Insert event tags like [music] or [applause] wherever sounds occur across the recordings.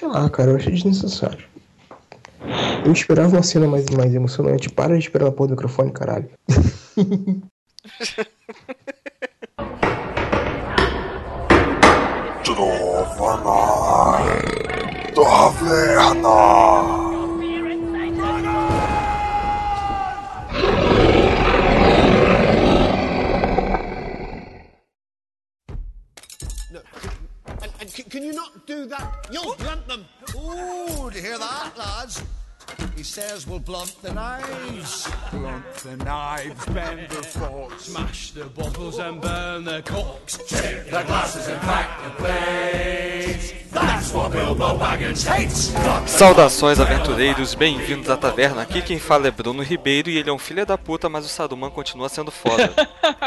Sei lá, cara, eu achei desnecessário. Eu esperava uma cena mais, mais emocionante. Para de esperar a porra do microfone, caralho. [laughs] Taverna. The knives, bend the forks. Smash the bottles and burn the corks. Tip the glasses and pack the plates. Saudações aventureiros, bem-vindos à taverna. Aqui quem fala é Bruno Ribeiro e ele é um filho da puta, mas o Saruman continua sendo foda.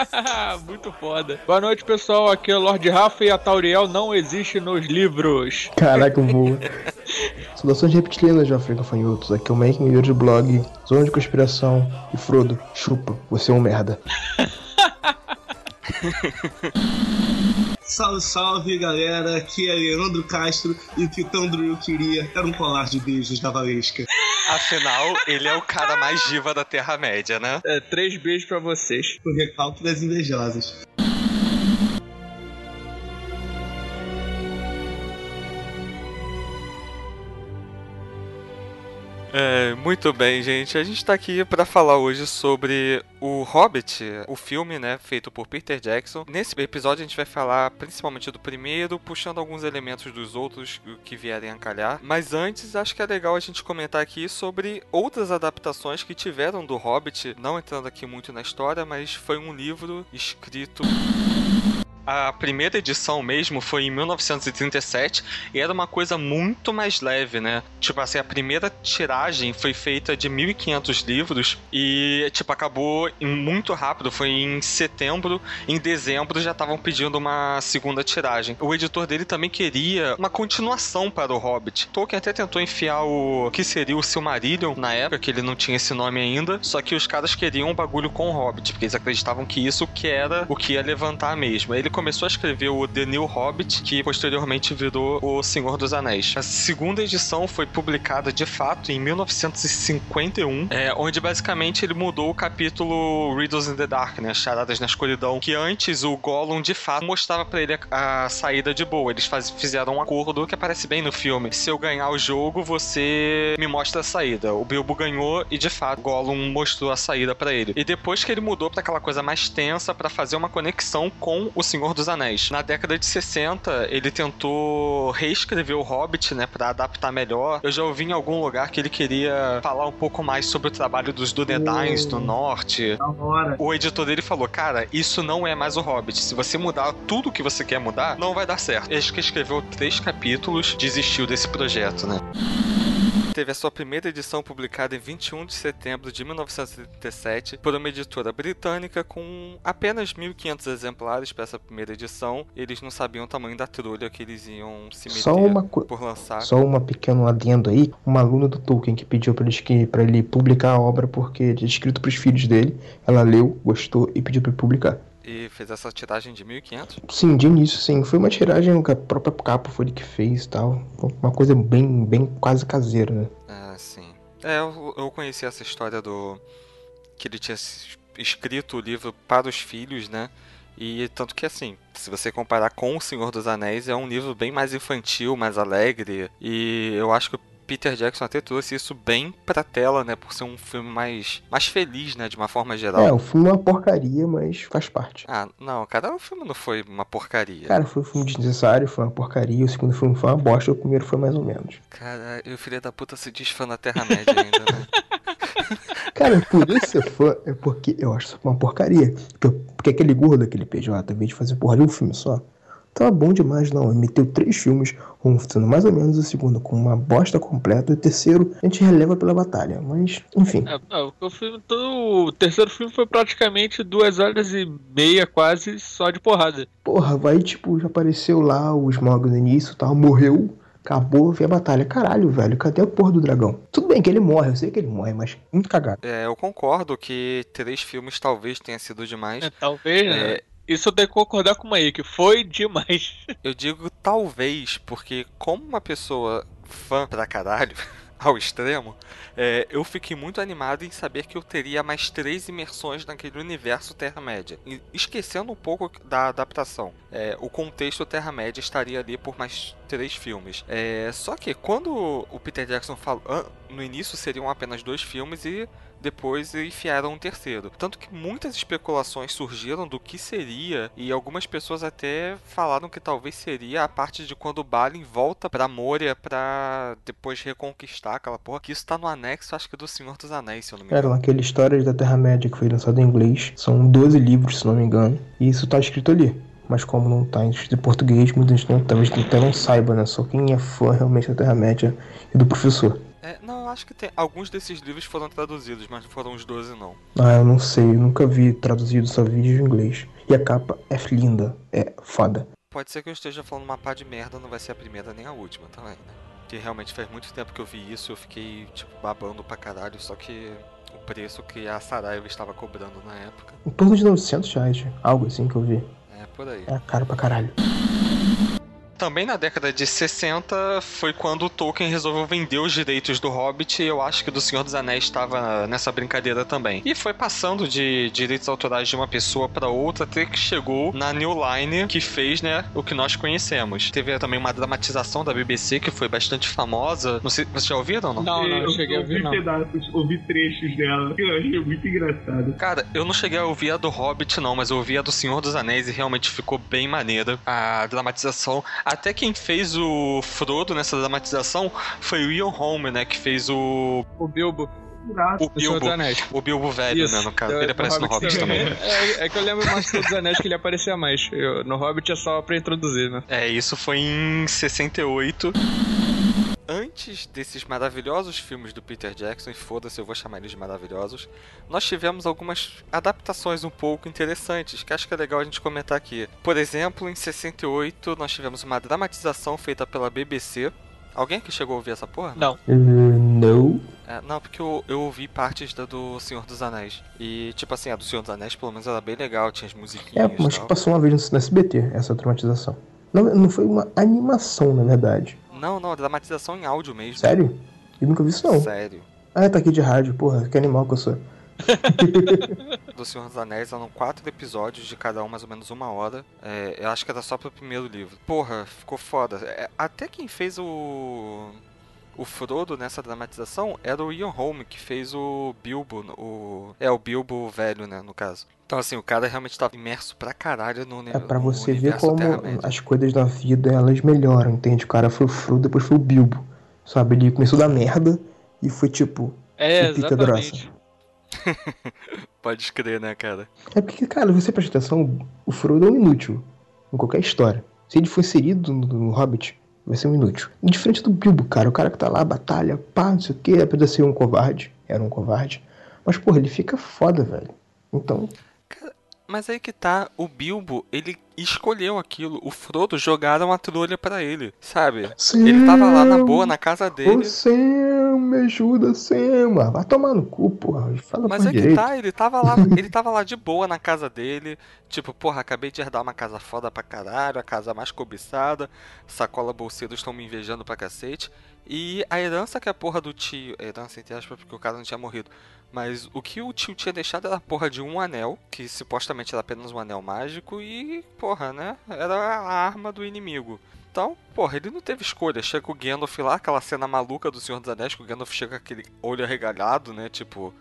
[laughs] Muito foda. Boa noite, pessoal. Aqui é o Lorde Rafa e a Tauriel não existe nos livros. Caraca, voa. Saudações reptilianas, Joffrey Gafanhotos. Aqui é o Making de blog, Zona de Conspiração. E Frodo, chupa, você é um merda. [laughs] Salve, salve galera, aqui é Leandro Castro e o que o Tandril queria era um colar de beijos da Valesca. Afinal, ele é o cara mais diva da Terra-média, né? É, três beijos pra vocês. O recalque das invejosas. É, muito bem, gente. A gente tá aqui pra falar hoje sobre o Hobbit, o filme, né, feito por Peter Jackson. Nesse episódio a gente vai falar principalmente do primeiro, puxando alguns elementos dos outros que vierem a calhar. Mas antes, acho que é legal a gente comentar aqui sobre outras adaptações que tiveram do Hobbit, não entrando aqui muito na história, mas foi um livro escrito a primeira edição mesmo foi em 1937 e era uma coisa muito mais leve, né? Tipo assim, a primeira tiragem foi feita de 1500 livros e, tipo, acabou muito rápido. Foi em setembro, em dezembro já estavam pedindo uma segunda tiragem. O editor dele também queria uma continuação para o Hobbit. Tolkien até tentou enfiar o que seria o Silmarillion na época, que ele não tinha esse nome ainda, só que os caras queriam um bagulho com o Hobbit, porque eles acreditavam que isso que era o que ia levantar mesmo. Ele começou a escrever o The New Hobbit, que posteriormente virou O Senhor dos Anéis. A segunda edição foi publicada de fato em 1951, é, onde basicamente ele mudou o capítulo Riddles in the Dark, né, Charadas na Escuridão, que antes o Gollum de fato mostrava para ele a, a, saída de boa. Eles faz, fizeram um acordo que aparece bem no filme. Se eu ganhar o jogo, você me mostra a saída. O Bilbo ganhou e de fato Gollum mostrou a saída para ele. E depois que ele mudou para aquela coisa mais tensa para fazer uma conexão com o Senhor dos Anéis. Na década de 60, ele tentou reescrever o Hobbit, né, para adaptar melhor. Eu já ouvi em algum lugar que ele queria falar um pouco mais sobre o trabalho dos Dunedains do norte. O editor dele falou: "Cara, isso não é mais o Hobbit. Se você mudar tudo que você quer mudar, não vai dar certo." Ele que escreveu três capítulos, desistiu desse projeto, né? Teve a sua primeira edição publicada em 21 de setembro de 1937 por uma editora britânica com apenas 1.500 exemplares para essa primeira edição. Eles não sabiam o tamanho da trulha que eles iam se meter só uma por lançar. Só uma pequeno adendo aí, uma aluna do Tolkien que pediu para ele, pra ele publicar a obra porque tinha escrito para os filhos dele. Ela leu, gostou e pediu para ele publicar. E fez essa tiragem de 1.500? Sim, de início, sim. Foi uma tiragem que a própria capa foi ele que fez e tal. Uma coisa bem, bem quase caseira, né? Ah, sim. É, eu, eu conheci essa história do... Que ele tinha escrito o livro para os filhos, né? E tanto que assim, se você comparar com O Senhor dos Anéis, é um livro bem mais infantil, mais alegre. E eu acho que Peter Jackson até trouxe isso bem pra tela, né? Por ser um filme mais, mais feliz, né? De uma forma geral. É, o filme é uma porcaria, mas faz parte. Ah, não, cara, o filme não foi uma porcaria. Cara, foi um filme desnecessário, foi uma porcaria. O segundo filme foi uma bosta, o primeiro foi mais ou menos. Cara, e o filho da puta se diz fã da Terra-média ainda, né? [laughs] Cara, por isso ser fã é porque eu acho isso uma porcaria. Porque, aquele gordo, aquele PJ, em vez de fazer porra de um filme só, tava bom demais, não. Ele meteu três filmes, um sendo mais ou menos o segundo com uma bosta completa, e o terceiro a gente releva pela batalha. Mas, enfim. É, não, o, filme, todo, o terceiro filme foi praticamente duas horas e meia, quase, só de porrada. Porra, vai, tipo, já apareceu lá o Smog no início tal, morreu. Acabou, veio a batalha. Caralho, velho, cadê a porra do dragão? Tudo bem que ele morre, eu sei que ele morre, mas muito cagado. É, eu concordo que três filmes talvez tenha sido demais. É, talvez, né? Isso eu tenho que concordar com o que foi demais. Eu digo talvez, porque como uma pessoa fã pra caralho, [laughs] ao extremo, é, eu fiquei muito animado em saber que eu teria mais três imersões naquele universo Terra-média. Esquecendo um pouco da adaptação. É, o contexto Terra-média estaria ali por mais três filmes. É, só que quando o Peter Jackson falou. No início seriam apenas dois filmes e depois enfiaram um terceiro. Tanto que muitas especulações surgiram do que seria, e algumas pessoas até falaram que talvez seria a parte de quando o Balin volta pra Moria pra depois reconquistar aquela porra. Que isso tá no anexo, acho que do Senhor dos Anéis, se eu não me engano. Eram aquele Histórias da Terra-média que foi lançado em inglês. São 12 livros, se não me engano. E isso tá escrito ali. Mas como não tá escrito em português, muita gente não, talvez até não saiba, né? Só quem é fã realmente da Terra-média e do professor. É, não, acho que tem. Alguns desses livros foram traduzidos, mas não foram os 12, não. Ah, eu não sei, eu nunca vi traduzido, só vi em inglês. E a capa é linda, é foda. Pode ser que eu esteja falando uma pá de merda, não vai ser a primeira nem a última também, né? Que realmente faz muito tempo que eu vi isso, eu fiquei, tipo, babando pra caralho, só que o preço que a Saraiva estava cobrando na época. Em torno de 900 reais, algo assim que eu vi. É, por aí. É caro pra caralho. Também na década de 60 foi quando o Tolkien resolveu vender os direitos do Hobbit e eu acho que do Senhor dos Anéis estava nessa brincadeira também. E foi passando de direitos autorais de uma pessoa para outra até que chegou na New Line que fez, né, o que nós conhecemos. Teve também uma dramatização da BBC que foi bastante famosa. Não sei, vocês já ouviram ou não? Não, não, eu cheguei a ouvi ouvir, não. pedaços, ouvi trechos dela. Eu achei muito engraçado. Cara, eu não cheguei a ouvir a do Hobbit, não, mas eu ouvi a do Senhor dos Anéis e realmente ficou bem maneira. A dramatização. Até quem fez o Frodo nessa dramatização foi o Ian Holm, né? Que fez o. O Bilbo. O Bilbo. dos Anéis. O Bilbo velho, Isso. né? No caso. Ele aparece no Hobbit também. [laughs] É, é que eu lembro mais do Senhor dos Anéis que ele aparecia mais. Eu- no Hobbit é só pra introduzir, né? É, isso foi em 68. Antes desses maravilhosos filmes do Peter Jackson, e foda-se, eu vou chamar eles de maravilhosos, nós tivemos algumas adaptações um pouco interessantes, que acho que é legal a gente comentar aqui. Por exemplo, em 68, nós tivemos uma dramatização feita pela BBC. Alguém aqui chegou a ouvir essa porra? Não. Uh, não. É, não, porque eu, eu ouvi partes da do Senhor dos Anéis. E, tipo assim, a do Senhor dos Anéis, pelo menos, era bem legal, tinha as musiquinhas É, e mas tal. passou uma vez no SBT, essa dramatização. Não, não foi uma animação, na verdade. Não, não, dramatização em áudio mesmo. Sério? Eu nunca vi isso não. Sério. Ah, tá aqui de rádio, porra, que animal que eu sou. [laughs] do Senhor dos Anéis eram quatro episódios de cada um, mais ou menos uma hora. É, eu acho que era só pro primeiro livro. Porra, ficou foda. É, até quem fez o. O Frodo nessa dramatização era o Ian Holm, que fez o Bilbo, o. É, o Bilbo velho, né, no caso. Então, assim, o cara realmente tava imerso pra caralho no É pra você ver universo como as coisas da vida elas melhoram, entende? O cara foi o Frodo, depois foi o Bilbo. Sabe? Ele começou da merda e foi tipo. É, pica grossa. exatamente. [laughs] Pode escrever, né, cara? É porque, cara, você presta atenção, o Frodo é um inútil em qualquer história. Se ele for inserido no, no Hobbit, vai ser um inútil. Diferente do Bilbo, cara, o cara que tá lá, batalha, pá, não sei o que, apesar de ser um covarde, era um covarde. Mas, porra, ele fica foda, velho. Então, Mas aí que tá, o Bilbo, ele escolheu aquilo. O Frodo jogaram a trolha pra ele, sabe? Ele tava lá na boa, na casa Ô dele. Sam, me ajuda, Sam. Vai tomar no cu, porra. Fala Mas com é que direito. tá, ele tava lá, ele tava lá de boa na casa dele. Tipo, porra, acabei de herdar uma casa foda pra caralho, a casa mais cobiçada. Sacola bolseiros estão me invejando pra cacete. E a herança que a porra do tio. Herança entre aspas, porque o cara não tinha morrido. Mas o que o tio tinha deixado era a porra de um anel, que supostamente era apenas um anel mágico, e, porra, né? Era a arma do inimigo. Então, porra, ele não teve escolha. Chega o Gandalf lá, aquela cena maluca do Senhor dos Anéis, que o Gandalf chega com aquele olho arregalado, né? Tipo,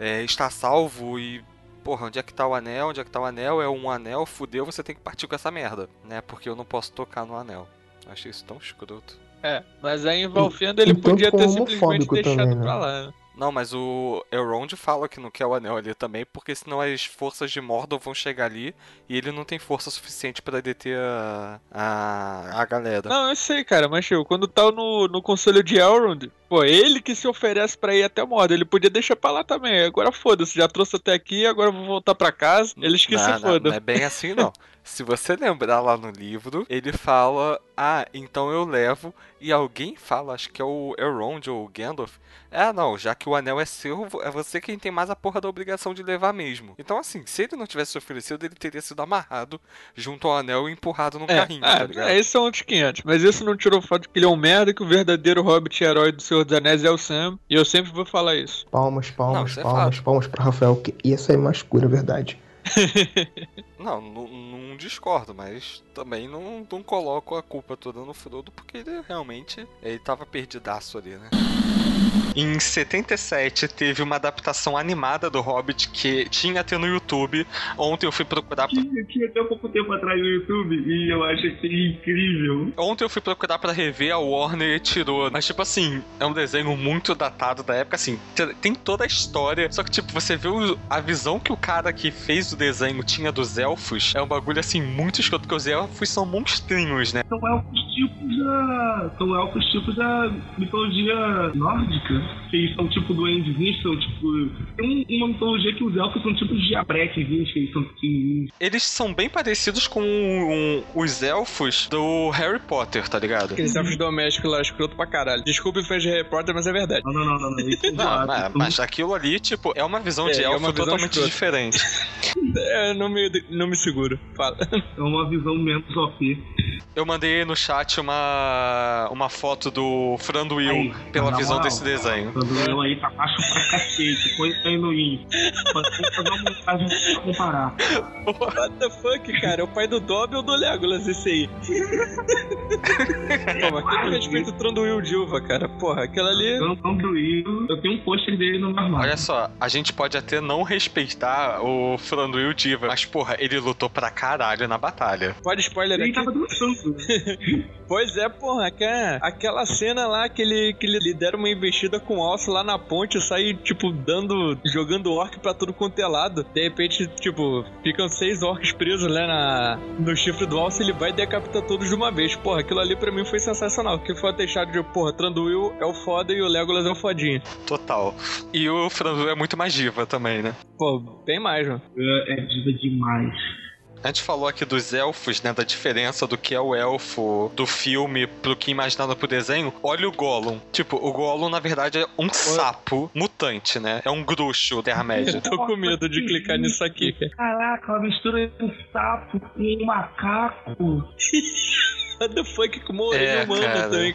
é, está salvo e. Porra, onde é que tá o anel? Onde é que tá o anel? É um anel, fudeu, você tem que partir com essa merda, né? Porque eu não posso tocar no anel. Achei isso tão escroto. É, mas aí em Valfenda ele podia ter simplesmente deixado também, né? pra lá. né? Não, mas o Elrond fala que não quer o anel ali também, porque senão as forças de Mordor vão chegar ali e ele não tem força suficiente pra deter a, a, a galera. Não, eu sei, cara, mas tipo, quando tá no, no conselho de Elrond, Pô, ele que se oferece pra ir até Mordor. Ele podia deixar pra lá também. Agora foda-se, já trouxe até aqui, agora vou voltar pra casa. Eles que não, se não, fodam. não é bem [laughs] assim, não. Se você lembrar lá no livro, ele fala: Ah, então eu levo. E alguém fala, acho que é o Elrond ou o Gandalf. Ah, não, já que o anel é seu, é você quem tem mais a porra da obrigação de levar mesmo. Então, assim, se ele não tivesse oferecido, ele teria sido amarrado junto ao anel e empurrado num É, carrinho, tá ligado? é, é, esse são outros 500. Mas isso não tirou o fato de que ele é um merda, que o verdadeiro Hobbit herói do Senhor dos Anéis é o Sam. E eu sempre vou falar isso. Palmas, Não, palmas, isso é palmas, fato. palmas pra Rafael, que ia sair mais cura, é verdade. [laughs] Não, não, não discordo, mas também não, não coloco a culpa toda no Frodo, porque ele realmente ele tava perdidaço ali, né? Em 77 teve uma adaptação animada do Hobbit que tinha até no YouTube. Ontem eu fui procurar. Tinha, tinha até pouco tempo atrás no YouTube e eu achei incrível. Ontem eu fui procurar pra rever, a Warner tirou. Mas, tipo assim, é um desenho muito datado da época, assim. te- Tem toda a história. Só que, tipo, você vê a visão que o cara que fez o desenho tinha dos elfos. É um bagulho, assim, muito escroto, porque os elfos são monstrinhos, né? São elfos tipos da. São elfos tipos da mitologia nórdica. Que eles são tipo duendezinhos, são tipo. Tem um- uma mitologia que os elfos são tipo diabretezinhos, que eles são pequenininhos. Eles são bem parecidos com um- os elfos do Harry Potter, tá ligado? Aqueles elfos domésticos lá, escroto pra caralho. Desculpe, fez de repórter, mas é verdade. Não, não, não, não. não. São [laughs] Não, mas, mas aquilo ali, tipo, é uma visão É, de é elfo uma visão totalmente escrota. diferente. [laughs] É, não me, não me seguro. Fala. É uma visão menos OP. Eu mandei no chat uma, uma foto do Franduil Aí, pela visão moral, desse desenho. Quando eu aí tá baixo pra cacete, põe isso aí no IN. Vamos fazer uma montagem pra comparar. What the fuck, cara? É o pai do Dobby ou do Legolas esse aí? Pô, mas que respeito o Tronduil Dilva, cara. Porra, aquela ali... Doído, eu tenho um pôster dele no meu armário. Olha só, a gente pode até não respeitar o Franduil Diva, mas porra, ele lutou pra caralho na batalha. Pode spoiler Ele aqui? tava dançando. [laughs] Pois é, porra, aquela, aquela cena lá que ele, que ele lidera uma investida com o Alce lá na ponte, sai, tipo, dando, jogando orc pra tudo quanto é lado. De repente, tipo, ficam seis orcs presos lá na, no chifre do Alce, ele vai e decapita todos de uma vez. Porra, aquilo ali pra mim foi sensacional, que foi atestado de, porra, Tranduil é o foda e o Legolas é o fodinho. Total. E o Franduil é muito mais diva também, né? Pô, bem mais, mano. É, é diva demais. A gente falou aqui dos elfos, né? Da diferença do que é o elfo do filme pro que imaginado pro desenho. Olha o Gollum. Tipo, o Gollum, na verdade, é um sapo mutante, né? É um bruxo Terra-média. [laughs] Eu tô com medo de clicar nisso aqui, cara. Caraca, uma mistura de um sapo com um macaco. [laughs] What the fuck com orelha É, humana cara. também.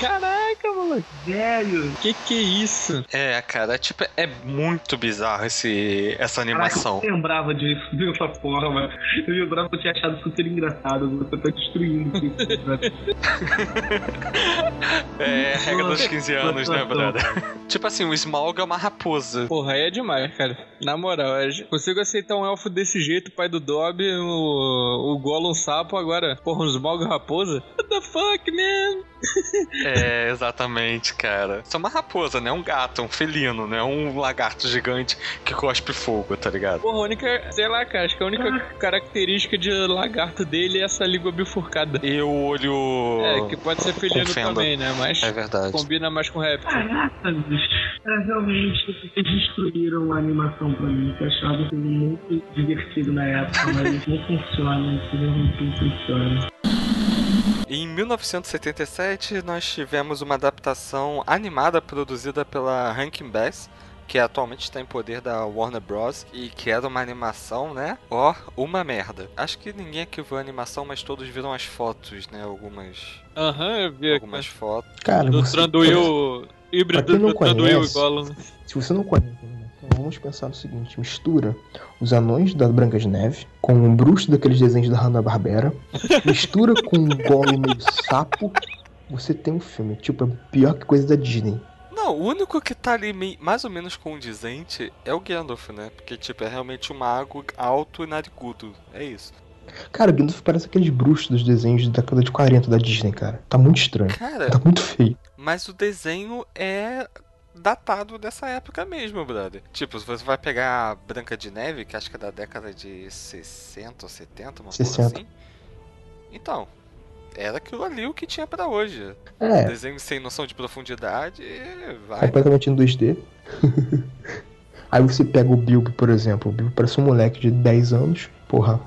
Caraca, mano. Velho. Que que é isso? É, cara, tipo, é muito bizarro esse, essa animação. Caraca, eu lembrava disso dessa forma. Eu lembrava que eu tinha achado super engraçado. Você tá destruindo isso. [laughs] É, regra dos 15 anos, né, brother? [laughs] tipo assim, o Smaug é uma raposa. Porra, aí é demais, cara. Na moral, eu consigo aceitar um elfo desse jeito, pai do Dobby, o, o Gollum sapo, agora, porra, um Smaug raposa? What the fuck, man? [laughs] É, exatamente, cara. Isso é uma raposa, né? Um gato, um felino, né? Um lagarto gigante que cospe fogo, tá ligado? Porra, a única, sei lá, cara, acho que a única característica de lagarto dele é essa língua bifurcada. E o olho. É, que pode ser felino Confendo. também, né? Mas É verdade. combina mais com réptil. Caraca, bicho. É, realmente, vocês destruíram a animação pra mim. Que eu achava muito divertido na época, mas não funciona. Infelizmente não funciona. Em 1977, nós tivemos uma adaptação animada produzida pela Rankin Bass, que atualmente está em poder da Warner Bros. E que era uma animação, né? Ó, uma merda. Acho que ninguém aqui viu a animação, mas todos viram as fotos, né? Algumas, Aham, eu vi. algumas fotos. Cara, Do Tranduil, híbrido do Tranduil e conhece, Gollum. Se você não conhece, então vamos pensar no seguinte: mistura os anões da Branca de Neve com o bruxo daqueles desenhos da Hanna-Barbera, [laughs] mistura com um Gollum meio sapo, você tem um filme. Tipo, é pior que coisa da Disney. Não, o único que tá ali mais ou menos condizente é o Gandalf, né? Porque, tipo, é realmente um mago alto e narigudo. É isso. Cara, o Gandalf parece aqueles bruxos dos desenhos da década de 40 da Disney, cara. Tá muito estranho. Cara, Tá muito feio. Mas o desenho é datado dessa época mesmo, brother. Tipo, se você vai pegar a Branca de Neve, que acho que é da década de 60 ou 70, uma 60. coisa assim. Então, era aquilo ali o que tinha pra hoje. É, Desenho sem noção de profundidade, vai. completamente em 2D. [laughs] Aí você pega o Bilbo, por exemplo. O Bilbo parece um moleque de 10 anos. Porra,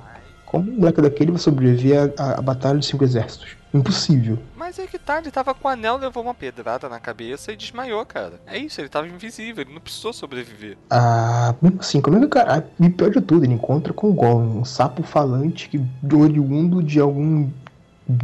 como um moleque daquele vai sobreviver à, à batalha de cinco exércitos? Impossível. Mas é que tá, ele tava com o anel, levou uma pedrada na cabeça e desmaiou, cara. É isso, ele tava invisível, ele não precisou sobreviver. Ah, mesmo assim, como é que o cara. E pior de tudo, ele encontra com o Gollum, um sapo falante que oriundo de algum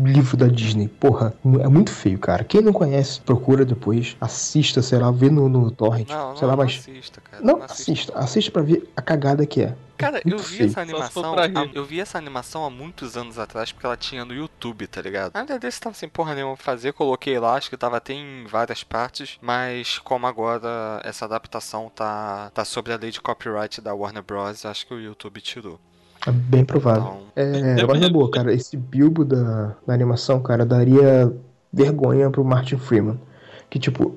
livro da Disney. Porra, é muito feio, cara. Quem não conhece, procura depois, assista, sei lá, vê no, no Torrent. Não, não, sei lá, não mas. assista, cara. Não, assista, assista pra ver a cagada que é. Cara, eu vi essa animação. eu vi essa animação há muitos anos atrás porque ela tinha no YouTube, tá ligado? Verdade, desse tava sem porra nenhuma pra fazer, coloquei lá, acho que tava até em várias partes, mas como agora essa adaptação tá, tá sobre a lei de copyright da Warner Bros., acho que o YouTube tirou. É bem provável. Então, É, agora na boa, cara, esse Bilbo da, da animação, cara, daria vergonha pro Martin Freeman. Que, tipo,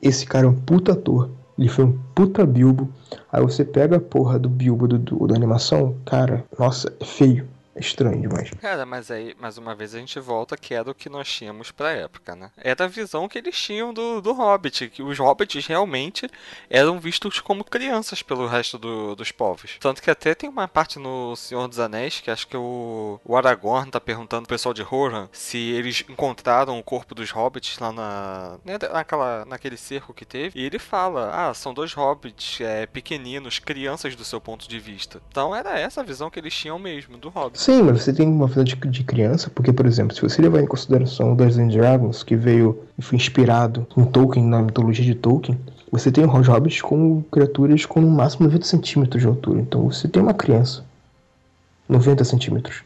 esse cara é um puta ator. Ele foi um puta Bilbo. Aí você pega a porra do Bilbo do, do- da animação, cara, nossa, é feio. É estranho demais. Cara, mas aí, mais uma vez, a gente volta que era o que nós tínhamos pra época, né? Era a visão que eles tinham do, do Hobbit, que os Hobbits realmente eram vistos como crianças pelo resto do- dos povos. Tanto que até tem uma parte no Senhor dos Anéis, que acho que o, o Aragorn tá perguntando pro pessoal de Rohan se eles encontraram o corpo dos Hobbits lá na, né, naquela, naquele cerco que teve. E ele fala, ah, são dois Hobbits é, pequeninos, crianças do seu ponto de vista. Então era essa a visão que eles tinham mesmo do Hobbit. Sim, mas você tem uma visão de, de criança, porque, por exemplo, se você levar em consideração o Dungeons and Dragons, que veio e foi inspirado em Tolkien, na mitologia de Tolkien, você tem os hobbits como criaturas com no máximo 90 centímetros de altura. Então você tem uma criança. 90 centímetros.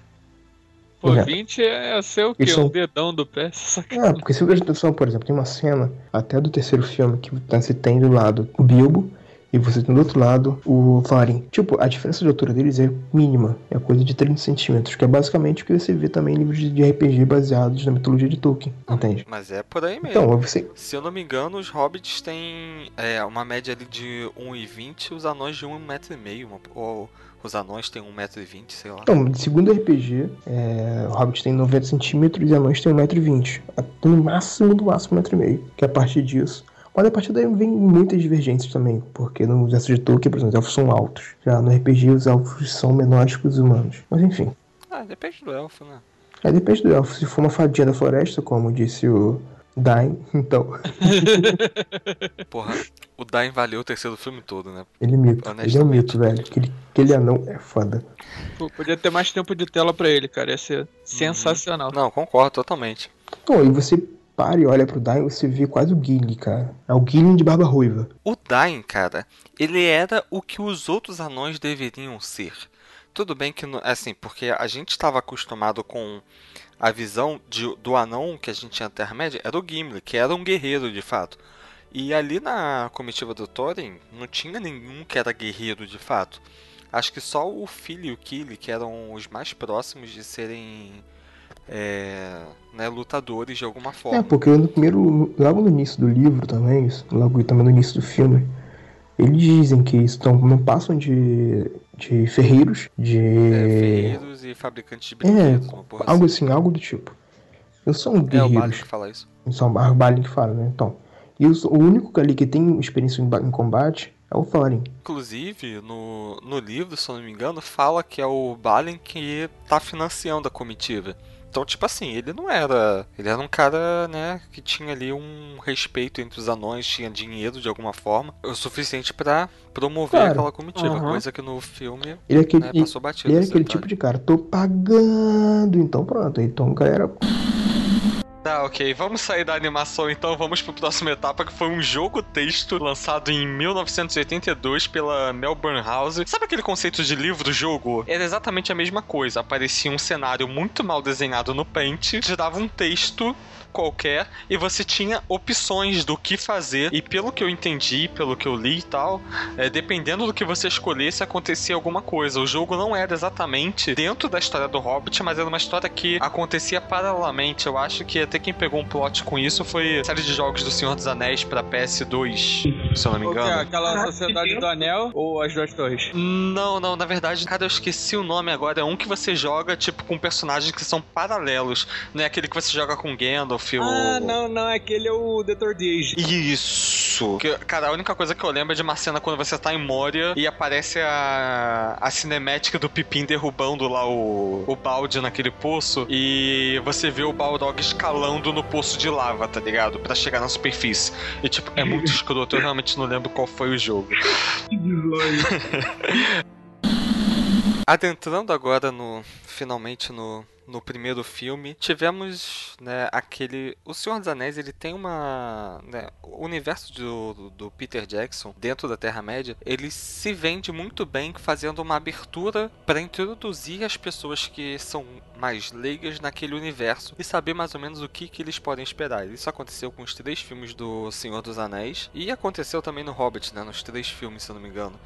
Pô, É. 20 é ser o quê? São- Um dedão do pé? [laughs] É, Sacanagem. porque se presta atenção, por exemplo, tem uma cena até do terceiro filme que você tem do lado o Bilbo e você tem do outro lado o Thorin. Tipo, a diferença de altura deles é mínima, é coisa de 30 centímetros, que é basicamente o que você vê também em livros de- RPG baseados na mitologia de Tolkien, entende? Mas é por aí mesmo. Então, você. Se eu não me engano, os hobbits têm é, uma média ali de 1,20 os anões de 1,5m. uma- Ou os anões têm 1,20m, sei lá. Então, segundo RPG, é, o Hobbit tem 90 centímetros e anões tem 1,20m. No máximo, do máximo, 1,5m. Que é a partir disso. Mas a partir daí vem muitas divergências também. Porque no universo de Tolkien, por exemplo, os elfos são altos. Já no RPG, os elfos são menores que os humanos. Mas enfim. Ah, depende do elfo, né? Aí depende do elfo. Se for uma fadinha da floresta, como disse o Dain, [laughs] então Porra, o Dain valeu o terceiro filme todo, né? ele é mito. Ele é um mito, velho. Aquele, aquele anão é foda. Pô, podia ter mais tempo de tela pra ele, cara. Ia ser sensacional. Não, concordo totalmente. Então, e você para e olha pro Dain, você vê quase o Gimli, cara. É o Gimli de barba ruiva. O Dain, cara, ele era o que os outros anões deveriam ser. Tudo bem que, assim, porque a gente estava acostumado com a visão de- do anão que a gente tinha na Terra-média, era o Gimli, que era um guerreiro de fato. E ali na comitiva do Thorin, não tinha nenhum que era guerreiro de fato. Acho que só o filho e o Kili, que eram os mais próximos de serem é, né, lutadores de alguma forma. É, porque no primeiro, logo no início do livro também, logo também no início do filme, eles dizem que estão, não passam de, de ferreiros, de. É, ferreiros e fabricantes de É, brinquedos, porra algo assim. assim, algo do tipo. Não são É o Balin que fala isso. são o Balin que fala, né? Então. E o único ali que tem experiência em combate é o Thorin. Inclusive, no, no livro, se eu não me engano, fala que é o Balin que tá financiando a comitiva. Então, tipo assim, ele não era. Ele era um cara, né, que tinha ali um respeito entre os anões, tinha dinheiro de alguma forma, o suficiente pra promover Claro. aquela comitiva. Coisa que no filme Ele é aquele, né, passou batido. ele é esse aquele detalhe. tipo de cara, tô pagando, então pronto. Então, galera, Tá, ok. Vamos sair da animação então, vamos pro próxima etapa, que foi um jogo texto lançado em 1982 pela Melbourne House. Sabe aquele conceito de livro-jogo? Era exatamente a mesma coisa. Aparecia um cenário muito mal desenhado no Paint, te dava um texto qualquer e você tinha opções do que fazer e pelo que eu entendi, pelo que eu li e tal, é, dependendo do que você escolhesse acontecia alguma coisa. O jogo não era exatamente dentro da história do Hobbit, mas era uma história que acontecia paralelamente. Eu acho que até quem pegou um plot com isso foi a série de jogos do Senhor dos Anéis pra PS2, se eu não me é? engano. Aquela Caraca, Sociedade do Anel ou as duas torres? Não, não, na verdade, cara, eu esqueci o nome agora. É um que você joga, tipo, com personagens que são paralelos. Não é aquele que você joga com Gandalf ou. Ah, não, não, aquele é o The Third Age. Isso! Que, cara, a única coisa que eu lembro é de uma cena quando você tá em Moria e aparece a, a cinemática do Pipim derrubando lá o, o balde naquele poço e você vê o Balrog escalando no poço de lava, tá ligado? Pra chegar na superfície. E tipo, é muito [laughs] escroto, eu realmente não lembro qual foi o jogo. [laughs] Que. Adentrando [laughs] agora no finalmente no, no primeiro filme, tivemos né, aquele. O Senhor dos Anéis ele tem uma. Né, o universo do, do, Peter Jackson dentro da Terra-média ele se vende muito bem fazendo uma abertura para introduzir as pessoas que são mais leigas naquele universo e saber mais ou menos o que, que eles podem esperar. Isso aconteceu com os três filmes do Senhor dos Anéis e aconteceu também no Hobbit, né, nos três filmes, se eu não me engano.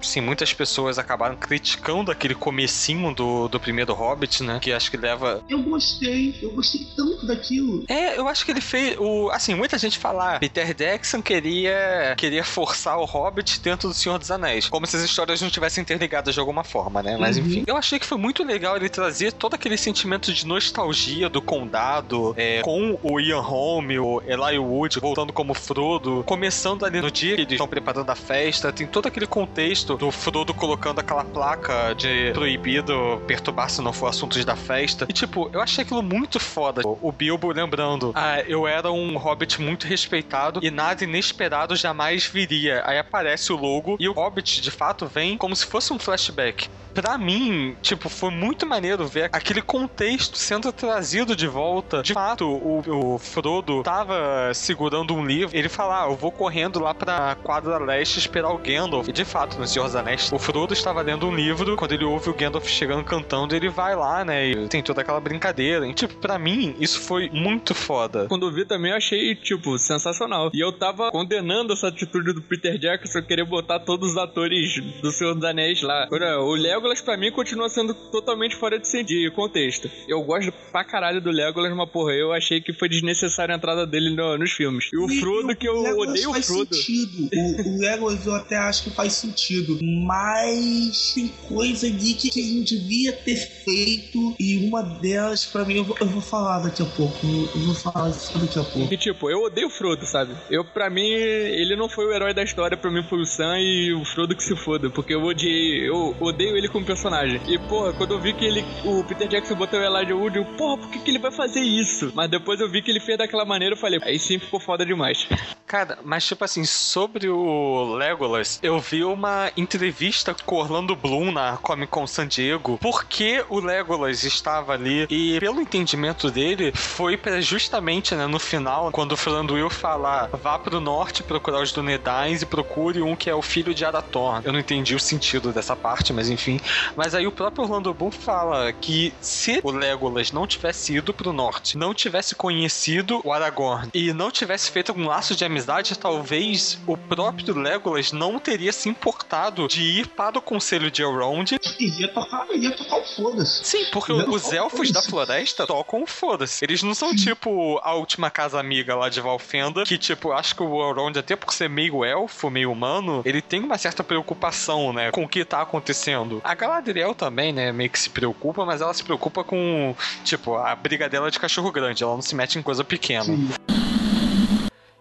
Sim, muitas pessoas acabaram criticando aquele comecinho do, do primeiro Hobbit, né? Que acho que leva. Eu gostei, eu gostei tanto daquilo. É, eu acho que ele fez. O, assim, muita gente fala. "Ah, Peter Jackson queria, queria forçar o Hobbit dentro do Senhor dos Anéis. Como se as histórias não tivessem interligadas de alguma forma, né? Mas Uhum. enfim. Eu achei que foi muito legal ele trazer todo aquele sentimento de nostalgia do condado, é, com o Ian Holm, o Eli Wood voltando como Frodo, começando ali no dia que eles estão preparando a festa, tem todo aquele contexto do Frodo colocando aquela placa de proibido perturbar se não for assuntos da festa. E tipo, eu achei aquilo muito foda. O Bilbo lembrando, ah, eu era um hobbit muito respeitado e nada inesperado jamais viria. Aí aparece o logo e o hobbit de fato vem como se fosse um flashback. Pra mim, tipo, foi muito maneiro ver aquele contexto sendo trazido de volta. De fato, o, o Frodo tava segurando um livro. Ele fala: ah, eu vou correndo lá pra quadra leste esperar o Gandalf. E de fato, no Senhor dos Anéis, o Frodo estava lendo um livro. Quando ele ouve o Gandalf chegando cantando, ele vai lá, né? E tem toda aquela brincadeira. E, tipo, pra mim, isso foi muito foda. Quando eu vi também, eu achei, tipo, sensacional. E eu tava condenando essa atitude do Peter Jackson querer botar todos os atores do Senhor dos Anéis lá. Ora, O Legolas, pra mim, continua sendo totalmente fora de, de contexto. Eu gosto pra caralho do Legolas, mas, porra, eu achei que foi desnecessária a entrada dele no- nos filmes. E o Frodo, que eu Legolas odeio o faz Frodo. sentido. O, o Legolas eu até acho que faz sentido. Mas tem coisa ali que, que a gente devia ter feito. E uma delas, pra mim, eu vou, eu vou falar daqui a pouco. Eu vou falar isso daqui a pouco. Que tipo, eu odeio o Frodo, sabe? Eu, pra mim, ele não foi o herói da história, pra mim foi o Sam e o Frodo que se foda, porque eu odiei, eu odeio ele como personagem. E, porra, quando eu vi que ele, o Peter Jackson botou o Elijah Wood, eu, porra, por que, que ele vai fazer isso? Mas depois eu vi que ele fez daquela maneira, eu falei, aí sim ficou foda demais. Cara, mas tipo assim, sobre o Legolas, eu vi uma entrevista com Orlando Bloom na Comic Con San Diego, porque o Legolas estava ali e pelo entendimento dele, foi para justamente, né, no final, quando o Thranduil falar, vá pro norte procurar os Dúnedains e procure um que é o filho de Arathorn. Eu não entendi o sentido dessa parte, mas enfim. Mas aí o próprio Orlando Bloom fala que se o Legolas não tivesse ido pro norte, não tivesse conhecido o Aragorn e não tivesse feito um laço de amizade, talvez o próprio Legolas não teria se importado de ir para o Conselho de Elrond. Ia tocar, ia tocar o foda-se. Sim, porque Não, os elfos da floresta tocam o foda-se. Eles não são tipo a última casa amiga lá de Valfenda, que tipo, acho que o Elrond, até por ser meio elfo, meio humano, ele tem uma certa preocupação, né, com o que tá acontecendo. A Galadriel também, né, meio que se preocupa, mas ela se preocupa com, tipo, a briga dela de cachorro grande, ela não se mete em coisa pequena. Sim.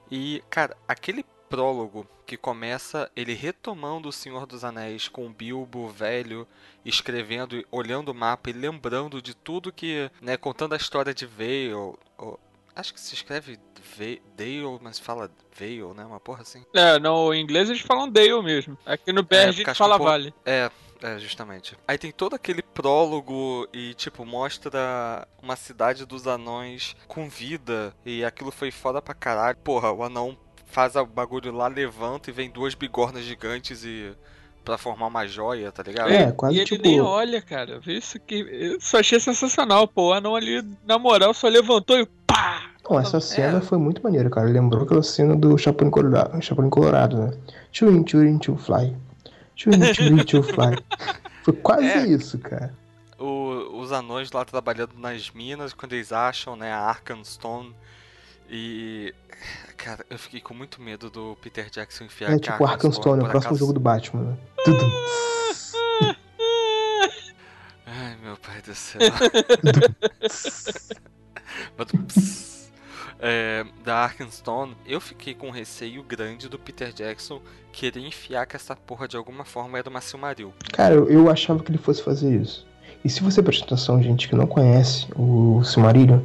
E, cara, aquele prólogo que começa ele retomando o Senhor dos Anéis com o Bilbo velho, escrevendo, e olhando o mapa e lembrando de tudo que, né, contando a história de Vale, ou- acho que se escreve Ve- Dale, mas fala Vale, né, uma porra assim. É, no inglês eles falam Dale mesmo. Aqui no BR É, a gente fala povo- Vale. É, é, justamente. Aí tem todo aquele prólogo e, tipo, mostra uma cidade dos anões com vida. E aquilo foi foda pra caralho. Porra, o anão faz o bagulho lá, levanta e vem duas bigornas gigantes e. pra formar uma joia, tá ligado? É, quase e ele tipo- nem olha, cara. Isso que. Eu só achei sensacional, pô. O anão ali, na moral, só levantou e pá! Não, essa cena foi muito maneira, cara. Lembrou aquela cena do Chapolin Colorado, Chapolin Colorado né? Chewing, chewing, to fly. Chewing, chewing, to fly. [laughs] Foi quase É. isso, cara. O- os anões lá trabalhando nas minas, quando eles acham, né, a Arkenstone. E. Cara, eu fiquei com muito medo do Peter Jackson enfiar É tipo Arkenstone, o por próximo jogo do Batman, né? Tudo. [laughs] Ai, meu pai do céu. É, da Arkenstone, eu fiquei com um receio grande do Peter Jackson querer enfiar que essa porra de alguma forma era uma Silmaril. Cara, eu, eu achava que ele fosse fazer isso. E se você prestar atenção, gente que não conhece o Silmarillion,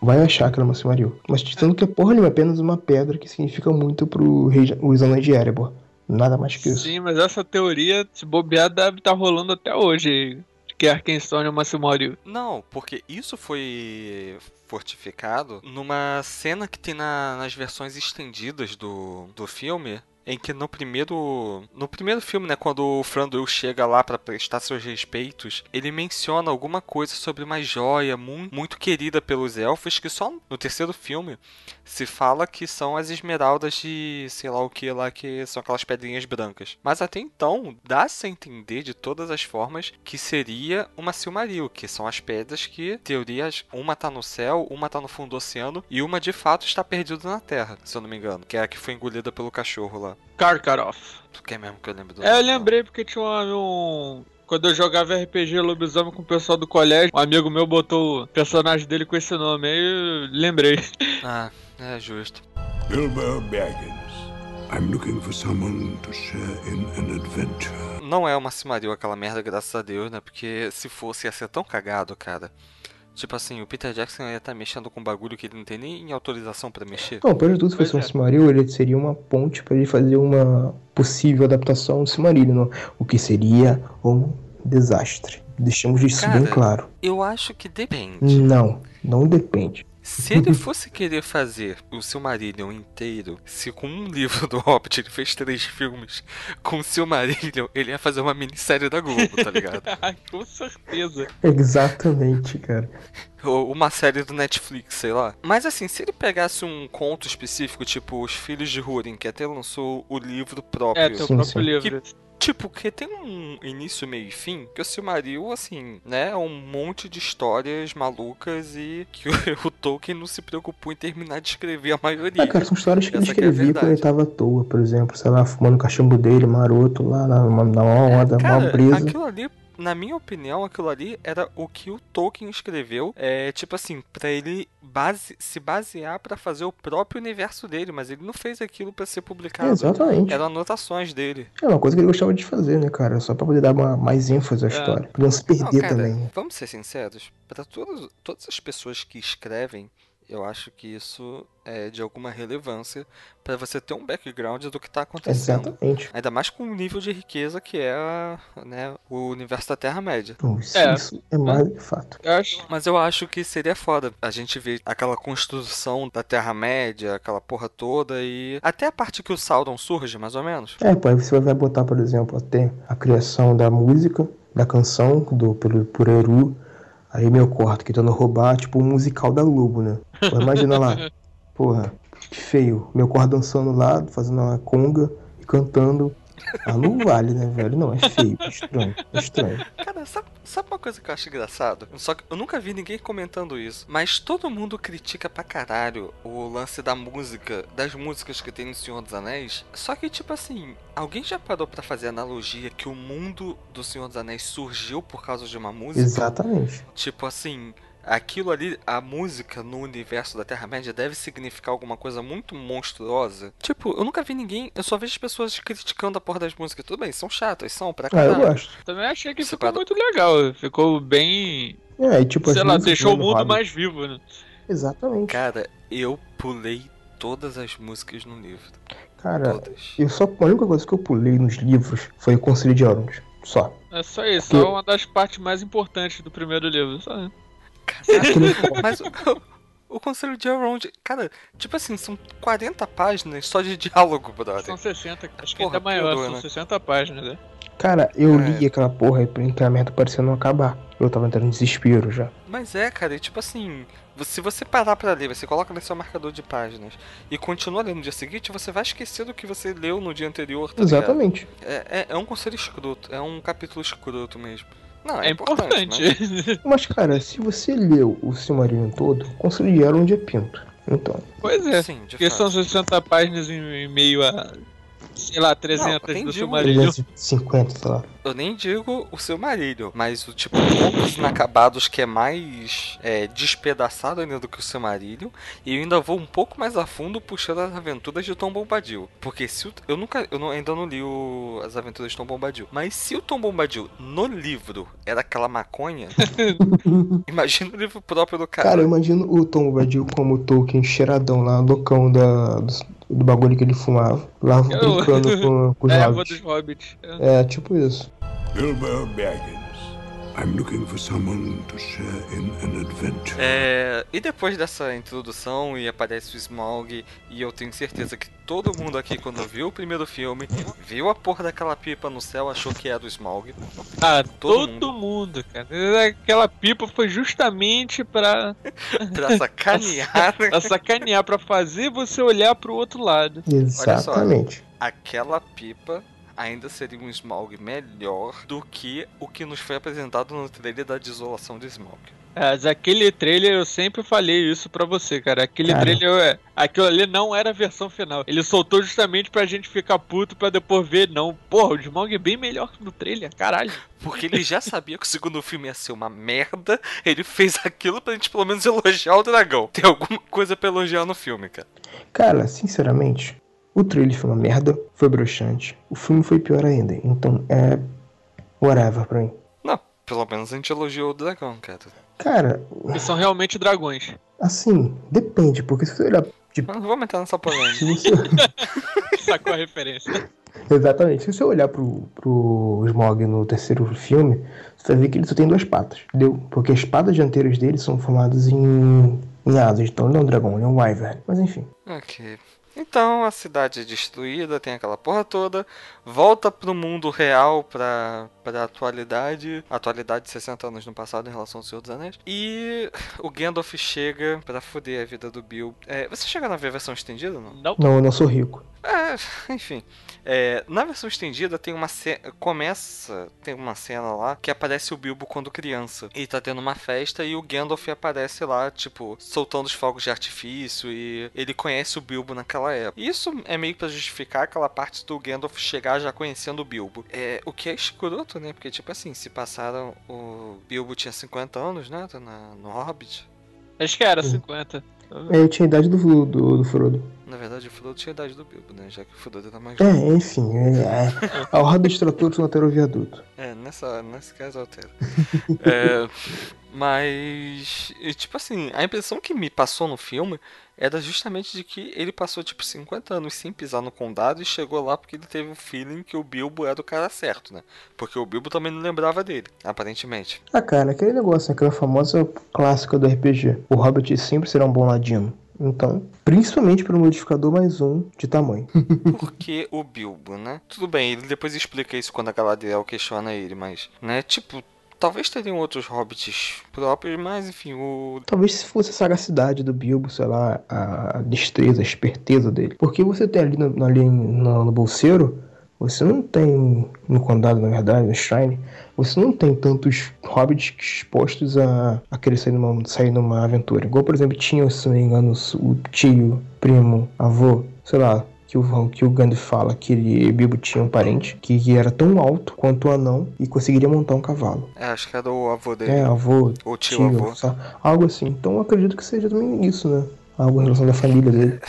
vai achar que era uma Silmaril. Mas dizendo que a porra ali é apenas uma pedra que significa muito pro rei, os anões de Erebor. Nada mais que isso. Sim, mas essa teoria, se bobear, deve estar rolando até hoje. Que Arkenstone é uma Silmaril. Não, porque isso foi fortificado numa cena que tem na- nas versões estendidas do, do filme. Em que no primeiro. No primeiro filme, né, quando o Thranduil chega lá pra prestar seus respeitos, ele menciona alguma coisa sobre uma joia mu- muito querida pelos elfos, que só no terceiro filme se fala que são as esmeraldas de sei lá o que lá, que são aquelas pedrinhas brancas. Mas até então, dá-se a entender de todas as formas que seria uma Silmaril, que são as pedras que, teorias, uma tá no céu, uma tá no fundo do oceano e uma de fato está perdida na terra, se eu não me engano, que é a que foi engolida pelo cachorro lá. Karkaroff. Tu quer mesmo que eu lembre do É, eu nome, lembrei porque tinha um. Quando eu jogava RPG Lobisomem com o pessoal do colégio, um amigo meu botou o personagem dele com esse nome, aí eu lembrei. Ah, é justo. Bilbo Baggins. I'm looking for someone to share in an adventure. Não é uma Silmaril aquela merda, graças a Deus, né? Porque se fosse ia ser tão cagado, cara. Tipo assim, o Peter Jackson ia estar mexendo com um bagulho que ele não tem nem autorização pra mexer. Não, de tudo, se fosse um Silmaril, ele seria uma ponte pra ele fazer uma possível adaptação do Silmarillion, o que seria um desastre. Deixamos isso Cara, bem claro. Eu acho que depende. Não, não depende. Se ele fosse querer fazer o Silmarillion inteiro, se com um livro do Hobbit ele fez três filmes, com o Silmarillion ele ia fazer uma minissérie da Globo, tá ligado? [laughs] com certeza. Exatamente, cara. Ou uma série do Netflix, sei lá. Mas assim, se ele pegasse um conto específico, tipo Os Filhos de Húrin, que até lançou o livro próprio. É, tem o próprio livro. Que, tipo, que tem um início, meio e fim, que o Silmaril, assim, né, é um monte de histórias malucas e que o, [laughs] o Tolkien não se preocupou em terminar de escrever a maioria. Ah, cara, são histórias que ele que é escrevia quando ele tava à toa, por exemplo, sei lá, fumando o cachimbo dele, maroto, lá na, na, na onda, mal Cara, brisa. aquilo ali, na minha opinião, aquilo ali era o que o Tolkien escreveu, é, tipo assim, pra ele base, se basear pra fazer o próprio universo dele, mas ele não fez aquilo pra ser publicado. É, exatamente. Eram anotações dele. É uma coisa que ele gostava de fazer, né, cara? Só pra poder dar uma, mais ênfase à É. história. Pra não se perder Não, cara, também. Vamos ser sinceros, pra todas, todas as pessoas que escrevem, eu acho que isso é de alguma relevância pra você ter um background do que tá acontecendo. Exatamente. Ainda mais com o nível de riqueza que é né, o universo da Terra-média. Isso É. isso é mais de fato. Eu acho. Mas eu acho que seria foda a gente ver aquela construção da Terra-média, aquela porra toda e. Até a parte que o Sauron surge, mais ou menos. É, pô, aí você vai botar, por exemplo, até a criação da música, da canção, do, pelo, por Eru. Aí meu corto tentando roubar, tipo, o musical da Globo, né? Pô, imagina lá. Porra, que feio. Meu corpo dançando lá, fazendo uma conga e cantando. Ah, não vale, né, velho? Não, é feio, é estranho, é estranho. Cara, sabe, sabe uma coisa que eu acho engraçado? Só que eu nunca vi ninguém comentando isso. Mas todo mundo critica pra caralho o lance da música, das músicas que tem no Senhor dos Anéis. Só que, tipo assim, alguém já parou pra fazer analogia que o mundo do Senhor dos Anéis surgiu por causa de uma música? Exatamente. Tipo assim, aquilo ali, a música no universo da Terra-média deve significar alguma coisa muito monstruosa. Tipo, eu nunca vi ninguém, eu só vejo as pessoas criticando a porra das músicas. Tudo bem, são chatas, são pra Ah, eu caralho. gosto. Também achei que Você ficou muito legal. Ficou bem. É, e tipo, sei lá, deixou o do mundo mais vivo, né? Exatamente. Cara, eu pulei todas as músicas no livro. Cara, Todas. eu só, a única coisa que eu pulei nos livros foi o Conselho de Elrond. Só. É só isso, Porque- só uma das partes mais importantes do primeiro livro. Só. Mas o, o Conselho de Elrond, cara, tipo assim, são 40 páginas só de diálogo, brother. São 60, acho que Porra, ainda maior, piorou, são né? 60 páginas, né? Cara, eu É. li aquela porra e merda parecia não acabar. Eu tava entrando em desespero já. Mas é, cara, e tipo assim, se você parar pra ler, você coloca no seu marcador de páginas e continua lendo no dia seguinte, você vai esquecer do que você leu no dia anterior, tá? Exatamente. É, é, é um conselho escroto, é um capítulo escroto mesmo. Não, É importante. né? [laughs] Mas, cara, se você leu o Silmarillion todo, consideraram onde é pinto. Então, Pois é. Sim, Porque fato. são 60 páginas em meio a, sei lá, 300 nem do digo Silmarillion. 350, sei lá. Eu nem digo o seu marido, mas o tipo Contos Inacabados que é mais é, despedaçado ainda do que o seu marido. E eu ainda vou um pouco mais a fundo puxando as aventuras de Tom Bombadil. Porque se o, eu nunca, eu não- ainda não li o- as aventuras de Tom Bombadil. Mas se o Tom Bombadil no livro era aquela maconha, [laughs] imagina o livro próprio do cara. Cara, eu imagino o Tom Bombadil como o Tolkien cheiradão lá, loucão da, do, do bagulho que ele fumava. Lá Eu- brincando [laughs] com, com os É, hobbits. dos hobbits. É. É, tipo isso. Bilbo Baggins. I'm looking for someone to share in an adventure. É, e depois dessa introdução e aparece o Smaug e eu tenho certeza que todo mundo aqui quando viu o primeiro filme, viu a porra daquela pipa no céu, achou que era do Smaug. Ah, Todo todo, mundo. cara. Aquela pipa foi justamente pra, [laughs] Pra sacanear [laughs] pra sacanear, pra fazer você olhar pro outro lado. Exatamente. aquela pipa ainda seria um Smaug melhor do que o que nos foi apresentado no trailer da desolação de Smaug. Mas aquele trailer eu sempre falei isso pra você, cara. Aquele Cara. trailer, é, aquilo ali não era a versão final. Ele soltou justamente pra gente ficar puto pra depois ver, não. Porra, o Smaug é bem melhor que no trailer, caralho. [laughs] Porque ele já sabia que o segundo filme ia ser uma merda, ele fez aquilo pra gente pelo menos elogiar o dragão. Tem alguma coisa pra elogiar no filme, cara. Cara, sinceramente, o trailer foi uma merda, foi broxante. O filme foi pior ainda. Então é. Whatever pra mim. Não, pelo menos a gente elogiou o dragão, cara. Cara, Eles são realmente dragões. assim, depende, porque se você olhar. Tipo, não vamos entrar nessa polêmica. você. [laughs] Sacou a referência? Exatamente. Se você olhar pro, pro Smog no terceiro filme, você vai ver que ele só tem duas patas, entendeu? Porque as patas dianteiras dele são formadas em, em asas. Então ele não é um dragão, ele é um wyvern. Mas enfim. Ok. Então a cidade é destruída, tem aquela porra toda, volta pro mundo real, pra, pra atualidade, atualidade de 60 anos no passado em relação ao Senhor dos Anéis, e o Gandalf chega pra foder a vida do Bill. É, você chega na versão estendida não? Não. Não, eu não sou rico. É, [laughs] enfim. É, na versão estendida tem uma cena. Começa. Tem uma cena lá que aparece o Bilbo quando criança. E tá tendo uma festa e o Gandalf aparece lá, tipo, soltando os fogos de artifício. E ele conhece o Bilbo naquela época. Isso é meio pra justificar aquela parte do Gandalf chegar já conhecendo o Bilbo. É, o que é escroto, né? Porque, tipo assim, se passaram. O Bilbo tinha 50 anos, né? Na, no Hobbit. Acho que era 50. É, tinha a idade do, do, do Frodo. Na verdade, o Frodo tinha a idade do Bilbo, né? Já que o Frodo era mais É, enfim. É, é. A roda de tratores não altera o viaduto. É, nessa, nesse caso altera. é, mas, tipo assim, a impressão que me passou no filme era justamente de que ele passou, tipo, 50 anos sem pisar no condado e chegou lá porque ele teve o feeling que o Bilbo era o cara certo, né? Porque o Bilbo também não lembrava dele, aparentemente. Ah, cara, aquele negócio, aquela famosa clássica do RPG. O Hobbit sempre será um bom ladino. Então, principalmente pelo modificador mais um de tamanho. [laughs] Porque o Bilbo, né? Tudo bem, ele depois explica isso quando a Galadriel questiona ele, mas, né? Tipo, talvez teriam outros hobbits próprios, mas enfim, o. Talvez se fosse a sagacidade do Bilbo, sei lá, a destreza, a esperteza dele. Porque você tem ali no, ali no, no bolseiro, você não tem, no condado na verdade, no Shrine, você não tem tantos hobbits expostos a, a querer sair numa, sair numa aventura. Igual, por exemplo, tinha, se não me engano, o tio, primo, avô, sei lá, que o, que o Gandalf fala que ele, Bilbo tinha um parente que, que era tão alto quanto o anão e conseguiria montar um cavalo. É, acho que era o avô dele. É, avô, Ou tio, tio, avô. sabe? algo assim. Então eu acredito que seja também isso, né? Algo em relação da família dele.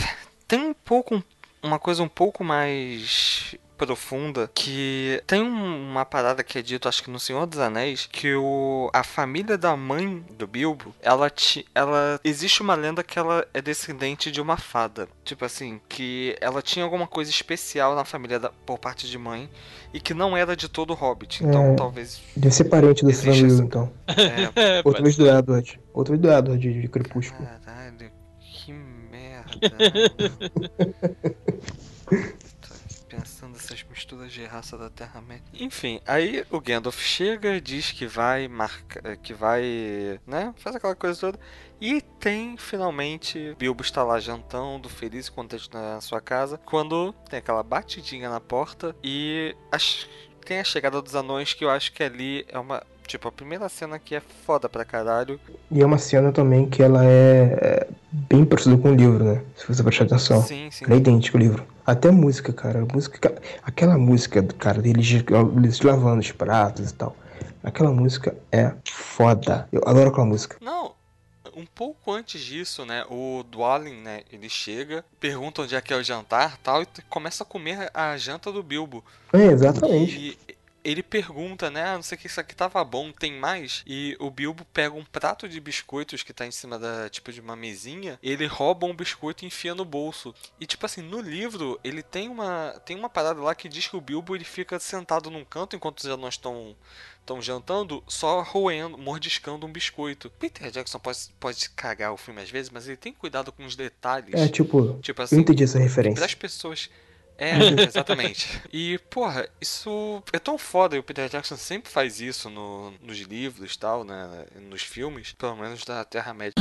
Tem um pouco. Uma coisa um pouco mais profunda que tem um- uma parada que é dito acho que no Senhor dos Anéis que o a família da mãe do Bilbo ela ti, ela existe uma lenda que ela é descendente de uma fada tipo assim que ela tinha alguma coisa especial na família da, por parte de mãe e que não era de todo hobbit então É. talvez Deve ser parente do Silmarillion, essa- então. [laughs] é, [laughs] Outra vez do Edward. Outra vez do Edward de, de Crepúsculo. Caralho, que merda. [laughs] Misturas de raça da Terra-média. Enfim, aí o Gandalf chega, diz que vai marcar, que vai, né, faz aquela coisa toda. E tem finalmente Bilbo está lá jantando, feliz e contente na sua casa, quando tem aquela batidinha na porta e as- tem a chegada dos anões que eu acho que ali é uma Tipo, a primeira cena aqui é foda pra caralho. E é uma cena também que ela é, é bem parecida com o livro, né? Se você prestar atenção. Sim, sim. Ela é idêntica ao livro. Até música, cara. Música, aquela música, cara, deles eles lavando os pratos e tal. Aquela música é foda. Eu adoro aquela música. Não, um pouco antes disso, né, o Dwalin, né, ele chega, pergunta onde é que é o jantar tal, e começa a comer a janta do Bilbo. É, exatamente. E ele pergunta, né, ah, não sei o que, isso aqui tava bom, tem mais? E o Bilbo pega um prato de biscoitos que tá em cima da, tipo, de uma mesinha, ele rouba um biscoito e enfia no bolso. E, tipo assim, no livro, ele tem uma, tem uma parada lá que diz que o Bilbo, ele fica sentado num canto enquanto os anões estão estão jantando, só roendo, mordiscando um biscoito. Peter Jackson pode, pode cagar o filme às vezes, mas ele tem cuidado com os detalhes. É, tipo, tipo eu assim, entendi essa referência. Para as pessoas. É, [laughs] exatamente. E, porra, isso é tão foda. E o Peter Jackson sempre faz isso no, nos livros e tal, né? Nos filmes, pelo menos da Terra-média.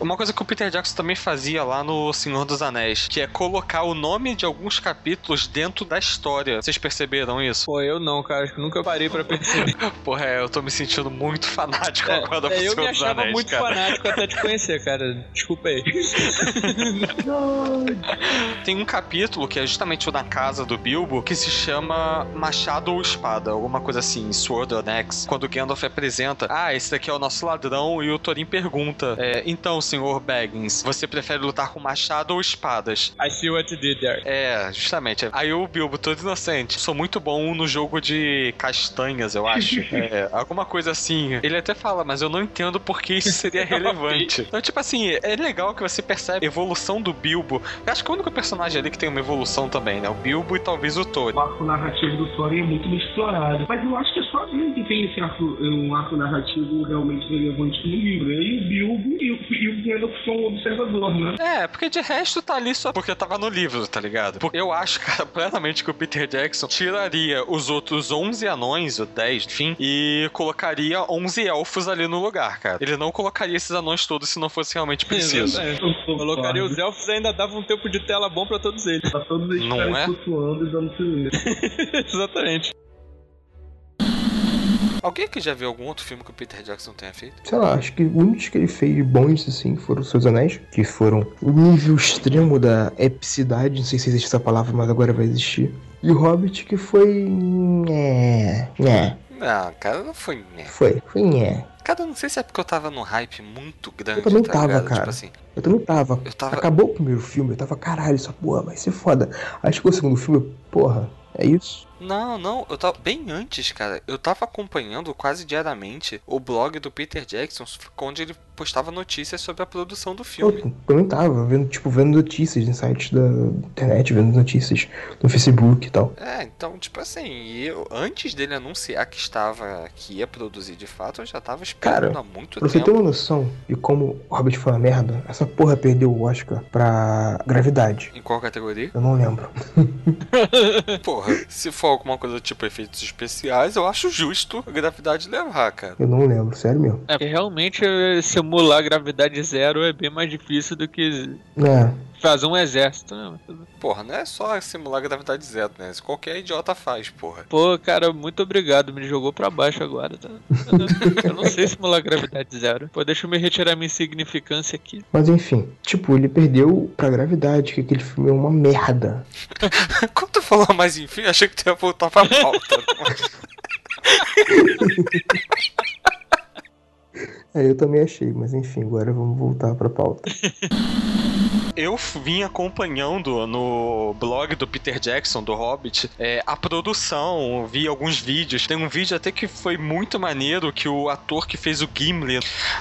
Uma coisa que o Peter Jackson também fazia lá no Senhor dos Anéis, que é colocar o nome de alguns capítulos dentro da história. Vocês perceberam isso? Pô, eu não, cara. Acho que nunca parei pra perceber. [laughs] Porra, é, eu tô me sentindo muito fanático É, agora é, eu Senhor me dos achava Anéis, muito cara. fanático até te conhecer, cara. Desculpa aí. [laughs] Tem um capítulo que é justamente o da casa do Bilbo que se chama Machado ou Espada, alguma coisa assim, Sword or Axe. Quando o Gandalf apresenta, ah, esse daqui é o nosso ladrão, e o Thorin pergunta, é, então, senhor Baggins, você prefere lutar com machado ou espadas? I see what you did there. É, justamente. Aí o Bilbo, todo inocente, sou muito bom no jogo de castanhas, eu acho. [laughs] É, alguma coisa assim. Ele até fala, mas eu não entendo por que isso seria [laughs] relevante. Então, tipo assim, é legal que você percebe a evolução do Bilbo. Eu acho que o único personagem ali que tem uma evolução também, né? O Bilbo e talvez o Thorin. O arco narrativo do Thorin é muito bem explorado. Mas eu acho que é só ele que tem esse arco, um arco narrativo realmente relevante no livro. Ele, o Bilbo e o, e o Gandalf são um observador, né? É, porque de resto tá ali só porque tava no livro, tá ligado? Porque eu acho, [laughs] cara, plenamente que o Peter Jackson tiraria os outros 11 anões, ou 10, enfim, e colocaria 11 elfos ali no lugar, cara. Ele não colocaria esses anões todos se não fosse realmente preciso. É, Colocaria os elfos e ainda dava um tempo de tela bom pra todos eles. Pra todos eles Não é? flutuando e dando silêncio. [laughs] Exatamente. Alguém que já viu algum outro filme que o Peter Jackson tenha feito? Sei lá, acho que os únicos que ele fez bons, assim, foram os Seus Anéis, que foram o nível extremo da epicidade, não sei se existe essa palavra, mas agora vai existir. E o Hobbit, que foi. É. É. Não, cara, não foi. né? Foi. Foi. É. Cara, não sei se é porque eu tava num hype muito grande. Eu também tá tava, ligado? cara. Tipo assim, Eu também tava. Eu tava- Acabou o primeiro filme, eu tava, caralho, essa porra vai ser foda. Aí chegou o segundo filme, porra, é isso? Não, não, eu tava bem antes, cara. Eu tava acompanhando quase diariamente o blog do Peter Jackson, onde ele postava notícias sobre a produção do Eu filme. também tava, vendo, tipo, vendo notícias em sites da internet, vendo notícias no Facebook e tal. É, então, tipo assim, eu, antes dele anunciar que estava, que ia produzir de fato, eu já tava esperando Cara, há muito Pra você tempo. ter uma noção de como o Hobbit foi uma merda, essa porra perdeu o Oscar pra gravidade. Em qual categoria? Eu não lembro. [laughs] Porra, se for alguma coisa tipo efeitos especiais, eu acho justo a gravidade levar, cara. Eu não lembro, sério mesmo. É, porque realmente eh, simular gravidade zero é bem mais difícil do que É. fazer um exército, né? Porra, não é só simular gravidade zero, né? Isso qualquer idiota faz, porra. Pô, cara, muito obrigado. Me jogou pra baixo agora, tá? [laughs] Eu não sei simular gravidade zero. Pô, deixa eu me retirar minha insignificância aqui. Mas enfim, tipo, ele perdeu pra gravidade, que aquele filme é uma merda. [laughs] Quando tu falou mais enfim, achei que tu ia voltar pra pauta. [laughs] É, eu também achei, mas enfim, agora vamos voltar pra pauta. [laughs] Eu vim acompanhando no blog do Peter Jackson, do Hobbit, é, a produção, vi alguns vídeos. Tem um vídeo até que foi muito maneiro que o ator que fez o Gimli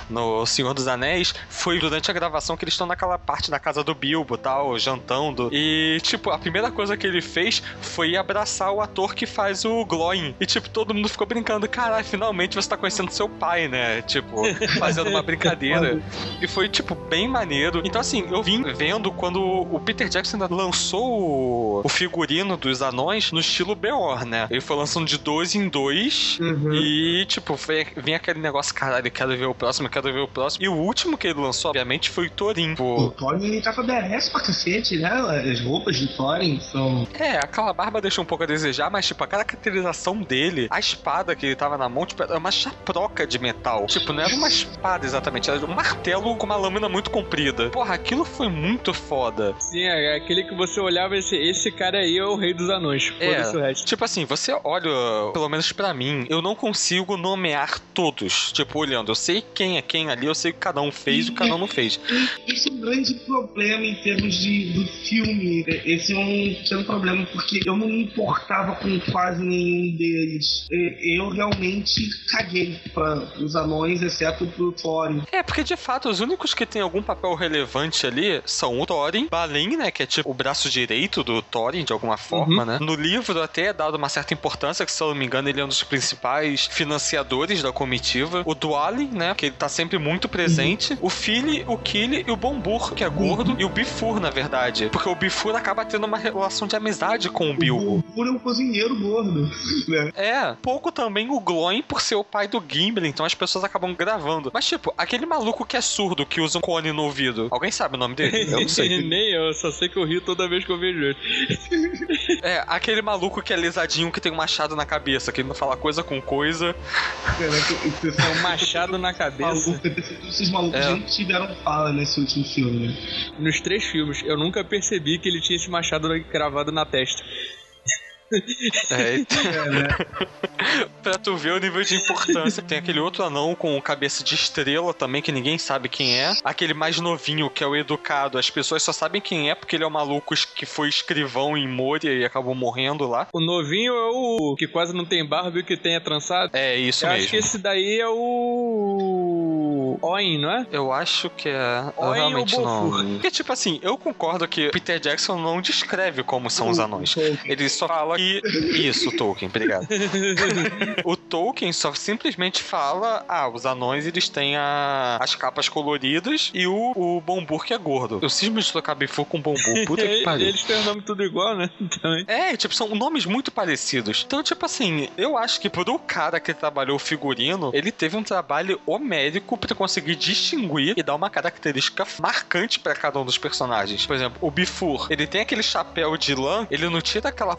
no Senhor dos Anéis foi durante a gravação que eles estão naquela parte da casa do Bilbo, tal, jantando. E, tipo, a primeira coisa que ele fez foi abraçar o ator que faz o Glóin. E, tipo, todo mundo ficou brincando, caralho, finalmente você tá conhecendo seu pai, né? Tipo, [laughs] fazendo uma brincadeira. E foi, tipo, bem maneiro. Então, assim, eu vim vendo quando o Peter Jackson lançou o- figurino dos anões no estilo Beor, né? Ele foi lançando de dois em dois e, tipo, foi, vem aquele negócio, caralho, quero ver o próximo, quero ver o próximo. E o último que ele lançou, obviamente, foi o Thorin. O Thorin ele tava badass pra cacete, né? As roupas de Thorin são. É, aquela barba deixa um pouco a desejar, mas, tipo, a caracterização dele, a espada que ele tava na mão, tipo, era uma chaproca de metal. Tipo, não era uma espada exatamente, era um martelo com uma lâmina muito comprida. Porra, aquilo foi muito foda. Sim, é aquele que você olhava esse, esse cara aí é o rei dos anões. Foda-se o É, resto. tipo assim, você olha, pelo menos pra mim, eu não consigo nomear todos. Tipo, olhando, eu sei quem é quem ali, eu sei o que cada um fez e o que cada um não fez. [laughs] Esse é um grande problema em termos de, do filme. Esse é um pequeno problema, porque eu não me importava com quase nenhum deles. Eu realmente caguei para os anões, exceto pro Thorin. É, porque de fato, os únicos que têm algum papel relevante ali são o Thorin, Balin, né, que é tipo o braço direito do Thorin, de alguma forma, né? No livro até é dado uma certa importância, que se eu não me engano, ele é um dos principais financiadores da comitiva. O Dwalin, né, que ele tá sempre muito presente. O Philly, o Killy e o Bombur, que é gordo. E o Bifur, na verdade. Porque o Bifur acaba tendo uma relação de amizade com o Bilbo. O Furo é um cozinheiro gordo, [laughs] né? É, pouco também o Gloin por ser o pai do Gimli, então as pessoas acabam gravando. Mas, tipo, aquele maluco que é surdo, que usa um cone no ouvido. Alguém sabe o nome dele? Eu não sei. [laughs] Nem eu, só sei que eu rio toda vez que eu vejo ele. [laughs] É, aquele maluco que é lisadinho, que tem um machado na cabeça, que não fala coisa com coisa. Caraca, Um machado na cabeça. Esses malucos É. nem tiveram fala nesse último filme, né? Nos três filmes, eu nunca percebi que ele tinha esse machado cravado na testa. É, É, né? [laughs] pra tu ver o nível de importância. Tem aquele outro anão com cabeça de estrela também, que ninguém sabe quem é. Aquele mais novinho, que é o educado. As pessoas só sabem quem é porque ele é o maluco que foi escrivão em Moria e acabou morrendo lá. O novinho é o que quase não tem barba e o que tem é trançado. É isso eu mesmo. acho que esse daí é o. Oin, não é? Eu acho que é. Eu Olha realmente o não. Porque, tipo assim, eu concordo que Peter Jackson não descreve como são os anões. Ele só fala que. Isso, Tolkien, obrigado. [laughs] o Tolkien só simplesmente fala: ah, os anões eles têm a- as capas coloridas e o, o Bombur que é gordo. Eu cismo de trocar Bifur com Bombur. Puta que [laughs] pariu. Eles têm o nome tudo igual, né? [laughs] Também. É, tipo, são nomes muito parecidos. Então, tipo assim, eu acho que pro cara que trabalhou o figurino, ele teve um trabalho homérico pra conseguir distinguir e dar uma característica marcante pra cada um dos personagens. Por exemplo, o Bifur, ele tem aquele chapéu de lã, ele não tira aquela.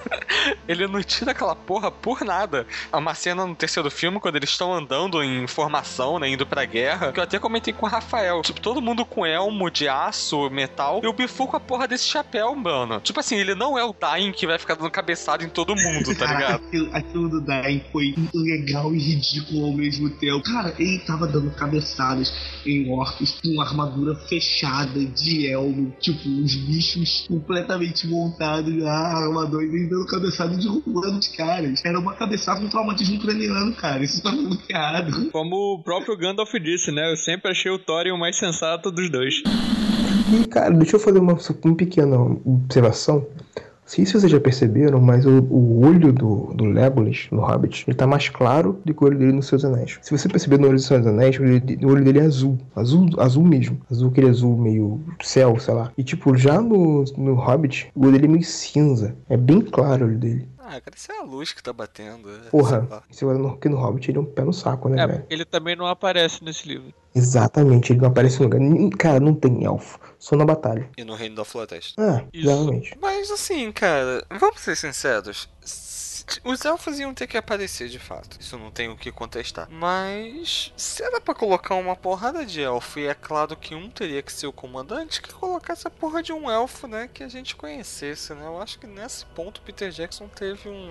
Ele não tira aquela porra por nada. Há uma cena no terceiro filme, quando eles estão andando em formação, né, indo pra guerra, que eu até comentei com o Rafael. Tipo, todo mundo com elmo de aço, metal, e o Bifur com a porra desse chapéu, mano. Tipo assim, ele não é o Dain que vai ficar dando cabeçada em todo mundo, tá [laughs] ligado? Aquilo, aquilo do Dain foi legal e ridículo ao mesmo tempo. Cara, ele tava dando cabeçadas em orcs com armadura fechada de elmo. Tipo, os bichos completamente montados na armadura e dando cabeçada e derrubando os caras. Era uma cabeçada com traumatismo craniano, cara. Isso tá muito errado. Como o próprio Gandalf disse, né? Eu sempre achei o Thorin o mais sensato dos dois. E, cara, deixa eu fazer uma, uma pequena observação. Sei se vocês já perceberam, mas o, o olho do, do Legolas, no Hobbit, ele tá mais claro do que o olho dele nos Seus Anéis. Se você perceber no olho dos Seus Anéis, o olho, de- o olho dele é azul. Azul, azul mesmo. Azul, aquele azul meio céu, sei lá. E, tipo, já no, no Hobbit, o olho dele é meio cinza. É bem claro o olho dele. Ah, cara, isso é a luz que tá batendo. é, Porra, agora no, porque no Hobbit ele é um pé no saco, né, É, velho? ele também não aparece nesse livro. Exatamente, ele não aparece em lugar. Cara, não tem elfo. Só na batalha. E no Reino da Floresta. Ah, Isso. exatamente. Mas assim, cara, vamos ser sinceros. Os elfos iam ter que aparecer de fato. Isso não tem o que contestar. Mas se era pra colocar uma porrada de elfo, e é claro que um teria que ser o comandante, que colocasse a porra de um elfo, né? Que a gente conhecesse, né? Eu acho que nesse ponto Peter Jackson teve um.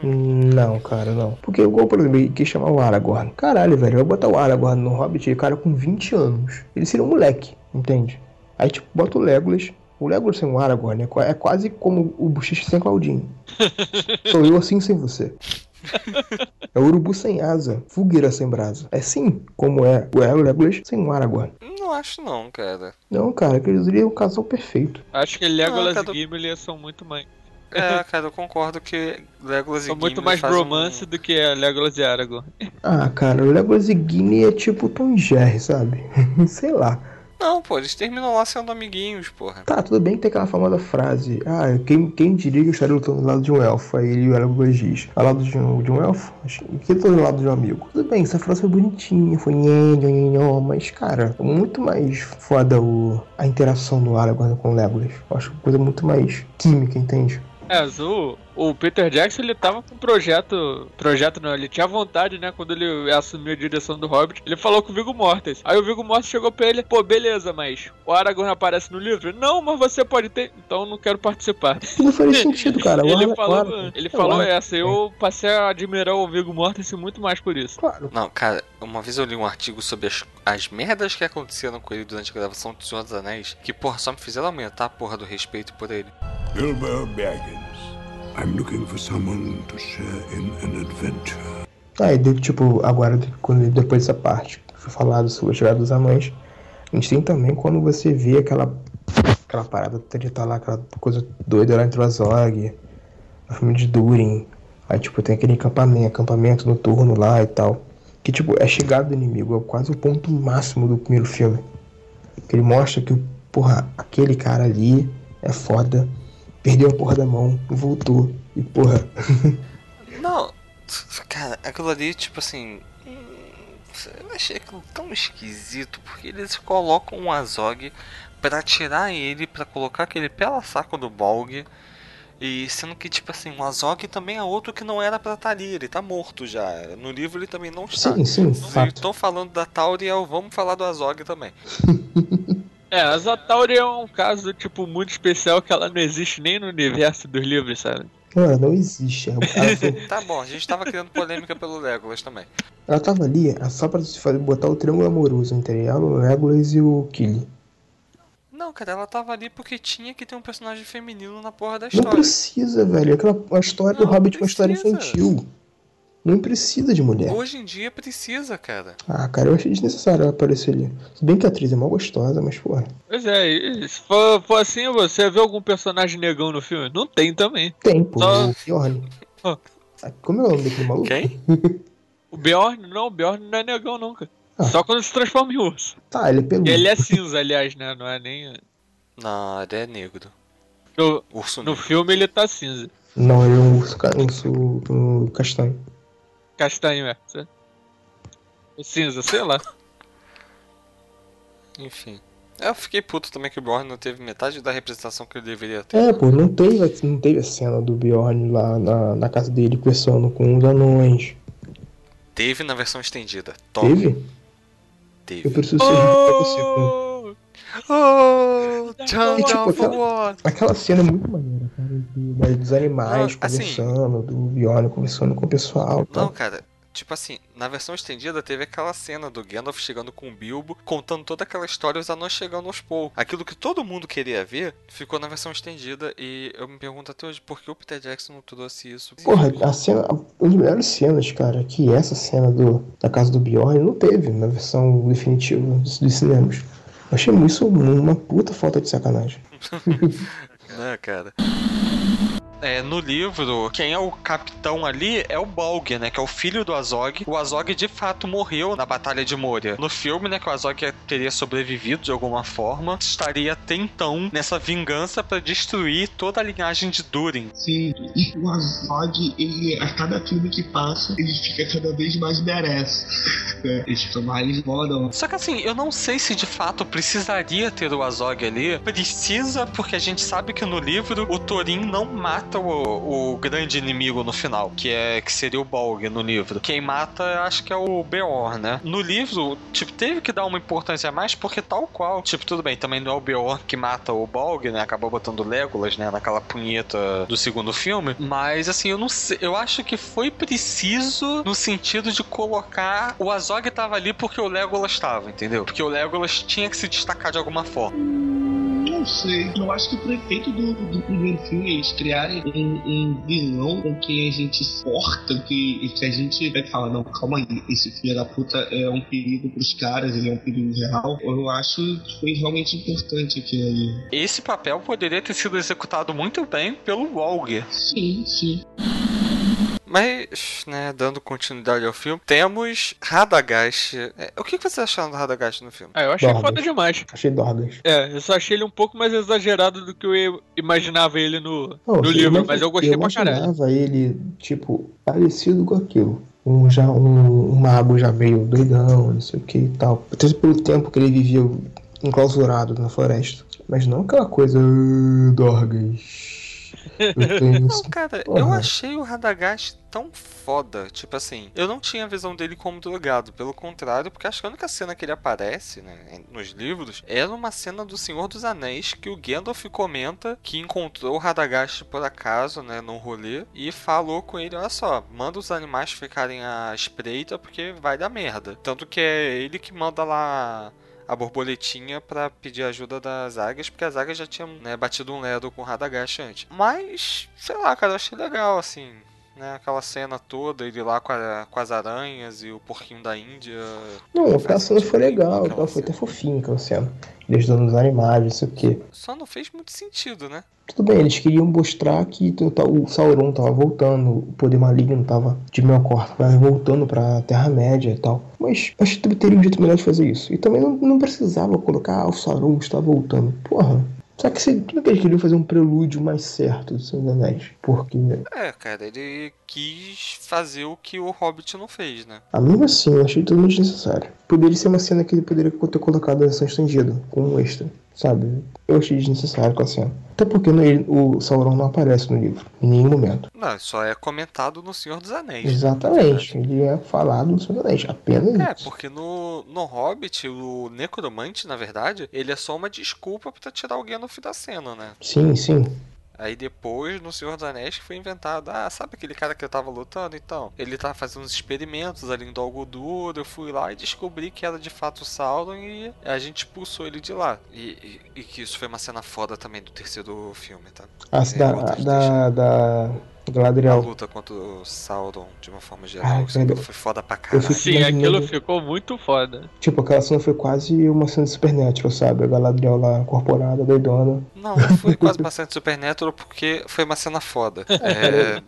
Não, cara, não. Porque, igual, por exemplo, ele quis chamar o Aragorn. Caralho, velho, vai botar o Aragorn no Hobbit, ele cara com 20 anos. Ele seria um moleque, entende? Aí, tipo, bota o Legolas. O Legolas sem o Aragorn é, qua- é quase como o Bochiche sem Claudinho. [laughs] Sou eu assim sem você. É o urubu sem asa, fogueira sem brasa. É sim como é o Legolas sem o Aragorn. Não acho não, cara. Não, cara, que eles seriam o casal perfeito. Acho que Legolas cara, e Gimli são muito mais. É, cara, eu concordo que Legolas São e muito Gimli mais fazem um- bromance do que a Legolas e Aragorn. Ah, cara, o Legolas e Gimli é tipo Tom e Jerry, sabe? [laughs] Sei lá. Não, pô, eles terminam lá sendo amiguinhos, porra. Tá, tudo bem que tem aquela famosa frase. Ah, quem, quem diria que eu estaria lutando do lado de um elfo? Aí ele e o Legolas diz. Ao lado de um, de um elfo? Acho que do lado de um amigo. Tudo bem, essa frase foi bonitinha, foi nhen, nhen, nhen, mas, cara, muito mais foda o, a interação do Aragorn com o Legolas. Eu acho coisa muito mais química, entende? É, o, o Peter Jackson ele tava com um projeto. Projeto não, ele tinha vontade, né? Quando ele assumiu a direção do Hobbit, ele falou com o Viggo Mortensen. Aí o Viggo Mortensen chegou pra ele: pô, beleza, mas o Aragorn aparece no livro? Não, mas você pode ter. Então eu não quero participar. [laughs] Não faria sentido, cara. O ele falou, o Aragorn- ele é, falou Aragorn- essa. Eu passei a admirar o Viggo Mortensen muito mais por isso. Claro. Não, cara, uma vez eu li um artigo sobre as, as merdas que aconteceram com ele durante a gravação do Senhor dos Anéis, que, porra, só me fizeram aumentar a porra do respeito por ele. Bilbo Baggins. I'm looking for someone to share in an adventure. Ah, e de- tipo, agora, quando, depois dessa parte que foi falado sobre a chegada dos anões, a gente tem também quando você vê aquela, aquela parada de estar lá, aquela coisa doida lá entre o Azog, o filme de Durin. Aí, tipo, tem aquele acampamento, acampamento noturno lá e tal. Que, tipo, é a chegada do inimigo, é quase o ponto máximo do primeiro filme. Que ele mostra que, porra, aquele cara ali é foda, perdeu a porra da mão, voltou, e porra. [laughs] Não, cara, aquilo ali, tipo assim. hum, Eu achei aquilo tão esquisito, porque eles colocam um Azog pra tirar ele, pra colocar aquele pela saco do Balg. E sendo que, tipo assim, o Azog também é outro que não era pra estar ali, ele tá morto já. No livro ele também não está. Sim, sim, fato. estão falando da Tauriel, vamos falar do Azog também. [laughs] É, a Zatauri é um caso, tipo, muito especial que ela não existe nem no universo dos livros, sabe? Não, ela não existe. Ela, ela foi- Tá bom, a gente tava criando polêmica pelo Legolas também. ela tava ali é só pra se fazer, botar o triângulo amoroso entre ela, o Legolas e o Killy. Não, cara, ela tava ali porque tinha que ter um personagem feminino na porra da Não história. precisa, velho. Aquela, a história do Não, Hobbit é uma história infantil. Não precisa de mulher. Hoje em dia precisa, cara. Ah, cara, eu achei desnecessário ela aparecer ali. Se bem que a atriz é mal gostosa, mas porra. Pois é, e se for, for assim, você vê algum personagem negão no filme? Não tem também. Tem, pô. Só- O Bjorn. Ah, Como é o nome daquele maluco? Quem? [laughs] O Bjorn, não, o Bjorn não é negão nunca. Ah. Só quando se transforma em urso. Tá, ele é peludo. Ele é cinza, aliás, né? Não é nem. Não, ele é negro. No, Urso no negro. filme ele tá cinza. Não, ele é um urso, um urso um castanho. Castanho, é. Cê- Cinza, sei lá. Enfim. Eu fiquei puto também que o Bjorn não teve metade da representação que ele deveria ter. É, pô, não teve, não teve a cena do Bjorn lá na, na casa dele conversando com os anões. Teve na versão estendida. Tome. Teve? Teve. Eu preciso ser com- Oh, jump E, tipo, aquela-? Aquela cena é muito maneira, cara. do- dos animais Não, assim- conversando, do Bjorn conversando com o pessoal. Não, Tal. cara. Tipo assim, na versão estendida teve aquela cena do Gandalf chegando com o Bilbo, contando toda aquela história e os anões chegando aos poucos. Aquilo que todo mundo queria ver ficou na versão estendida e eu me pergunto até hoje por que o Peter Jackson não trouxe isso. Porra, a cena, uma das melhores cenas, cara, que essa cena do, da casa do Bjorn não teve na versão definitiva dos cinemas. Achei isso uma puta falta de sacanagem. [laughs] Né, cara? É, no livro, quem é o capitão ali é o Balg, né? Que é o filho do Azog. O Azog de fato morreu na Batalha de Moria. No filme, né? Que o Azog teria sobrevivido de alguma forma, estaria até então nessa vingança pra destruir toda a linhagem de Durin. Sim, e o Azog, ele, a cada filme que passa, ele fica cada vez mais merece. [laughs] né? Ele fica mais foda. Só que assim, eu não sei se de fato precisaria ter o Azog ali. Precisa, porque a gente sabe que no livro o Thorin não mata o, o grande inimigo no final, que é que seria o Bolg no livro. Quem mata, acho que é o Beorn, né? No livro, tipo, teve que dar uma importância a mais, porque tal qual. Tipo, tudo bem, também não é o Beorn que mata o Bolg, né? Acabou botando Legolas, né? Naquela punheta do segundo filme. Mas assim, eu não sei. Eu acho que foi preciso no sentido de colocar. O Azog tava ali porque o Legolas tava, entendeu? Porque o Legolas tinha que se destacar de alguma forma. Não sei. Eu acho que o prefeito do, do primeiro filme é eles criarem um, um vilão com quem a gente suporta, que, que a gente vai falar, não, calma aí, esse filho da puta é um perigo pros caras, ele é um perigo real. Eu acho que foi realmente importante aquilo ali. Esse papel poderia ter sido executado muito bem pelo Walger. Sim, sim. Mas, né, dando continuidade ao filme, temos Radagast. É, o que vocês acharam do Radagast no filme? Ah, eu achei Dorgas. foda demais. Achei dorgas. É, eu só achei ele um pouco mais exagerado do que eu imaginava ele no, Não, no eu livro, imagi- mas eu gostei pra caralho. imaginava ele, tipo, parecido com aquilo. Um, já, um, um mago já meio doidão, não sei o que e tal. Até pelo tempo que ele vivia enclausurado na floresta. Mas não aquela coisa. "Ah, Dorgas. Eu Não, cara, eu Porra. achei o Radagast tão foda. Tipo assim, eu não tinha a visão dele como drogado. Pelo contrário, porque acho que a única cena que ele aparece, né, nos livros, era uma cena do Senhor dos Anéis que o Gandalf comenta que encontrou o Radagast por acaso, né, num rolê e falou com ele: olha só, manda os animais ficarem à espreita porque vai dar merda. Tanto que é ele que manda lá a borboletinha pra pedir ajuda das águias, porque as águias já tinham né, batido um ledo com o Radagast antes. Mas, sei lá, cara, eu achei legal, assim. Né, aquela cena toda, ele lá com, a- com as aranhas e o porquinho da Índia. Não, aquela cena foi sentido, legal, aquela foi até cena. fofinha aquela cena. Eles dando os animais, não sei o que. Só não fez muito sentido, né? Tudo bem, eles queriam mostrar que o Sauron tava voltando, o poder maligno tava de Melkor, tava voltando pra Terra-média e tal. Mas acho que teria um jeito melhor de fazer isso. E também não, não precisava colocar, ah, o Sauron está voltando. Porra. Só que se, tudo que eles queriam fazer um prelúdio mais certo do Senhor dos Anéis. Porque, É, cara, ele quis fazer o que o Hobbit não fez, né? a mesmo assim, eu achei totalmente desnecessário. Poderia ser uma cena que ele poderia ter colocado a versão estendida, com um extra, sabe? Eu achei desnecessário com a cena. Até porque no- ele- o Sauron não aparece no livro, em nenhum momento. Não, só é comentado no Senhor dos Anéis. né, Exatamente, ele é falado no Senhor dos Anéis, apenas É, isso. porque no, no Hobbit, o Necromante, na verdade, ele é só uma desculpa pra tirar o Gandalf da cena, né? Sim, sim. Aí depois, no Senhor dos Anéis, que foi inventado, ah, sabe aquele cara que eu tava lutando? Então, ele tava fazendo uns experimentos ali em Dol Guldur, eu fui lá e descobri que era de fato o Sauron e a gente expulsou ele de lá. E, e- e que isso foi uma cena foda também do terceiro filme, tá? A É, da, outras da, da A Galadriel. luta contra o Sauron, de uma forma geral, Ah, isso aquilo velho. foi foda pra caralho. Sim, imaginando- aquilo ficou muito foda. Tipo, aquela cena foi quase uma cena de Supernatural, sabe? A Galadriel lá incorporada, doidona. Não, não foi quase bastante Supernatural porque foi uma cena foda. [laughs] É,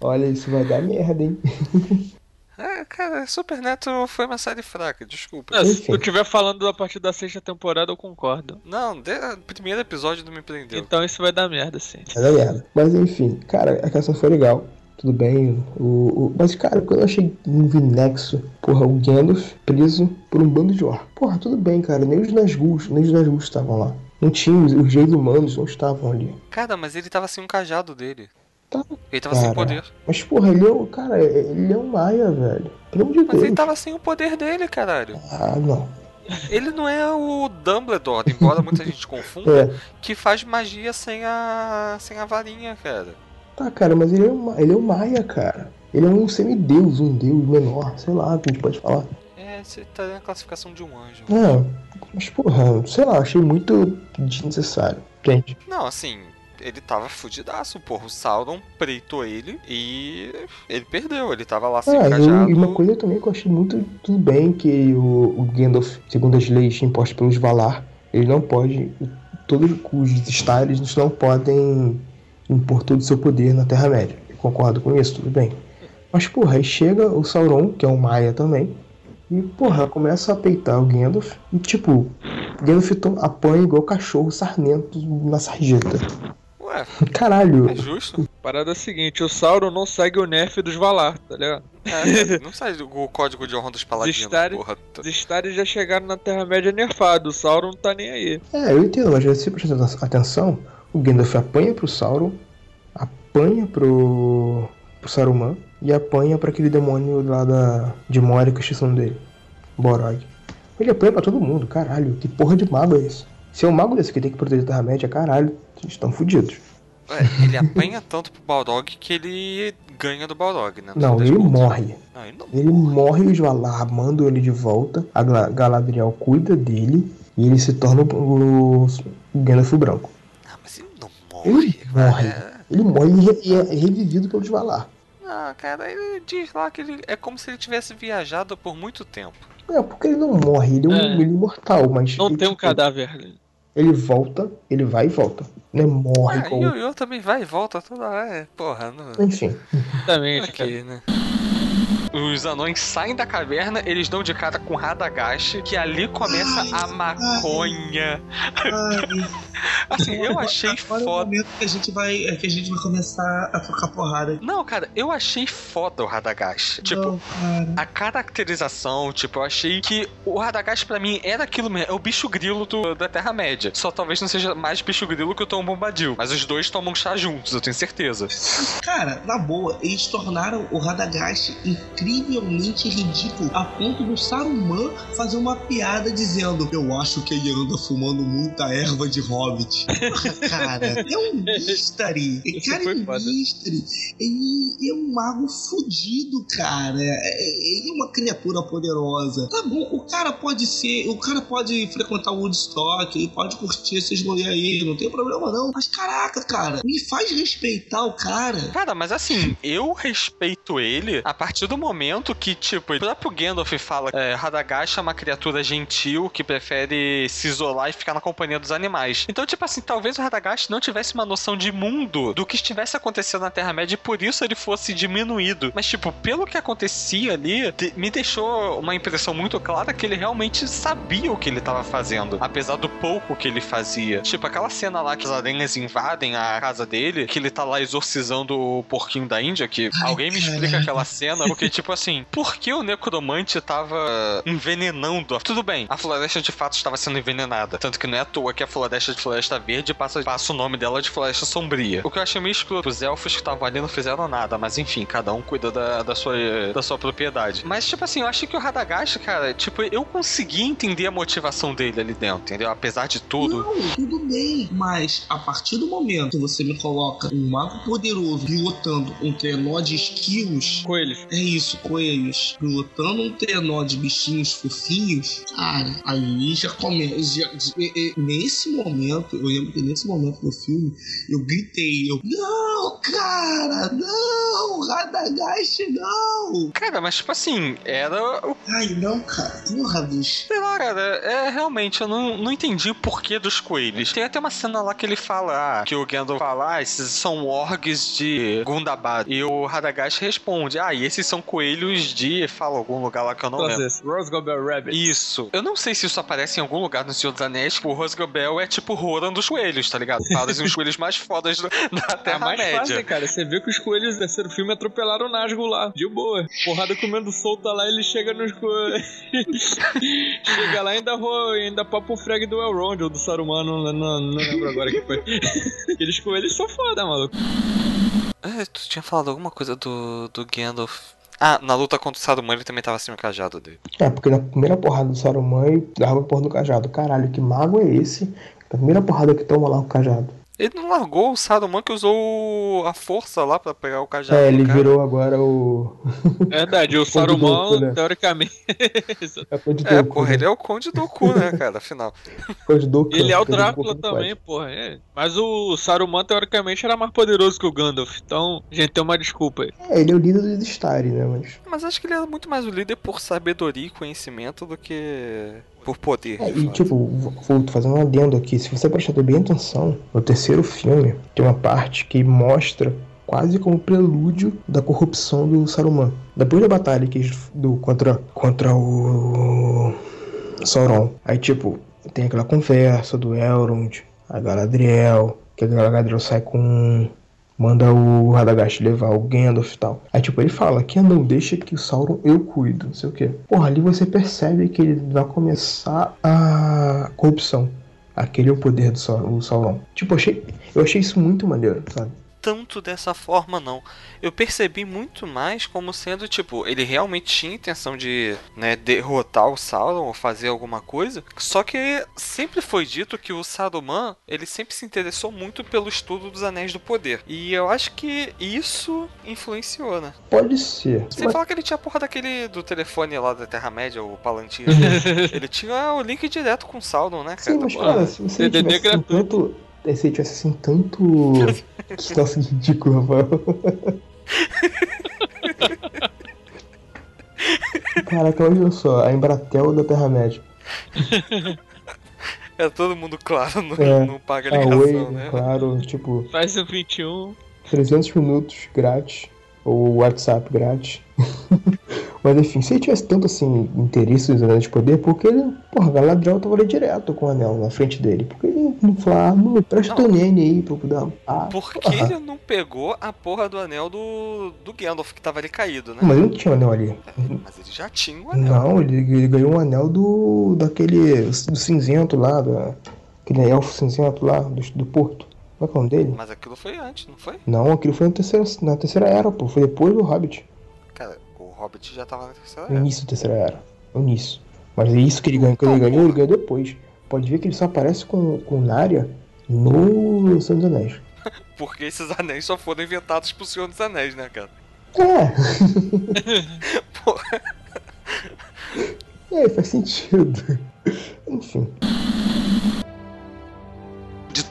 Olha, isso vai dar merda, hein? [laughs] é, cara, Supernatural foi uma série fraca, desculpa. Não, se tu estiver falando a partir da sexta temporada, eu concordo. Não, de, primeiro episódio não me prendeu. Então isso vai dar merda, sim. Vai dar merda. Mas enfim, cara, aquela cena foi legal. Tudo bem. O, o- Mas, cara, quando eu achei um nexo, porra, o Gandalf preso por um bando de orcs. Porra, tudo bem, cara. Nem os Nazgûl, nem os Nazgûl estavam lá. Não tinha, os, os reis humanos não estavam ali. Cara, mas ele tava sem um cajado dele. Tá, Ele tava sem cara. poder. Mas, porra, ele é um. Cara, ele é um Maia, velho. Pelo amor de Mas ele Deus. tava sem o poder dele, caralho. Ah, não. Ele não é o Dumbledore, embora muita gente [laughs] confunda, É. que faz magia sem a. sem a varinha, cara. Tá, cara, mas ele é um, ele é um Maia, cara. Ele é um semideus, um deus menor, sei lá, o que a gente pode falar. É, você tá na classificação de um anjo. É, mas, porra, sei lá, achei muito desnecessário. Gente, Não, assim, ele tava fudidaço, porra. O Sauron preitou ele e ele perdeu. Ele tava lá sem Ah, cajado. e uma coisa também que eu achei muito tudo bem que o, o Gandalf, segundo as leis impostas pelos Valar, ele não pode. Todos os Styles não podem impor todo o seu poder na Terra-média. Concordo com isso, tudo bem. Mas, porra, aí chega o Sauron, que é um Maia também, e, porra, começa a peitar o Gandalf. E, tipo, Gandalf apanha igual cachorro sarnento na sarjeta. Ué, Caralho. é justo. Parada é a seguinte, o Sauron não segue o nerf dos Valar, tá ligado? É, [laughs] não sai o código de honra dos paladinos, porra. Os Stars já chegaram na Terra-média nerfado, o Sauron não tá nem aí. É, eu entendo, mas se prestar atenção, o Gandalf apanha pro Sauron, apanha pro, pro Saruman e apanha pra aquele demônio lá da, de Moria, que eu esqueci o nome dele, Borog. Ele apanha pra todo mundo, caralho, que porra de mago é esse? Se é um mago desse que tem que proteger a Terra-média, caralho, eles estão fodidos. É, ele [laughs] apanha tanto pro Balrog que ele ganha do Balrog, né? Não, ele morre. Não, ele não Ele morre e os Valar mandam ele de volta, a Galadriel cuida dele e ele se torna o, o Gandalf branco. Ah, mas ele não Ele morre. morre. É... Ele morre e é revivido pelos Valar. Não, cara, ele diz lá que ele é como se ele tivesse viajado por muito tempo. É, porque ele não morre, ele é, um, É. ele é imortal, mas. Não ele, tem um tipo, cadáver ali. Ele volta, ele vai e volta. Né? Morre Ah, com. e o Yo também vai e volta toda hora. É, Porra, não. Enfim. Cara. Ok, né? Os anões saem da caverna, eles dão de cara com Radagast, que ali começa a maconha. [laughs] assim, eu achei Agora é o foda. momento que a gente vai, é que a gente vai começar a trocar porrada. Não, cara, eu achei foda o Radagast. Tipo, Não, a caracterização, tipo, eu achei que o Radagast pra mim era aquilo mesmo, é o bicho grilo do- da Terra-média. Só talvez não seja mais bicho grilo que o Tom Bombadil. Mas os dois tomam chá juntos, eu tenho certeza. Cara, na boa, eles tornaram o Radagast incrivelmente ridículo a ponto do Saruman fazer uma piada dizendo: Eu acho que ele anda fumando muita erva de hobbit. Porra, [laughs] cara, é um mystery. Cara, é um mystery. Ele é um mago fudido, cara. É- Ele é uma criatura poderosa. Tá bom, o cara pode ser. O cara pode frequentar o Woodstock, ele pode curtir esses rolês aí, não tem problema não. Mas caraca, cara, me faz respeitar o cara. Cara, mas assim, eu respeito ele a partir do momento que, tipo, o próprio Gandalf fala é, Radagast é uma criatura gentil que prefere se isolar e ficar na companhia dos animais. Então, tipo assim, talvez o Radagast não tivesse uma noção de mundo do que estivesse acontecendo na Terra-média e por isso ele fosse diminuído. Mas, tipo, pelo que acontecia ali, me deixou uma impressão muito clara que ele realmente sabia o que ele tava fazendo, apesar do pouco que ele fazia. Tipo, aquela cena lá que as aranhas invadem a casa dele, que ele tá lá exorcizando o porquinho da Índia, que alguém me explica aquela cena, porque, tipo assim, por que o necromante tava envenenando? Tudo bem, a floresta de fato estava sendo envenenada. Tanto que não é à toa que a floresta de Floresta Verde passa, passa o nome dela de Floresta Sombria. O que eu achei meio escroto, os elfos que estavam ali não fizeram nada, mas enfim, cada um cuida da, da, sua, da sua propriedade. Mas, tipo assim, eu achei que o Radagast, cara, tipo, eu consegui entender a motivação dele ali dentro, entendeu? Apesar de tudo. Não, tudo bem. Mas a partir do momento que você me coloca um mago poderoso pilotando um trenó de esquilos. Coelhos. É isso, coelhos. Pilotando um trenó de bichinhos fofinhos. Cara, aí já começa. já- e- e- nesse momento, eu lembro que nesse momento do filme, eu gritei. Eu, não, cara, não, Radagast, não. Cara, mas tipo assim, era o. Ai, não, cara. Porra, bicho. Sei lá, cara, é realmente, eu não, não entendi o porquê dos coelhos. Tem até uma cena lá que ele fala, ah, que o Gandalf fala, ah, esses são orgs de Gundabad. E o Radagast responde, ah, e esses são coelhos de. Fala algum lugar lá que eu não lembro. Process. Rose Gobel Rabbit. Isso. Eu não sei se isso aparece em algum lugar no Senhor dos Anéis, tipo, o Rosgobel é tipo Roran dos coelhos, tá ligado? Parecem os coelhos mais fodas do- da É mais fácil, Terra-média. cara. Você vê que os coelhos do terceiro filme atropelaram o Nazgûl lá, de boa. Porrada comendo solta lá, ele chega nos coelhos. [laughs] chega lá e ainda, ainda papa o frag do Elrond ou do Saruman, não, não, não lembro agora quem foi. [laughs] Aqueles coelhos são foda, maluco. É, tu tinha falado alguma coisa do, do Gandalf. Ah, na luta contra o Saruman ele também tava assim o cajado dele. É, porque na primeira porrada do Saruman ele dava a porra do cajado. Caralho, que mago é esse? Na primeira porrada que toma lá o cajado. Ele não largou o Saruman que usou a força lá pra pegar o cajado. É, do ele cara. virou agora o. Verdade, [laughs] o Conde Saruman, Dooku, né? teoricamente. [laughs] É o Conde É, porra, né? ele é o Conde do cu, né, [laughs] cara, afinal. Conde Dooku, Ele é o Drácula também, pode. porra. é. Mas o Saruman, teoricamente, era mais poderoso que o Gandalf. Então, gente, tem uma desculpa aí. É, ele é o líder do Stari, né? Mas. Mas acho que ele era muito mais o líder por sabedoria e conhecimento do que por poder. É, e tipo, vou fazer um adendo aqui. Se você prestar bem atenção, no terceiro filme, tem uma parte que mostra quase como prelúdio da corrupção do Saruman. Depois da batalha que do, contra, contra o Sauron. Aí, tipo, tem aquela conversa do Elrond, a Galadriel, que a Galadriel sai com manda o Radagast levar o Gandalf e tal. Aí, tipo, ele fala que não deixa que o Sauron eu cuido, não sei o quê. Porra, ali você percebe que ele vai começar a corrupção. Aquele é o poder do Sauron. Tipo, achei, eu achei isso muito maneiro, sabe? Tanto dessa forma, não. Eu percebi muito mais como sendo, tipo, ele realmente tinha intenção de né, derrotar o Sauron ou fazer alguma coisa. Só que sempre foi dito que o Saruman, ele sempre se interessou muito pelo estudo dos Anéis do Poder. E eu acho que isso influenciou, né? Pode ser. Sem Mas- falar que ele tinha a porra daquele do telefone lá da Terra-média, o Palantir. [laughs] ele tinha o link direto com o Sauron, né, cara? Sim, mas cara, se você DDD tivesse assim, gratuito. Tanto. Se ele tivesse assim tanto. [laughs] Nossa, que ridículo, Rafael. Caraca, imagina só, a Embratel da Terra-média. É todo mundo claro, não, É. não paga Ah, ligação, oi, né? claro, tipo, Faz o 21. 300 minutos grátis, ou WhatsApp grátis. [laughs] Mas enfim, se ele tivesse tanto assim interesse nos anéis de poder, porque ele, porra, Galadriel tava ali direto com o anel na frente dele. Porque ele não falou, ah, não, presta teu nene aí pra poder. Ah, Por que porra. ele não pegou a porra do anel do, do Gandalf que tava ali caído, né? Mas ele não tinha o anel ali. Mas ele já tinha o anel. Não, ele, ele ganhou um anel do. daquele. do cinzento lá, da, aquele elfo cinzento lá, do, do porto. É é o nome dele? Mas aquilo foi antes, não foi? Não, aquilo foi na terceira, na terceira era, pô. Foi depois do Hobbit. Cara, o Hobbit já tava na terceira No era. início da terceira era. No início. Mas é isso que ele ganhou, que ele ganhou, ele ganhou depois. Pode ver que ele só aparece com, com Narya no Senhor dos Anéis. [laughs] Porque esses anéis só foram inventados pro Senhor dos Anéis, né, cara? É, [laughs] Porra. é, faz sentido. Enfim.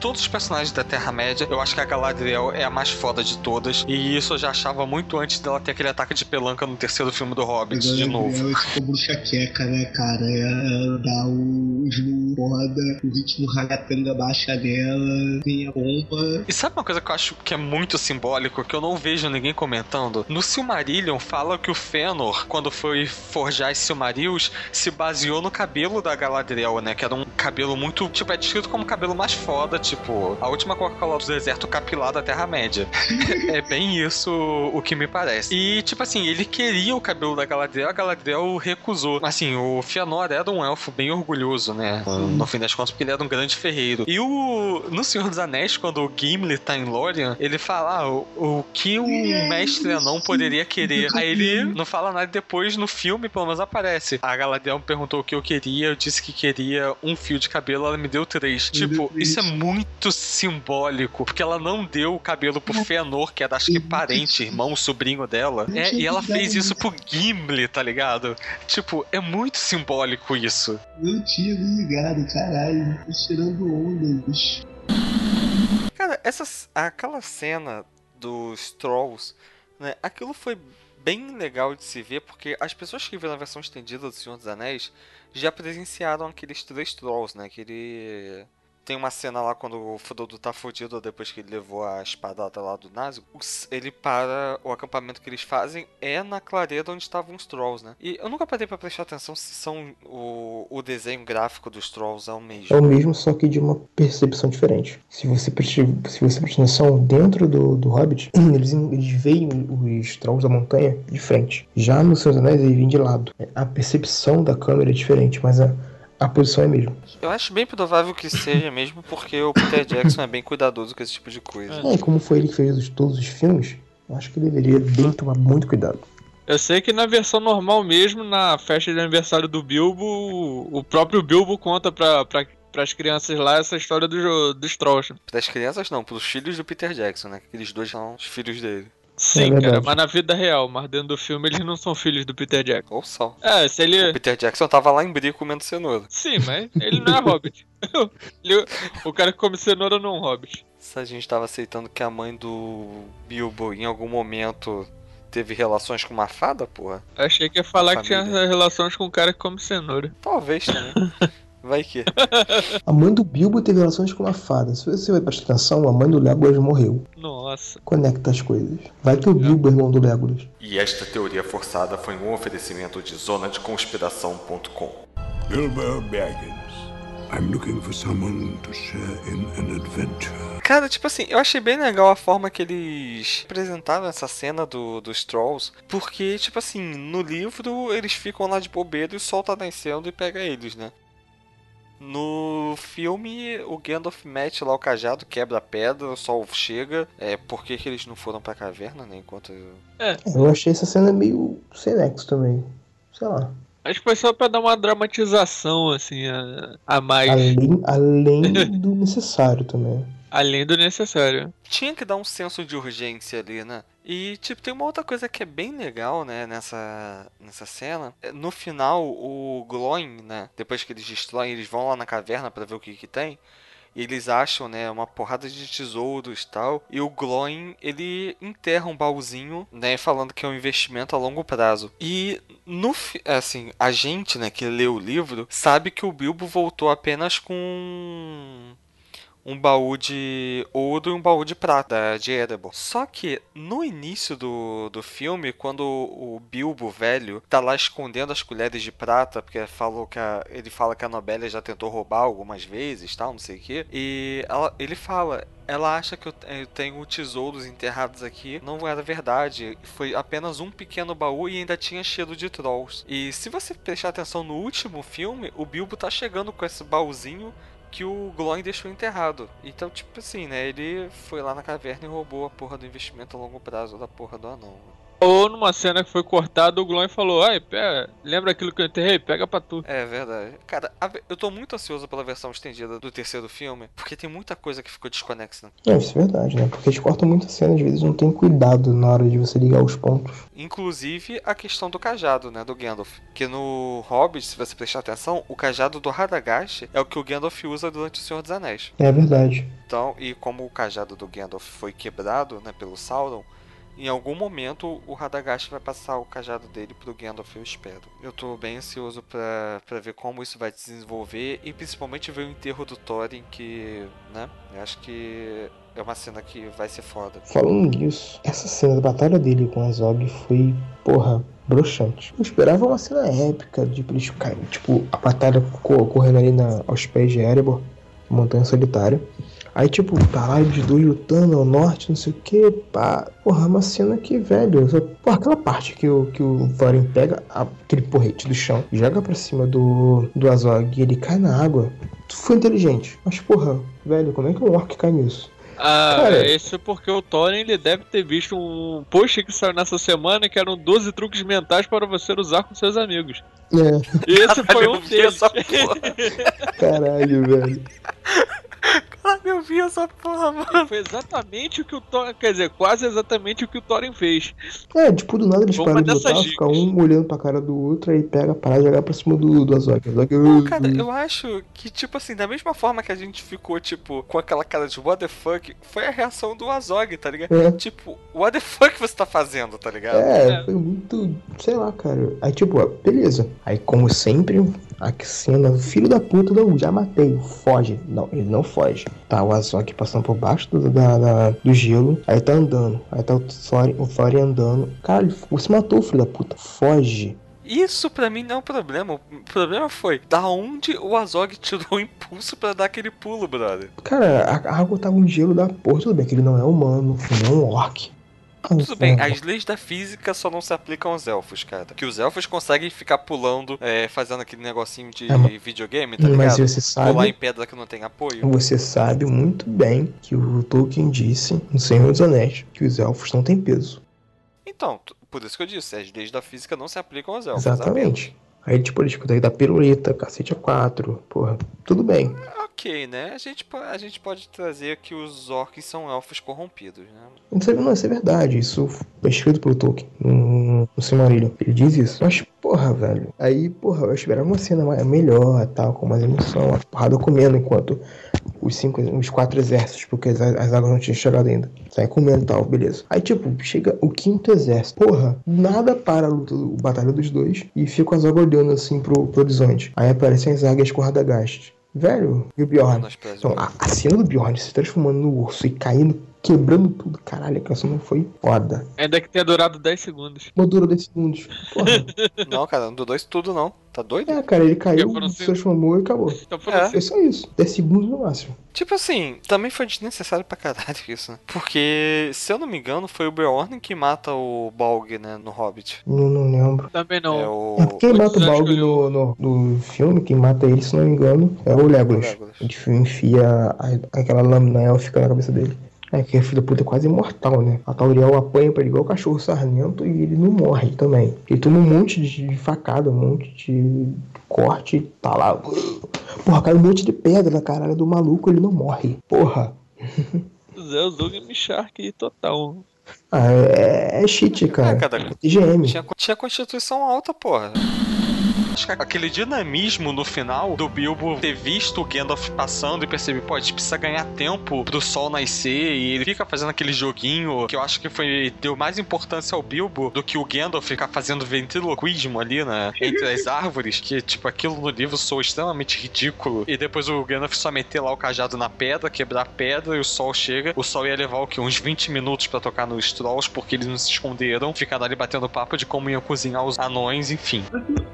Todos os personagens da Terra-média, eu acho que a Galadriel é a mais foda de todas. E isso eu já achava muito antes dela ter aquele ataque de pelanca no terceiro filme do Hobbit, de novo. É tipo bruxa queca, né, cara? Ela dá o slow foda, o ritmo ragatanga baixa dela, tem a bomba. E sabe uma coisa que eu acho que é muito simbólico, que eu não vejo ninguém comentando? No Silmarillion fala que o Fëanor, quando foi forjar os Silmarils, se baseou no cabelo da Galadriel, né? Que era um cabelo muito, tipo, é descrito como o cabelo mais foda, tipo, a última Coca-Cola do deserto capilar da Terra-média. [laughs] é bem isso o que me parece. E, tipo assim, ele queria o cabelo da Galadriel, a Galadriel recusou. Assim, o Fëanor era um elfo bem orgulhoso, né? No fim das contas, porque ele era um grande ferreiro. E o no Senhor dos Anéis, quando o Gimli tá em Lórien, ele fala ah, o, o que o mestre anão poderia querer. [laughs] Aí ele não fala nada depois no filme, pelo menos aparece. A Galadriel me perguntou o que eu queria, eu disse que queria um fio de cabelo, ela me deu três. Tipo, isso é muito simbólico, porque ela não deu o cabelo pro Fëanor, que era acho que parente, irmão, sobrinho dela. É, e ela fez isso pro Gimli, tá ligado? Tipo, é muito simbólico isso. Não tinha me ligado, caralho. Tô tirando onda, bicho. Cara, essas, aquela cena dos Trolls, né? Aquilo foi bem legal de se ver, porque as pessoas que viram a versão estendida do Senhor dos Anéis já presenciaram aqueles três Trolls, né? Aquele. Tem uma cena lá quando o Frodo tá fudido depois que ele levou a espadada lá do. Os- Ele para. O acampamento que eles fazem é na clareira onde estavam os Trolls, né? E eu nunca parei pra prestar atenção se são. O, o desenho gráfico dos Trolls é o mesmo. É o mesmo, só que de uma percepção diferente. Se você prestar, se você prestar atenção dentro do, do Hobbit, [clears throat] eles, eles veem os trolls da montanha de frente. Já nos seus anéis, eles vêm de lado. A percepção da câmera é diferente, mas a, a posição é a mesma. Eu acho bem provável que seja mesmo, porque o Peter Jackson é bem cuidadoso com esse tipo de coisa. É, como foi ele que fez os- todos os filmes, eu acho que deveria bem tomar muito cuidado. Eu sei que na versão normal mesmo, na festa de aniversário do Bilbo, o próprio Bilbo conta pra, pra, pras crianças lá essa história do, dos Trolls. Para as crianças não, para os filhos do Peter Jackson, né? Aqueles dois são os filhos dele. Sim, verdade. cara, mas na vida real, mas dentro do filme eles não são filhos do Peter Jackson. Ou são. É, se ele. O Peter Jackson tava lá em Brie comendo cenoura. Sim, mas ele não é hobbit. [laughs] Ele- o cara que come cenoura não é um hobbit. Se a gente tava aceitando que a mãe do Bilbo em algum momento teve relações com uma fada, porra. Eu achei que ia falar que tinha relações com o cara que come cenoura. Talvez também. [laughs] Vai que. [laughs] A mãe do Bilbo teve relações com uma fada. Se você vai prestar atenção, a mãe do Legolas morreu. Nossa. Conecta as coisas. Vai que o Bilbo é irmão do Legolas. E esta teoria forçada foi um oferecimento de zonadeconspiração.com. Bilbo Baggins. I'm looking for someone to share in an adventure. Cara, tipo assim, eu achei bem legal a forma que eles apresentaram essa cena do, dos Trolls, porque, tipo assim, no livro eles ficam lá de bobeira e o sol tá nascendo e pega eles, né? No filme, o Gandalf mete lá o cajado, quebra a pedra, o sol chega. É, por que, que eles não foram pra caverna, né? Enquanto. Eu achei essa cena meio sem nexo também. Sei lá. Acho que foi só pra dar uma dramatização, assim, a, a mais. Além, além [laughs] do necessário também. Além do necessário. Tinha que dar um senso de urgência ali, né? E, tipo, tem uma outra coisa que é bem legal, né, nessa, nessa cena. É, No final, o Glowing, né, depois que eles destroem, eles vão lá na caverna pra ver o que que tem. E eles acham, né, uma porrada de tesouros tal. E o Gloin, ele enterra um baúzinho, né, falando que é um investimento a longo prazo. E no assim, a gente, né, que leu o livro, sabe que o Bilbo voltou apenas com um baú de ouro e um baú de prata de Erebor. Só que no início do, do filme, quando o Bilbo velho tá lá escondendo as colheres de prata, porque falou que a- ele fala que a Nobélia já tentou roubar algumas vezes, tal, não sei o que, e ela- ele fala. Ela acha que eu eu tenho tesouros enterrados aqui. Não era verdade. Foi apenas um pequeno baú e ainda tinha cheiro de trolls. E se você prestar atenção no último filme, o Bilbo tá chegando com esse baúzinho que o Gloin deixou enterrado. Então, tipo assim, né? Ele foi lá na caverna e roubou a porra do investimento a longo prazo da porra do anão. Ou numa cena que foi cortada, o Gloin falou: Ai, pega, lembra aquilo que eu enterrei? Pega pra tu. É verdade. Cara, eu tô muito ansioso pela versão estendida do terceiro filme, porque tem muita coisa que ficou desconexa. É, isso é verdade, né? Porque eles cortam muita cena, às vezes não tem cuidado na hora de você ligar os pontos. Inclusive a questão do cajado, né, do Gandalf. Que no Hobbit, se você prestar atenção, o cajado do Radagast é o que o Gandalf usa durante o Senhor dos Anéis. É verdade. Então, e como o cajado do Gandalf foi quebrado, né, pelo Sauron, em algum momento o Radagast vai passar o cajado dele pro Gandalf, eu espero. Eu tô bem ansioso pra, ver como isso vai se desenvolver e principalmente ver o enterro do Thorin, que, né, eu acho que é uma cena que vai ser foda. Falando nisso, essa cena da batalha dele com a Zog foi, porra, broxante. Eu esperava uma cena épica, de eles tipo, a batalha co- correndo ali na, aos pés de Erebor, montanha solitária. Aí, tipo, tá lá os dois lutando ao norte, não sei o que, pá. Porra, é uma cena que, velho. Só, porra, aquela parte que o, que o Thorin pega a- aquele porrete do chão, joga pra cima do, do Azog e ele cai na água. Foi inteligente. Mas, porra, velho, como é que um orc cai nisso? Ah, Cara- é isso porque o Thorin ele deve ter visto um post que saiu nessa semana que eram 12 truques mentais para você usar com seus amigos. É, E esse foi Caralho, um eu vi deles. caralho, velho. Caralho, eu vi essa porra, mano. Foi exatamente o que o Thorin, quer dizer, quase exatamente o que o Thorin fez. É, tipo, do nada eles param de lutar, dessas fica um olhando pra cara do outro, aí pega a parada e joga pra cima do, do Azog. Azog Não, cara, eu acho que, tipo assim, da mesma forma que a gente ficou, tipo, com aquela cara de what the fuck, foi a reação do Azog, tá ligado? É. Tipo, what the fuck você tá fazendo, tá ligado? É, foi muito. Sei lá, cara. Aí, tipo, ó, beleza. Aí, como sempre, a cena, filho da puta, não, já matei. Foge. Não, ele não foge. Tá o Azog passando por baixo do, da, da- do gelo. Aí tá andando. Aí tá o Thorin, o Thorin andando. Caralho, você matou o filho da puta. Foge. Isso pra mim não é um problema. O problema foi da onde o Azog [laughs] tirou o impulso pra dar aquele pulo, brother. Cara, a, água tava um gelo da porra. Tudo bem que ele não é humano, ele não é um orc. Tudo bem, as leis da física só não se aplicam aos elfos, cara. Que os elfos conseguem ficar pulando, é, fazendo aquele negocinho de É, videogame, tá mas ligado? você sabe- Pular em pedra que não tem apoio. Você sabe muito bem que o Tolkien disse no Senhor dos Anéis que os elfos não têm peso. Então, por isso que eu disse, as leis da física não se aplicam aos elfos. Exatamente. Aí, tipo, eles aí da piruleta, cacete a quatro. Porra, tudo bem. Ok, né? A gente, a gente pode trazer que os orcs são elfos corrompidos, né? Não não, isso é verdade. Isso foi escrito pelo Tolkien no, Silmarillion. Ele diz isso. Mas, porra, velho. Aí, porra, eu esperava uma cena melhor, tal, com mais emoção. A porrada comendo enquanto os cinco, os quatro exércitos, porque as, as águas não tinham chegado ainda. Sai comendo e tal, beleza. Aí, tipo, chega o quinto exército. Porra, nada para a luta, o batalha dos dois. E fica as águas olhando assim pro, pro horizonte. Aí aparecem as águias com Radagast. Velho, e o Bjorn? Então, a, a cena do Bjorn se transformando no urso e caindo, quebrando tudo, caralho, aquela cena foi foda. Ainda que tenha durado 10 segundos. Uma dura 10 segundos. Porra. [laughs] Não, cara, não dudou isso tudo, não. Tá doido? é, cara, ele caiu, se transformou e acabou. Então É. Foi só isso. 10 segundos no máximo. Tipo assim, também foi desnecessário pra caralho [laughs] isso, né? Porque, se eu não me engano, foi o Beorn que mata o Balg, né, no Hobbit. Não, não lembro. Também não. É o... É, quem mata o Balg que no, no, no filme, quem mata ele, se não me engano, é o Legolas. O Legolas. A gente enfia a- aquela lâmina élfica na cabeça dele. É que a filha da puta é quase imortal, né? A Tauriel apanha pra ele igual o cachorro sarnento e ele não morre também. Ele toma um monte de facada, um monte de corte e tá lá. Porra, cai um monte de pedra na caralho do maluco, ele não morre. Porra. Zé, o Zug me Shark total. Ah, é, é cheat, cara. É, cara, IGM. Tinha, tinha constituição alta, porra. Acho que aquele dinamismo no final do Bilbo ter visto o Gandalf passando e perceber, pô, a gente precisa ganhar tempo pro sol nascer e ele fica fazendo aquele joguinho que eu acho que foi deu mais importância ao Bilbo do que o Gandalf ficar fazendo ventriloquismo ali, né, entre as árvores, que tipo aquilo no livro soa extremamente ridículo. E depois o Gandalf só meter lá o cajado na pedra, quebrar a pedra e o sol chega. O sol ia levar o quê? Uns 20 minutos pra tocar nos trolls porque eles não se esconderam, ficaram ali batendo papo de como iam cozinhar os anões, enfim.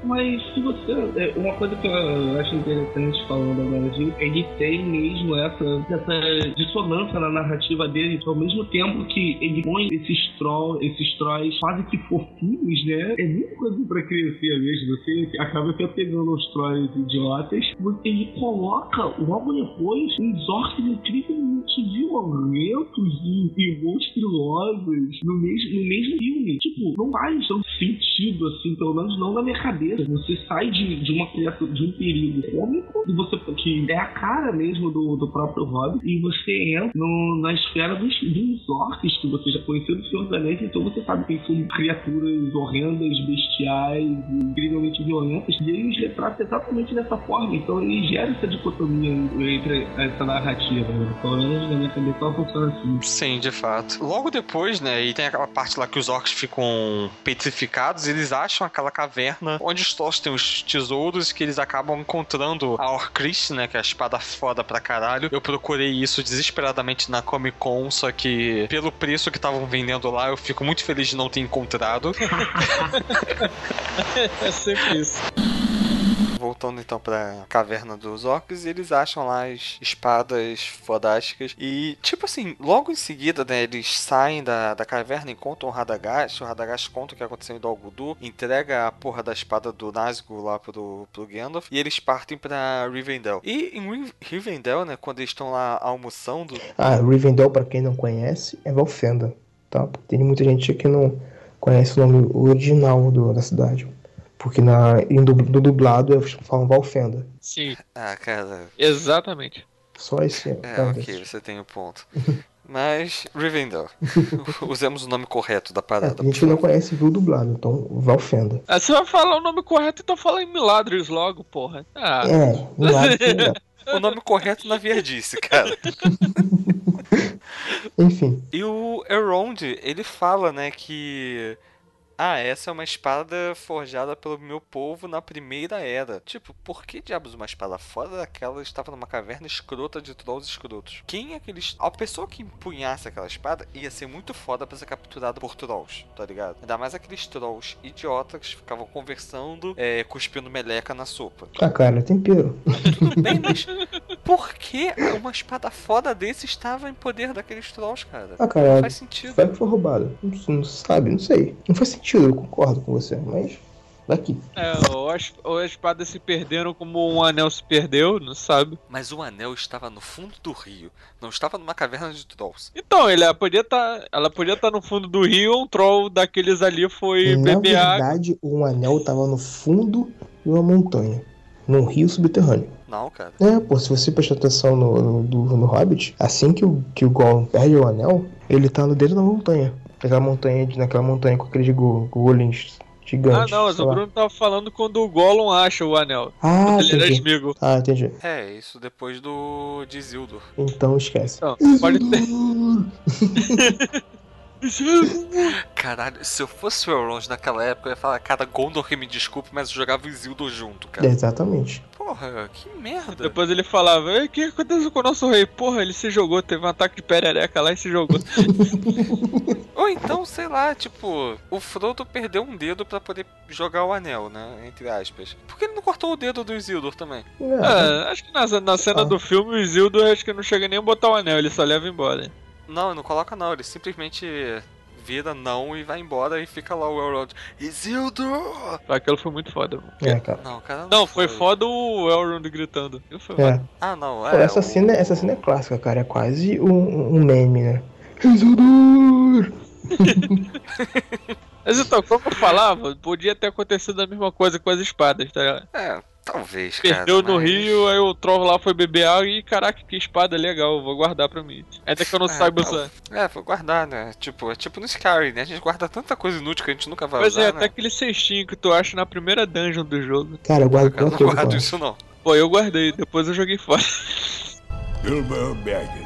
Mas se você. é, Uma coisa que eu acho interessante falando agora de ele tem mesmo essa, essa dissonância na narrativa dele, ao mesmo tempo que ele põe esses trolls, esses trolls quase que fofinhos, né? É muita coisa pra crescer mesmo. Você acaba até pegando os trolls idiotas. Ele coloca logo depois uns orcs incrivelmente violentos e, e monstruosos no mesmo, no mesmo filme. Tipo, não faz tanto sentido assim, pelo menos não na minha cabeça. Você sai de, de uma criatura, de um perigo cômico, e você, que é a cara mesmo do, do próprio Hobbit, e você entra no- na esfera dos, dos orcs que você já conheceu do Senhor dos Anéis, então você sabe que são criaturas horrendas, bestiais, incrivelmente violentas, e ele os retrata exatamente dessa forma. Então ele gera essa dicotomia entre essa narrativa. Né? Pelo menos na minha cabeça funciona assim. Sim, de fato. Logo depois, né, e tem aquela parte lá que os orcs ficam petrificados, eles acham aquela caverna onde os trolls têm os tesouros que eles acabam encontrando a Orcrist, né, que é a espada foda pra caralho. Eu procurei isso desesperadamente na Comic Con, só que pelo preço que estavam vendendo lá, eu fico muito feliz de não ter encontrado. [laughs] é sempre isso. Voltando então pra caverna dos orcs, eles acham lá as espadas fodásticas. E, tipo assim, logo em seguida, né, eles saem da, da caverna, encontram o Radagast. O Radagast conta o que aconteceu em Dol Guldur, entrega a porra da espada do Nazgûl lá pro, pro Gandalf. E eles partem pra Rivendell. E em Riv- Rivendell, né, quando eles estão lá almoçando, Ah, Rivendell, pra quem não conhece, é Valfenda, tá? Tem muita gente que não conhece o nome original do- da cidade. Porque na, no dublado eles falam Valfenda. Sim. Ah, cara. Exatamente. Só esse. É, tá, ok, você tem o ponto. [laughs] Mas, Rivendell. [laughs] Usemos o nome correto da É, parada. tem gente que não conhece viu o dublado, então Valfenda. Ah, você vai falar o nome correto, então fala em Miladres logo, porra. Ah. É, Miladres não. [laughs] O nome correto na Verdice, cara. Enfim. E o Elrond, ele fala, né, que. Ah, essa é uma espada forjada pelo meu povo na primeira era. Tipo, por que diabos uma espada fora daquela estava numa caverna escrota de trolls escrotos? Quem é aqueles. A pessoa que empunhasse aquela espada ia ser muito foda pra ser capturada por trolls, tá ligado? Ainda mais aqueles trolls idiotas que ficavam conversando, é, cuspindo meleca na sopa. Ah, cara, tempero. Tudo bem, mas por que uma espada foda desse estava em poder daqueles trolls, cara? Ah, cara, Não faz sentido. Vai que foi roubado. Não, não sabe, não sei. Não faz sentido, eu concordo com você, mas. Daqui. É, ou as, ou as espadas se perderam como um anel se perdeu, não sabe? Mas o anel estava no fundo do rio, não estava numa caverna de trolls. Então, ele podia tá, ela podia estar no fundo do rio, um troll daqueles ali foi Na beber água. verdade, o anel tava no fundo de uma montanha. Num rio subterrâneo. Não, cara. É, pô, se você prestar atenção no, no, no Hobbit, assim que o, que o Gollum perde o anel, ele tá no dentro da montanha. Naquela montanha, de- naquela montanha com aqueles go- golems Ah, gigantes. não, mas o. Bruno tava falando quando o Gollum acha o anel. Ah, ele era entendi. esmigo. Ah, entendi. É, isso depois do de Isildur. Então esquece. Então, pode ter. [laughs] [laughs] Caralho, se eu fosse o Elrond naquela época, eu ia falar, cara, Gondor que me desculpe, mas eu jogava o Isildur junto, cara. Exatamente. Porra, que merda. Depois ele falava, "Ei, o que aconteceu com o nosso rei? Porra, ele se jogou, teve um ataque de perereca lá e se jogou. [laughs] Ou então, sei lá, tipo, o Frodo perdeu um dedo pra poder jogar o anel, né? Entre aspas. Por que ele não cortou o dedo do Isildur também? Ah, acho que na, na cena do filme o Isildur acho que não chega nem a botar o anel, ele só leva embora. Não, não coloca não, ele simplesmente vira não e vai embora e fica lá o Elrond. Isildur! Aquilo foi muito foda. mano. É, cara. Não, cara, não, Não, foi foda o Elrond gritando. Aquilo foi É. foda. Ah, não, Pô, é. essa, o- cena, essa cena é clássica, cara. É quase um, um meme, né? Isildur! [laughs] Mas então, como eu falava, podia ter acontecido a mesma coisa com as espadas, tá ligado? É, Talvez, cara. Perdeu no mas- Rio, aí o Troll lá foi beber água e caraca, que espada legal, vou guardar pra mim. Ainda que eu não É, saiba tal- usar. É, vou guardar, né? Tipo, é tipo no Skyrim, né? A gente guarda tanta coisa inútil que a gente nunca vai Pois usar, é, né? até aquele cestinho que tu acha na primeira dungeon do jogo. Cara, eu guardo Eu não guardo isso, não. Pô, eu guardei, depois eu joguei fora. Bilbo Baggins.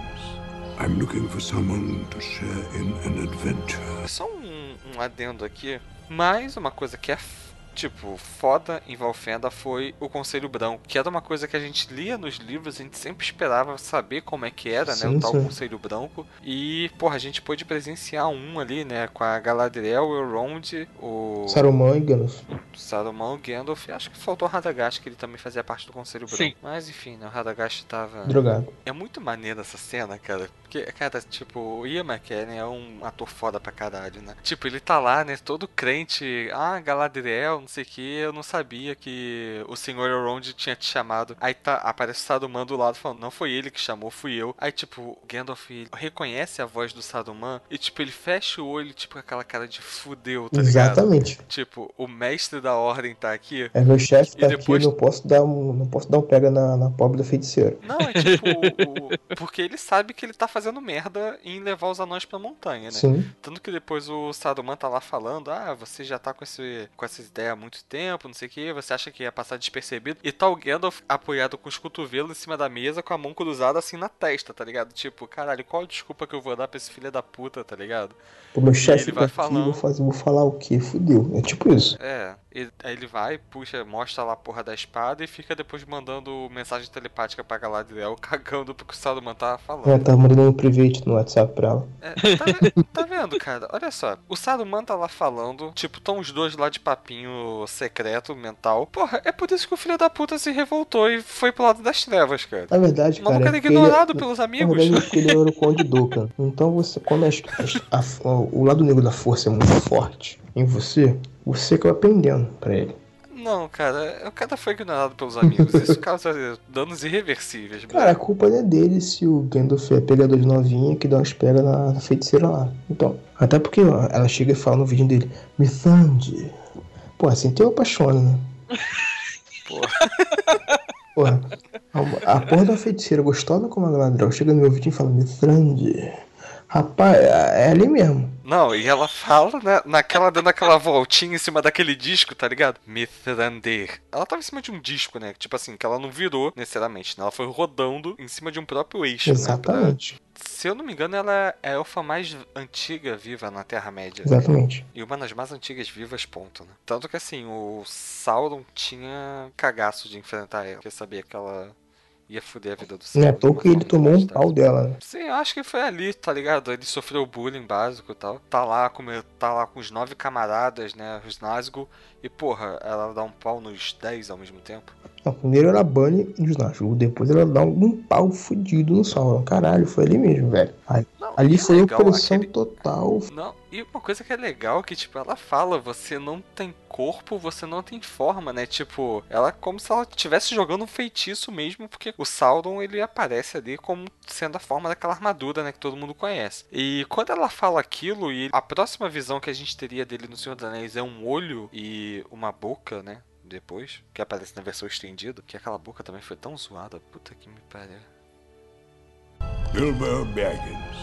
I'm looking for someone to share in an adventure. Só um, um adendo aqui. Mais uma coisa que é, f- tipo, foda em Valfenda foi o Conselho Branco, que era uma coisa que a gente lia nos livros, a gente sempre esperava saber como é que era, né? Sim, O tal sim. Conselho Branco. E, porra, a gente pôde presenciar um ali, né? Com a Galadriel, o Elrond, o Saruman e Gandalf. Saruman, o Gandalf. e Acho que faltou o Radagast, que ele também fazia parte do Conselho Branco. Sim. Mas enfim, né? O Radagast tava. Drogado. É muito maneiro essa cena, cara. Porque, cara, tipo, o Ian McKellen é um ator foda pra caralho, né? Tipo, ele tá lá, né, todo crente. Ah, Galadriel, não sei o que. Eu não sabia que o Sr. Elrond tinha te chamado. Aí tá, aparece o Saruman do lado falando, não foi ele que chamou, fui eu. Aí, tipo, o Gandalf reconhece a voz do Saruman e, tipo, ele fecha o olho, tipo, com aquela cara de fudeu, tá ligado? Exatamente. Tipo, o mestre da ordem tá aqui. É meu chefe tá depois- aqui, eu não posso dar um, não posso dar um pega na, na pobre da feiticeira. Não, é tipo. o- porque ele sabe que ele tá fazendo merda em levar os anões pra montanha, né? Sim. Tanto que depois o Saruman tá lá falando: Ah, você já tá com, esse, com essa ideia há muito tempo, não sei o que, você acha que ia passar despercebido. E tá o Gandalf apoiado com os cotovelos em cima da mesa, com a mão cruzada assim na testa, tá ligado? Tipo, caralho, qual desculpa que eu vou dar pra esse filho da puta, tá ligado? O meu chefe tá vai aqui, falando. vou, fazer, vou falar o quê? Fudeu. É tipo isso. É, e- aí ele vai, puxa, mostra lá a porra da espada e fica depois mandando mensagem telepática pra Galadriel, [laughs] cagando pro que o Saruman tá falando. É, tava mandando um private no WhatsApp pra ela. É, tá, tá vendo, cara? Olha só. O Saruman tá lá falando. Tipo, estão os dois lá de papinho secreto, mental. Porra, é por isso que o filho da puta se revoltou e foi pro lado das trevas, cara. Na verdade, O maluco cara. era é ignorado ele- pelos Na amigos. verdade, é porque ele era o Conde Dukan. Então, você, quando as- as- a- o lado negro da força é muito forte em você, você acaba pendendo pra ele. Não, cara, o cara foi ignorado pelos amigos. Isso causa danos irreversíveis. Cara, a culpa não é dele se o Gandalf é pegador de novinha que dá uns pega na, na feiticeira lá. Então, até porque ó, ela chega e fala no vídeo dele, Mithandi. Pô, assim tem uma paixona, né? Porra, a, [laughs] a porra da feiticeira gostosa como a Galadriel chega no meu vídeo e fala, Mithandi. Rapaz, é, ali mesmo. Não, e ela fala, né, naquela, dando aquela voltinha em cima daquele disco, tá ligado? Mithrandir. Ela tava em cima de um disco, né? Tipo assim, que ela não virou necessariamente, né? Ela foi rodando em cima de um próprio eixo, né? Exatamente. pra- Se eu não me engano, ela é a elfa mais antiga viva na Terra-média. Exatamente. E uma das mais antigas vivas, ponto, né? Tanto que assim, o Sauron tinha cagaço de enfrentar ela, porque sabia que ela ia foder a vida do Não Sauron. é toa que ele tomou um pau dela, né? Sim, eu acho que foi ali, tá ligado? Ele sofreu bullying básico e tal. Tá lá com, tá lá com os nove camaradas, né? Os Nazgûl. E, porra, ela dá um pau nos dez ao mesmo tempo. Não, primeiro ela bane os Nazgûl, depois ela dá um pau fudido no Sauron. Caralho, foi ali mesmo, velho. Aí- ali e foi legal, opressão aquele- total. Não, e uma coisa que é legal é que, tipo, ela fala, você não tem corpo, você não tem forma, né? Tipo, ela é como se ela estivesse jogando um feitiço mesmo, porque o Sauron, ele aparece ali como sendo a forma daquela armadura, né? Que todo mundo conhece. E quando ela fala aquilo, e a próxima visão que a gente teria dele no Senhor dos Anéis é um olho e uma boca, né? Depois, que aparece na versão estendida, que aquela boca também foi tão zoada, puta que me pariu. Bilbo Baggins.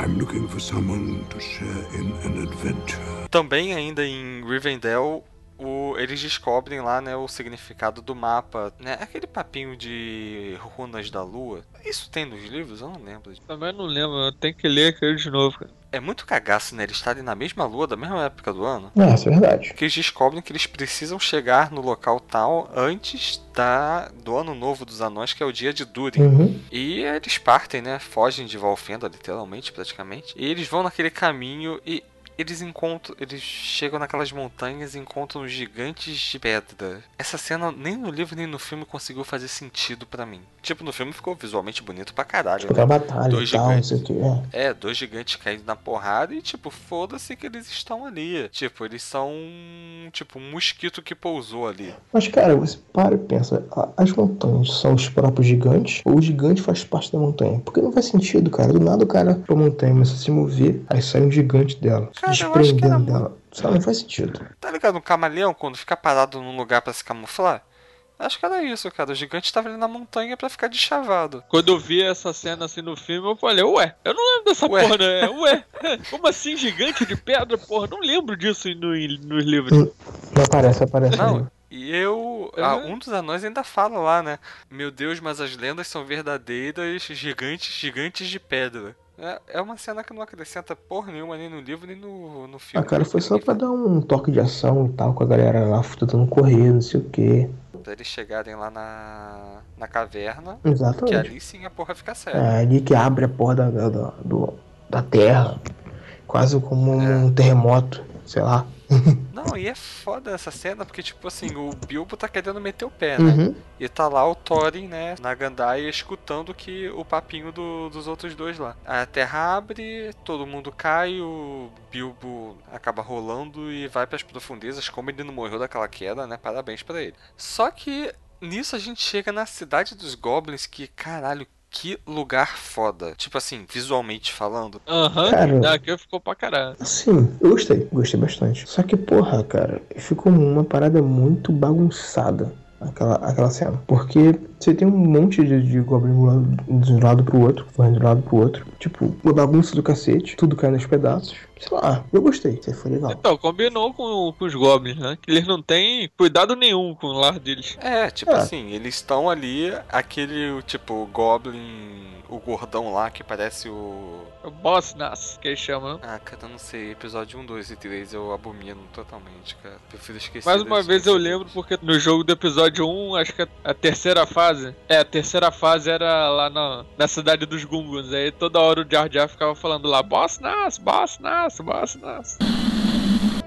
I'm looking for someone to share in an adventure. Também ainda em Rivendell, o- eles descobrem lá, né, o significado do mapa, né? Aquele papinho de runas da lua. Isso tem nos livros? Eu não lembro. Também não lembro, eu tenho que ler aquele de novo, cara. É muito cagaço, né? Eles estarem na mesma lua, da mesma época do ano. É, isso é verdade. Que eles descobrem que eles precisam chegar no local tal antes da do ano novo dos anões, que é o dia de Durin. Uhum. E eles partem, né? Fogem de Valfenda, literalmente, praticamente. E eles vão naquele caminho e eles encontram. Eles chegam naquelas montanhas e encontram gigantes de pedra. Essa cena nem no livro nem no filme conseguiu fazer sentido pra mim. Tipo, no filme ficou visualmente bonito pra caralho. Tipo, aquela batalha Dois tal, gigantes. que. É. É, dois gigantes caindo na porrada e, tipo, foda-se que eles estão ali. Tipo, eles são, tipo, um mosquito que pousou ali. Mas, cara, você para e pensa, as montanhas são os próprios gigantes ou o gigante faz parte da montanha? Porque não faz sentido, cara. Do nada o cara pra montanha começa a se mover, aí sai um gigante dela, Cara, eu acho que era desprendendo dela. Sabe, não faz sentido. Tá ligado? Um camaleão, quando fica parado num lugar pra se camuflar, Acho que era isso, cara. O gigante tava ali na montanha pra ficar de chavado. Quando eu vi essa cena assim no filme, eu falei, ué, eu não lembro dessa Ué. porra, né? Ué, [laughs] como assim gigante de pedra, porra? Não lembro disso no, nos livros. Não aparece, aparece. Não, e eu. ah, um dos anões ainda fala lá, né? Meu Deus, mas as lendas são verdadeiras, gigantes, gigantes de pedra. É, é uma cena que não acrescenta porra nenhuma nem no livro, nem no, no Ah, filme. cara, foi só pra dar um toque de ação e tal, com a galera lá tentando correr, não sei o quê. Pra eles chegarem lá na, na caverna. Exatamente. Que ali sim a porra fica séria. É ali que abre a porra da, da, da- da terra. Quase como um terremoto, sei lá. [laughs] Não, e é foda essa cena, porque, tipo assim, o Bilbo tá querendo meter o pé, né? Uhum. E tá lá o Thorin, né, na gandaia, escutando que o papinho do- dos outros dois lá. A terra abre, todo mundo cai, o Bilbo acaba rolando e vai pras profundezas, como ele não morreu daquela queda, né? Parabéns pra ele. Só que nisso a gente chega na cidade dos Goblins, que, caralho, que lugar foda. Tipo assim, visualmente falando. Aham, Cara. aqui ficou pra caralho. Sim, eu gostei, gostei bastante. Só que, porra, cara, ficou uma parada muito bagunçada. Aquela, aquela cena. Porque você tem um monte de, de Goblin de um lado pro outro, correndo de um lado pro outro. Tipo, uma bagunça do cacete, tudo caindo aos pedaços. Sei lá, eu gostei, isso aí foi legal. Então, combinou com, com os goblins, né? Que eles não têm cuidado nenhum com o lar deles. É, tipo É. assim, eles estão ali, aquele, tipo, Goblin, o gordão lá que parece o. O Boss Nas, que eles chamam. Ah, cara, eu não sei, episódio 1, 2 e 3 eu abomino totalmente, cara. Prefiro esquecer. Mais uma vez eu lembro porque no jogo do episódio 1, acho que a, terceira fase. É, a terceira fase era lá na, na cidade dos Gunguns. Aí toda hora o Jar Jar ficava falando lá: Boss Nas, Boss Nas, Boss Nas.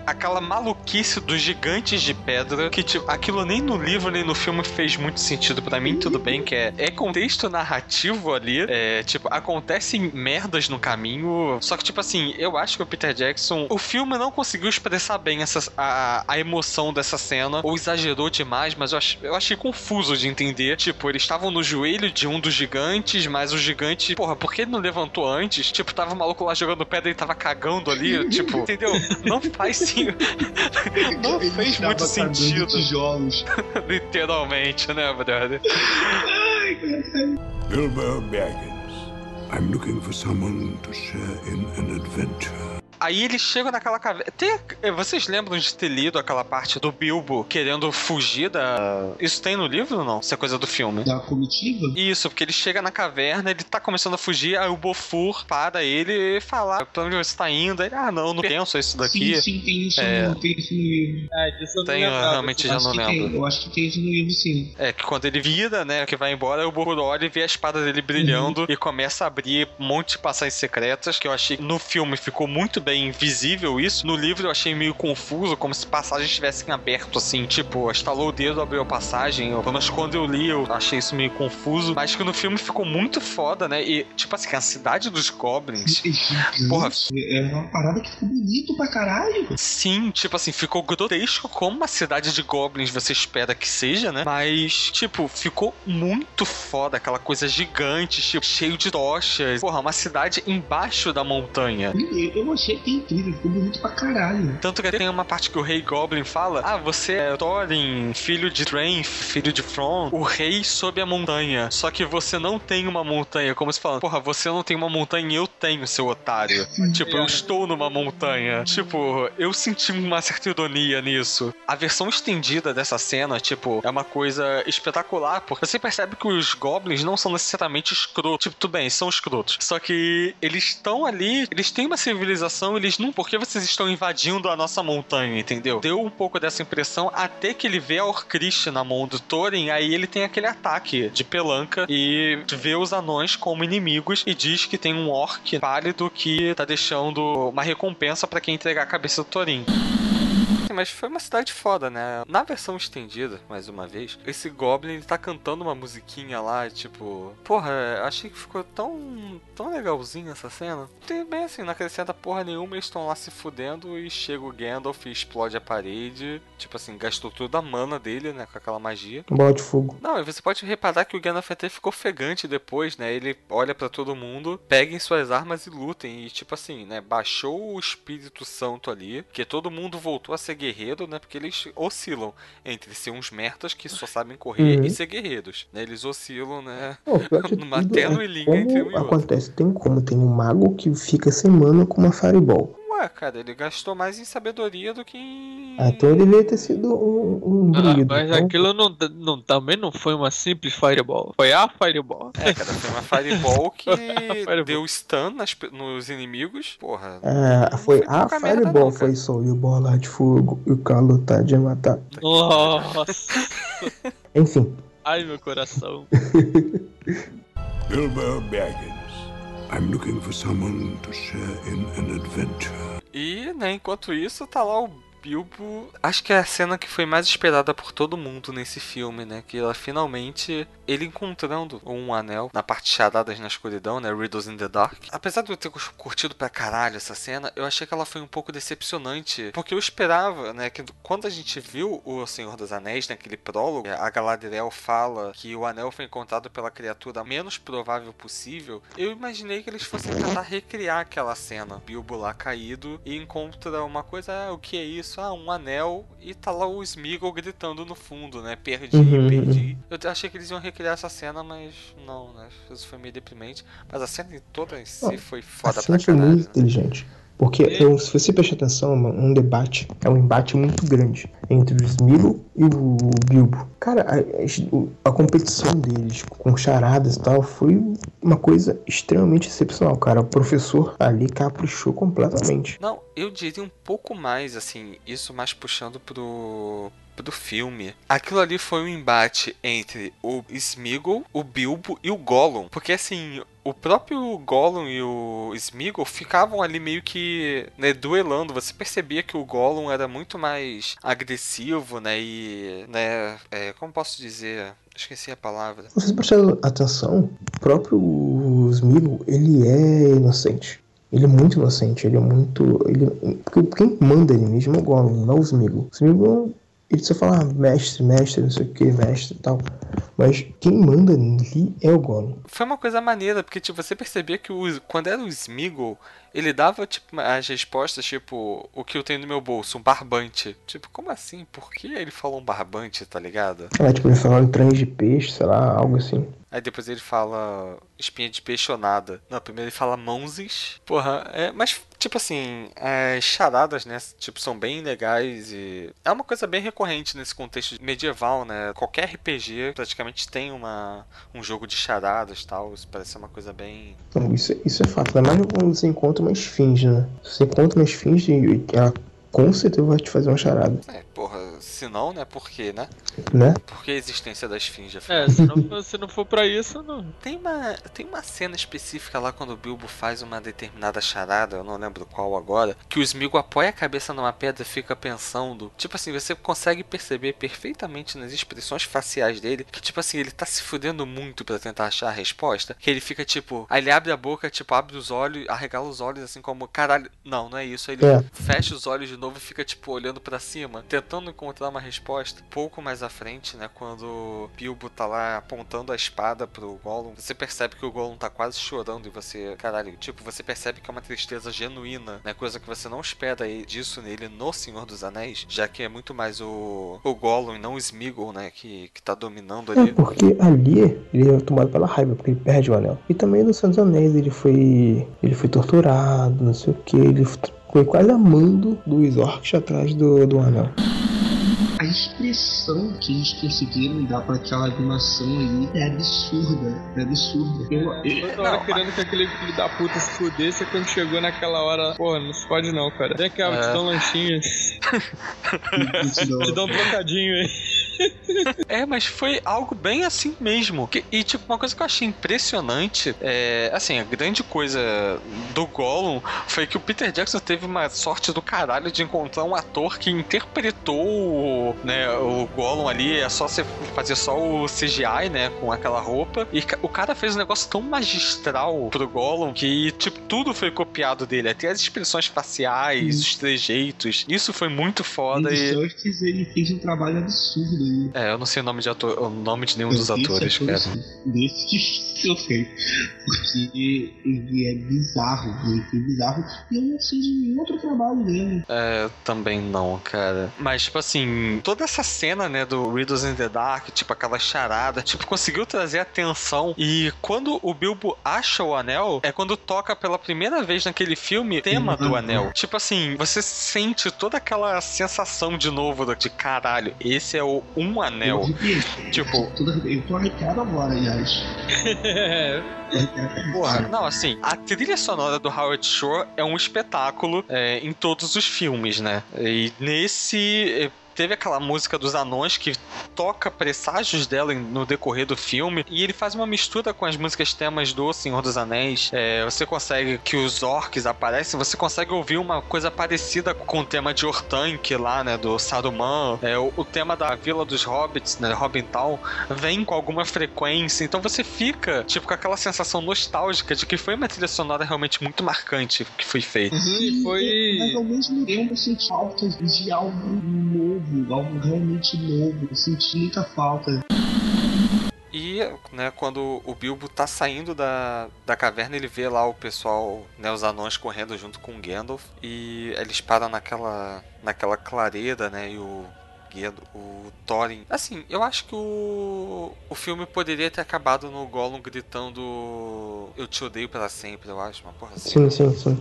Aquela maluquice dos gigantes de pedra, que tipo, aquilo nem no livro nem no filme fez muito sentido pra mim, tudo bem, que é, é contexto narrativo ali, é, tipo, acontecem merdas no caminho, só que tipo assim, eu acho que o Peter Jackson, o filme não conseguiu expressar bem essa, a, a emoção dessa cena, ou exagerou demais, mas eu, ach, eu achei confuso de entender, tipo, eles estavam no joelho de um dos gigantes, mas o gigante, porra, por que ele não levantou antes? Tipo, tava o maluco lá jogando pedra e tava cagando ali, tipo, entendeu? Não faz sim. Não Ele fez muito sentido. tijolos. [laughs] Literalmente, né, brother? Bilbo Baggins. I'm looking for someone to share in an adventure. Aí eles chegam naquela caverna. Tem- eh, Vocês lembram de ter lido aquela parte do Bilbo querendo fugir da. Isso tem no livro ou não? Isso é coisa do filme. Da comitiva? Isso, porque ele chega na caverna, ele tá começando a fugir, aí o Bofur para ele e fala: pra onde você tá indo? Aí, ah, não, não penso isso daqui. Sim, sim, tem isso, É. no, tem isso no livro. É, disso eu Tem, eu lembrava. realmente já não lembro. tem, eu acho que tem isso no livro, sim. É, que quando ele vira, né, que vai embora, o Bofur olha e vê a espada dele brilhando e começa a abrir um monte de passagens secretas, que eu achei que no filme ficou muito bem visível isso. No livro eu achei meio confuso, como se passagens estivessem aberto assim, tipo, estalou o dedo, abriu a passagem. Ou, pelo menos quando eu li, eu achei isso meio confuso. Mas que no filme ficou muito foda, né? E, tipo assim, a cidade dos Goblins. Porra. É uma parada que ficou bonito pra caralho. Sim, tipo assim, ficou grotesco como uma cidade de goblins você espera que seja, né? Mas, tipo, ficou muito foda, aquela coisa gigante, tipo, cheio de tochas. Porra, uma cidade embaixo da montanha. Eu achei que incrível, ficou bonito pra caralho. Tanto que tem uma parte que o rei Goblin fala: Ah, você é Thorin, filho de Thrain, filho de Front, o rei sob a montanha. Só que você não tem uma montanha. Como se fala, porra, você não tem uma montanha, eu tenho, seu otário. tipo, eu estou numa montanha. Tipo, eu senti uma certa ironia nisso. A versão estendida dessa cena, tipo, é uma coisa espetacular, porque você percebe que os goblins não são necessariamente escrotos. Tipo, tudo bem, são escrotos. Só que eles estão ali, eles têm uma civilização, eles não. Por que vocês estão invadindo a nossa montanha, entendeu? Deu um pouco dessa impressão até que ele vê a Orcriste na mão do Thorin, aí ele tem aquele ataque de pelanca e vê os anões como inimigos e diz que tem um orc pálido que tá deixando uma recompensa pra quem entregar a cabeça do Thorin. Mas foi uma cidade foda, né? Na versão estendida, mais uma vez, esse Goblin ele tá cantando uma musiquinha lá, tipo. Porra, achei que ficou tão. tão legalzinho essa cena. Tem bem assim, não acrescenta porra nenhuma, eles estão lá se fudendo e chega o Gandalf e explode a parede. Tipo assim, gastou toda a mana dele, né? Com aquela magia. Bola de fogo. Não, e você pode reparar que o Gandalf até ficou ofegante depois, né? Ele olha pra todo mundo, peguem suas armas e lutem. E tipo assim, né? Baixou o Espírito Santo ali, que todo mundo voltou a ser guerreiro, né? Porque eles oscilam entre ser uns merdas que só sabem correr Uhum. e ser guerreiros. Né? Eles oscilam, né? Pô, [laughs] Numa é linha entre um e outro. acontece, tem como, tem um mago que fica sem mana com uma Fireball. Ué, cara, ele gastou mais em sabedoria do que em. Ah, então ele deveria ter sido um, um Ah, mas então- aquilo não, não, também não foi uma simples Fireball. Foi a Fireball. É, cara, foi uma Fireball [laughs] que Fireball. deu stun nas nos inimigos. Porra. Ah, foi foi a Fireball, não, foi só e o bola de fogo e o calo tá de matar. Nossa. [laughs] Enfim, Ai, meu coração. [laughs] Bilbo Baggins. I'm looking for someone to share in an adventure. E, né, enquanto isso, tá lá o Bilbo. Acho que é a cena que foi mais esperada por todo mundo nesse filme, né? Que ela finalmente. Ele encontrando um anel na parte charadas na escuridão, né? Riddles in the Dark. Apesar de eu ter curtido pra caralho essa cena, eu achei que ela foi um pouco decepcionante. Porque eu esperava, né? Que quando a gente viu o Senhor dos Anéis naquele prólogo, a Galadriel fala que o anel foi encontrado pela criatura menos provável possível. Eu imaginei que eles fossem tentar recriar aquela cena. Bilbo lá caído e encontra uma coisa, ah, o que é isso? Ah, um anel e tá lá o Smeagol gritando no fundo, né? Perdi, Uhum, perdi. Eu achei que eles iam recriar essa cena, mas não, né? Isso foi meio deprimente. Mas a cena toda em si foi a foda cena pra foi muito inteligente. Porque eu- se você prestar atenção, é um debate, é um embate muito grande entre o Smeagol e o Bilbo. Cara, a, a- a competição deles com charadas e tal foi uma coisa extremamente excepcional, cara. O professor ali caprichou completamente. Não, eu diria um pouco mais, assim, isso mais puxando pro, pro filme. Aquilo ali foi um embate entre o Smeagol, o Bilbo e o Gollum. Porque, assim, o próprio Gollum e o Smeagol ficavam ali meio que, né, duelando. Você percebia que o Gollum era muito mais agressivo, né, e, né, é, como posso dizer... Esqueci a palavra. Se você prestar atenção, o próprio Smeagol, ele é inocente. Ele é muito inocente, ele é muito... Ele, quem manda ele mesmo é o Gollum, não o Smeagol. O Smeagol, ele só fala ah, mestre, mestre, não sei o que, mestre e tal. Mas quem manda ali é o Gollum. Foi uma coisa maneira, porque tipo, você percebia que o, quando era o Smeagol, ele dava tipo as respostas, tipo, o que eu tenho no meu bolso, um barbante. Tipo, como assim? Por que ele falou um barbante, tá ligado? É, tipo, ele fala em trans de peixe, sei lá, algo assim. Aí depois ele fala espinha de peixe ou nada. Não, primeiro ele fala mãozes. Porra, é, mas tipo assim, as charadas, né, tipo, são bem legais e é uma coisa bem recorrente nesse contexto medieval, né? Qualquer RPG praticamente tem uma, um jogo de charadas e tal. Isso parece uma coisa bem Então, isso, isso é fato. Ainda mais quando você encontra uma esfinge, né? Você encontra uma esfinge, ela com certeza vai te fazer uma charada, É, porra, se não, né? Por quê, né? né? Por que a existência da esfinge? É, se não, for- se não for pra isso, não. Tem uma, tem uma cena específica lá quando o Bilbo faz uma determinada charada, eu não lembro qual agora, que o Smeagol apoia a cabeça numa pedra e fica pensando. Tipo assim, você consegue perceber perfeitamente nas expressões faciais dele que, tipo assim, ele tá se fudendo muito pra tentar achar a resposta. Que ele fica tipo, aí ele abre a boca, tipo, abre os olhos, arregala os olhos assim como, caralho, não, não é isso. Aí ele É. fecha os olhos de novo e fica, tipo, olhando pra cima, tentando encontrar uma resposta. Pouco mais à frente, né, quando o Bilbo tá lá apontando a espada pro Gollum, você percebe que o Gollum tá quase chorando e você, caralho, tipo, você percebe que é uma tristeza genuína, né, coisa que você não espera aí disso nele no Senhor dos Anéis, já que é muito mais o, o Gollum e não o Smeagol, né, que, que tá dominando É, ali. porque ali ele é tomado pela raiva, porque ele perde o anel. E também no Senhor dos Anéis ele foi. ele foi torturado, não sei o que, ele foi quase amando dos orcs atrás do, do anel. A expressão que eles conseguiram dar pra aquela animação ali é absurda. É absurda. Eu, eu, Toda hora querendo que aquele filho da puta se fudesse, quando chegou naquela hora, porra, não se pode não, cara. Vem cá, É. te dá um lanchinho. [laughs] te dá um trocadinho aí. É, mas foi algo bem assim mesmo. Que- E, tipo, uma coisa que eu achei impressionante é, assim, a grande coisa do Gollum foi que o Peter Jackson teve uma sorte do caralho de encontrar um ator que interpretou o, né, o Gollum ali, é só você fazer só o CGI, né, com aquela roupa. E o cara fez um negócio tão magistral pro Gollum que, tipo, tudo foi copiado dele. Até as expressões faciais, os trejeitos. Isso foi muito foda Andy e. Serkis, ele fez um trabalho absurdo aí. É, eu não sei o nome de ator, o nome de nenhum Eu dos atores, certeza cara. que Desse [laughs] eu sei. Porque ele é bizarro. Ele foi bizarro. E eu não sei de nenhum outro trabalho dele. É, também não, cara. Mas, tipo assim, toda essa cena, né, do Riddles in the Dark, tipo, aquela charada, tipo, conseguiu trazer atenção. E quando o Bilbo acha o anel, é quando toca pela primeira vez naquele filme o tema do anel. Tipo assim, você sente toda aquela sensação de novo de caralho, esse é o um anel. Tipo, Eu tô arrepiado agora, aliás. [laughs] Porra, não, assim, a trilha sonora do Howard Shore é um espetáculo é, em todos os filmes, né? E nesse. Teve aquela música dos anões que toca presságios dela no decorrer do filme. E ele faz uma mistura com as músicas temas do Senhor dos Anéis. É, você consegue que os orcs aparecem, você consegue ouvir uma coisa parecida com o tema de Ortank lá, né? Do Saruman. É, o, o tema da Vila dos Hobbits, né? Robin Town, vem com alguma frequência. Então você fica, tipo, com aquela sensação nostálgica de que foi uma trilha sonora realmente muito marcante que foi feita. Sim, Mas ao mesmo tempo eu senti falta de algo novo, algo realmente novo. Eu senti muita falta. E, né, quando o Bilbo tá saindo da, da caverna, ele vê lá o pessoal, né, os anões correndo junto com o Gandalf. E eles param naquela, naquela clareira, né, e o o Thorin... Assim, eu acho que o, o filme poderia ter acabado no Gollum gritando Eu te odeio para sempre, eu acho, uma porra assim. Sim, sim, sim.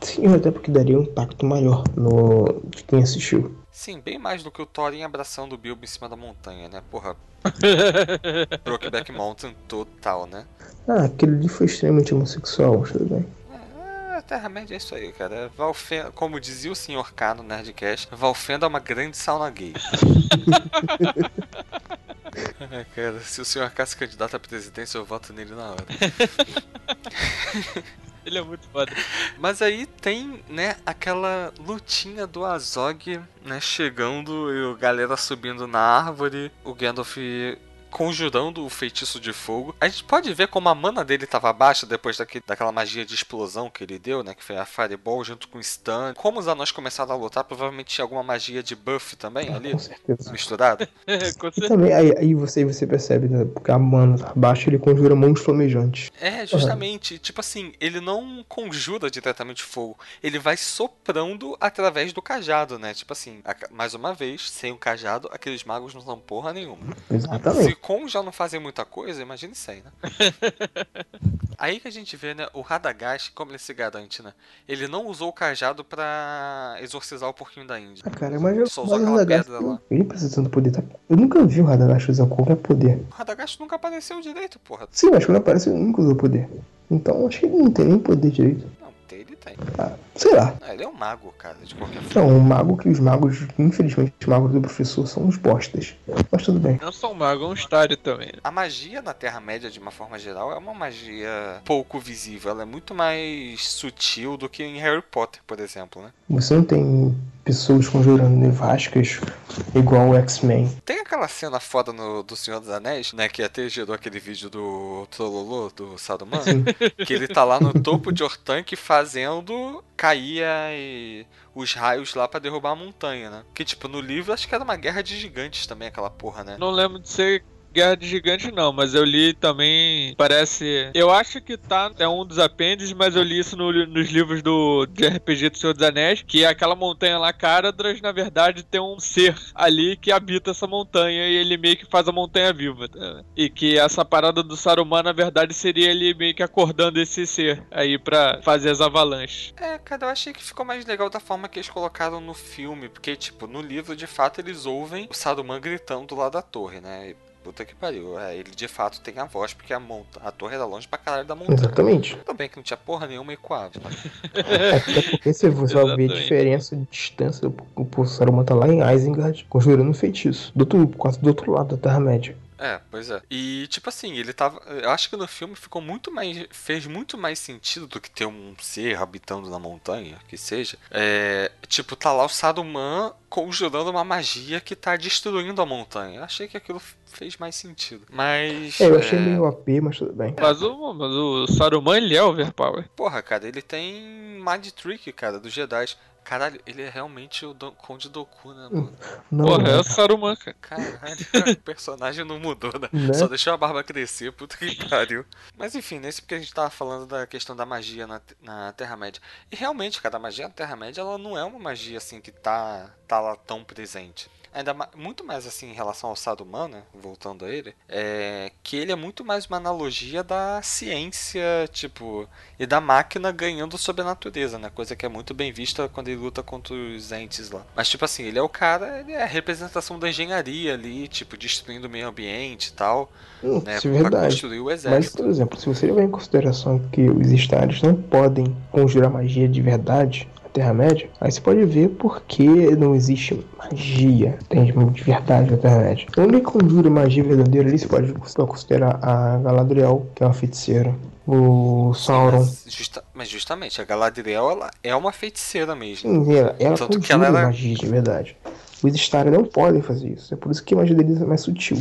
Sim, até porque daria um impacto maior no de quem assistiu. Sim, bem mais do que o Thorin abraçando o Bilbo em cima da montanha, né? Porra. [laughs] Brokeback Mountain total, né? Ah, aquele ali foi extremamente homossexual, tudo bem. É, Terra-média é isso aí, cara. Valfenda, como dizia o Sr. K no Nerdcast, Valfenda é uma grande sauna gay. É, [laughs] cara, se o Sr. K se candidata à presidência, eu voto nele na hora. [laughs] [laughs] Ele é muito foda. Mas aí tem, né, aquela lutinha do Azog, né, chegando e o galera subindo na árvore, o Gandalf conjurando o feitiço de fogo. A gente pode ver como a mana dele estava baixa depois daquele, daquela magia de explosão que ele deu, né, que foi a Fireball junto com o Stun. Como os anões começaram a lutar, provavelmente tinha alguma magia de buff também ali, Com certeza. misturada. [laughs] Com E também, aí, aí você, você percebe, né? Porque a mana tá baixa, ele conjura mãos flamejantes. É, justamente. Tipo assim, ele não conjura diretamente fogo. Ele vai soprando através do cajado, né? Tipo assim, mais uma vez, sem o cajado, aqueles magos não são porra nenhuma. Exatamente. Se com já não fazem muita coisa, imagine sem, né? [laughs] Aí que a gente vê, né, o Radagast, como ele se garante, né? Ele não usou o cajado pra exorcizar o porquinho da Índia. Ah, cara, mas, eu- Só mas usou aquela Radagast, pedra lá. ele precisa tanto poder. Tá? Eu nunca vi o Radagast usar qualquer poder. O Radagast nunca apareceu direito, porra. Sim, mas quando aparece, ele nunca usou poder. Então acho que ele não tem nem poder direito. Não, tem, Ah, sei lá. Ah, ele é um mago, cara, de qualquer forma. Não, o mago que os magos, infelizmente, os magos do professor são uns bostas. Mas tudo bem. Não sou um mago, é um estádio também. A magia na Terra-média, de uma forma geral, é uma magia pouco visível. Ela é muito mais sutil do que em Harry Potter, por exemplo, né? Você não tem pessoas conjurando nevascas igual o X-Men. Tem aquela cena foda no, do Senhor dos Anéis, né? Que até gerou aquele vídeo do Trololô, do Saruman. Sim. que ele tá lá no topo de Ortank fazendo cair aí os raios lá pra derrubar a montanha, né? Que, tipo, no livro acho que era uma guerra de gigantes também, aquela porra, né? Não lembro de ser Guerra de Gigante, não, mas eu li também. Parece. Eu acho que tá. É um dos apêndices, mas eu li isso no- nos livros do de RPG do Senhor dos Anéis. Que é aquela montanha lá, Caradras, na verdade, tem um ser ali que habita essa montanha e ele meio que faz a montanha viva. tá? E que essa parada do Saruman, na verdade, seria ele meio que acordando esse ser aí pra fazer as avalanches. É, cara, eu achei que ficou mais legal da forma que eles colocaram no filme, porque, tipo, no livro, de fato, eles ouvem o Saruman gritando lá da torre, né? Puta que pariu. É, ele de fato tem a voz, porque a, monta a torre era longe pra caralho da montanha. Exatamente. Tudo bem que não tinha porra nenhuma e ecoava. Até porque se você vai ver a diferença de distância, o o Saruman tá lá em Isengard, conjurando um feitiço. Do outro, quase do outro lado da Terra-média. É, pois é. E tipo assim, ele tava. Eu acho que no filme ficou muito mais. fez muito mais sentido do que ter um ser habitando na montanha, que seja. É. Tipo, tá lá o Saruman conjurando uma magia que tá destruindo a montanha. Eu achei que aquilo fez mais sentido. Mas. É, eu achei é, meio AP, mas tudo bem. Mas o, mas o Saruman, ele é overpower. Porra, cara, ele tem Mind Trick, cara, dos Jedi. Caralho, ele é realmente o Don- Conde Doku, né, mano? Não, Porra, é né? o Saruman, cara. Caralho, [laughs] o personagem não mudou, né? Né? Só deixou a barba crescer, puta que pariu. Mas enfim, nesse porque a gente tava falando da questão da magia na, na Terra-média. E realmente, cara, a magia na Terra-média, ela não é uma magia assim que tá, tá lá tão presente. Ainda ma- muito mais assim em relação ao Saruman, né? Voltando a ele, é que ele é muito mais uma analogia da ciência, tipo, e da máquina ganhando sobre a natureza, né? Coisa que é muito bem vista quando ele luta contra os entes lá. Mas, tipo assim, ele é o cara, ele é a representação da engenharia ali, tipo, destruindo o meio ambiente e tal, né? isso é Pra verdade. construir o Mas, exército. por exemplo, se você levar em consideração que os Stars não podem conjurar magia de verdade Terra-média, aí você pode ver por que não existe magia de verdade na Terra-média. Único que conjura magia verdadeira ali, você pode considerar a Galadriel, que é uma feiticeira. O Sauron. Mas, justa- mas justamente, a Galadriel, ela é uma feiticeira mesmo. Sim, ela, ela Tanto que ela era- magia de verdade. Os Stars não podem fazer isso. É por isso que a magia deles é mais sutil.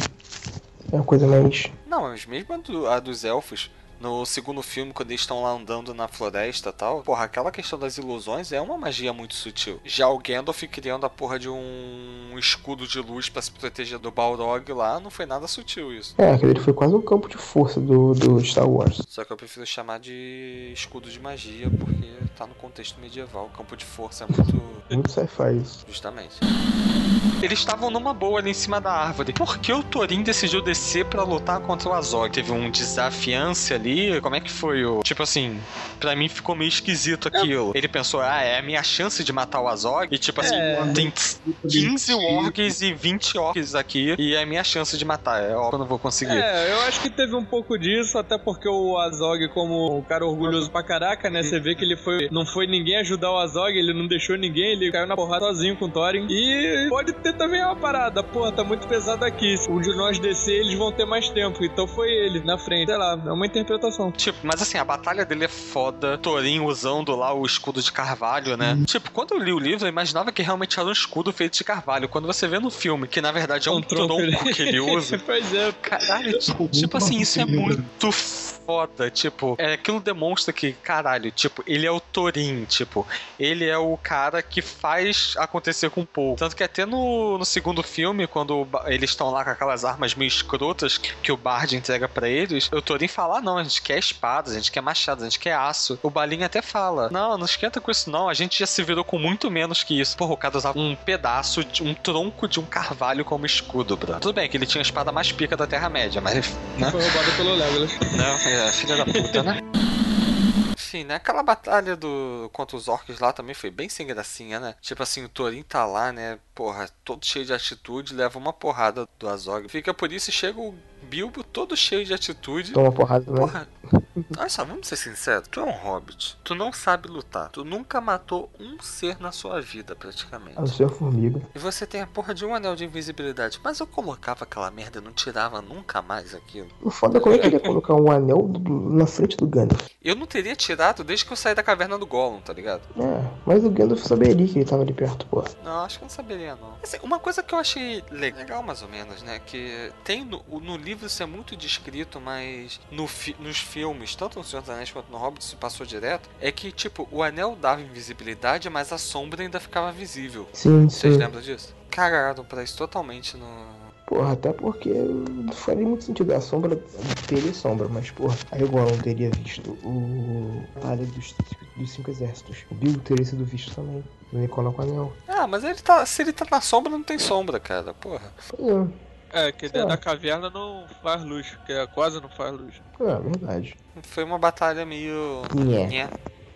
É uma coisa mais. Não, mas mesmo a, do- a dos elfos, no segundo filme, quando eles estão lá andando na floresta e tal, porra, aquela questão das ilusões é uma magia muito sutil. Já o Gandalf criando a porra de um escudo de luz pra se proteger do Balrog lá, não foi nada sutil isso. É, aquele foi quase um campo de força do, do Star Wars. Só que eu prefiro chamar de escudo de magia, porque tá no contexto medieval. Campo de força é muito. Muito sci-fi isso. Justamente. Eles estavam numa boa ali em cima da árvore. Por que o Thorin decidiu descer pra lutar contra o Azog? Teve um desafiância ali? Como é que foi o. Tipo assim, pra mim ficou meio esquisito aquilo. Ele pensou, ah, é a minha chance de matar o Azog? E tipo assim, É. tem 15 orcs e 20 orcs aqui. E é a minha chance de matar. É óbvio que eu não vou conseguir. É, eu acho que teve um pouco disso, até porque o Azog, como um cara orgulhoso pra caraca, né? Você vê que ele foi. Não foi ninguém ajudar o Azog, ele não deixou ninguém, ele caiu na porrada sozinho com o Thorin. E pode ter também uma parada, pô, tá muito pesado aqui. Se um de nós descer, eles vão ter mais tempo. Então foi ele na frente. Sei lá, é uma interpretação. Tipo, mas assim, a batalha dele é foda. Thorin usando lá o escudo de carvalho, né? Tipo, quando eu li o livro, eu imaginava que realmente era um escudo feito de carvalho. Quando você vê no filme, que na verdade é um, tronco, que ele [laughs] usa. pois é. Caralho, tipo, tipo assim, isso é muito foda. Tipo, é, aquilo demonstra que, caralho, tipo, ele é o Thorin, tipo, ele é o cara que faz acontecer com o Paul. Tanto que até no, no segundo filme, quando eles estão lá com aquelas armas meio escrotas que o Bard entrega pra eles, o Thorin fala: ah, não, gente quer espada, a gente quer machado, a gente quer aço. O Balin até fala: não, não esquenta com isso, não, a gente já se virou com muito menos que isso. Porra, o cara usava um pedaço, de, um tronco de um carvalho como escudo, bro. Tudo bem que ele tinha a espada mais pica da Terra-média, mas. Né? Foi roubado pelo Legolas. [laughs] Não, é, filha da puta, né? Enfim, né? Aquela batalha do contra os orcs lá também foi bem sem gracinha, né? Tipo assim, o Thorin tá lá, né? Porra, todo cheio de atitude, leva uma porrada do Azog. Fica por isso e chega o Bilbo todo cheio de atitude. Toma porrada também. Porra, olha só, vamos ser sinceros. Tu é um hobbit. Tu não sabe lutar. Tu nunca matou um ser na sua vida, praticamente. A não ser a formiga. E você tem a porra de um anel de invisibilidade. Mas eu colocava aquela merda não tirava nunca mais aquilo. O foda é como é que ele ia colocar um anel na frente do Gandalf. Eu não teria tirado desde que eu saí da caverna do Gollum, tá ligado? É, mas o Gandalf saberia que ele tava ali perto, pô. Não, acho que eu não saberia, não. Assim, uma coisa que eu achei legal, mais ou menos, né? Que tem no, no livro isso é muito descrito, mas no fi- nos filmes, tanto no Senhor dos Anéis quanto no Hobbit, se passou direto, é que, tipo, o anel dava invisibilidade, mas a sombra ainda ficava visível. Sim, Vocês sim. lembram disso? Cagaram pra isso totalmente no. Porra, até porque não faria muito sentido. A sombra teria sombra, mas, porra, aí o Gollum teria visto o batalha dos, dos cinco exércitos. O Bilbo teria sido visto também. O Nicolau com o anel. Ah, mas ele tá. Se ele tá na sombra, não tem sombra, cara. Porra. É, que dentro É. da caverna não faz luz, que é, quase não faz luz. É, verdade. Foi uma batalha meio. Nhé. Nhé.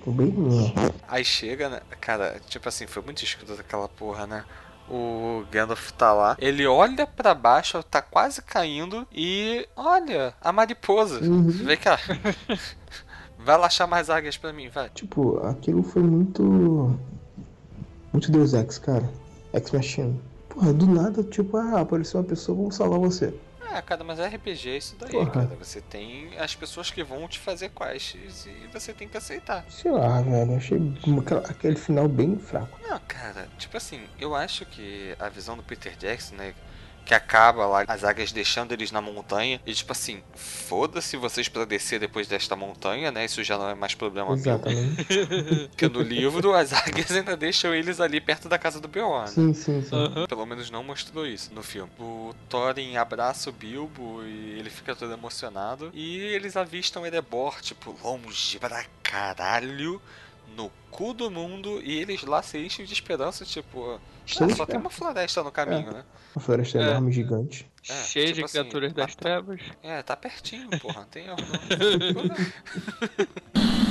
Bem nhé. Aí chega, né? Cara, tipo assim, foi muito escuro aquela porra, né? O Gandalf tá lá, ele olha pra baixo, tá quase caindo e olha a mariposa. Uhum. Vem cá. [laughs] Vai lá achar mais águias pra mim, vai. Tipo, aquilo foi muito. Muito Deus Ex, cara. Ex Machina. Porra, do nada, tipo, ah, apareceu uma pessoa, vamos salvar você. Ah, cara, mas RPG é isso daí, Porra. cara. Você tem as pessoas que vão te fazer quests e você tem que aceitar. Sei lá, velho, achei aquele final bem fraco. Não, cara, tipo assim, eu acho que a visão do Peter Jackson, né? Que acaba lá, as águias deixando eles na montanha. E tipo assim, foda-se vocês pra descer depois desta montanha, né? Isso já não é mais problema meu. Exatamente. [laughs] Porque no livro as águias ainda deixam eles ali perto da casa do Beorn. Sim, sim, sim. Pelo menos não mostrou isso no filme. O Thorin abraça o Bilbo e ele fica todo emocionado. E eles avistam Erebor, tipo, longe pra caralho, no cu do mundo. E eles lá se enchem de esperança, tipo, Ah, só tem uma floresta no caminho, É. né? Uma floresta É. enorme, gigante. É, Cheio de tipo assim, criaturas das trevas. É, tá pertinho, porra. Não tem [laughs] não. [laughs]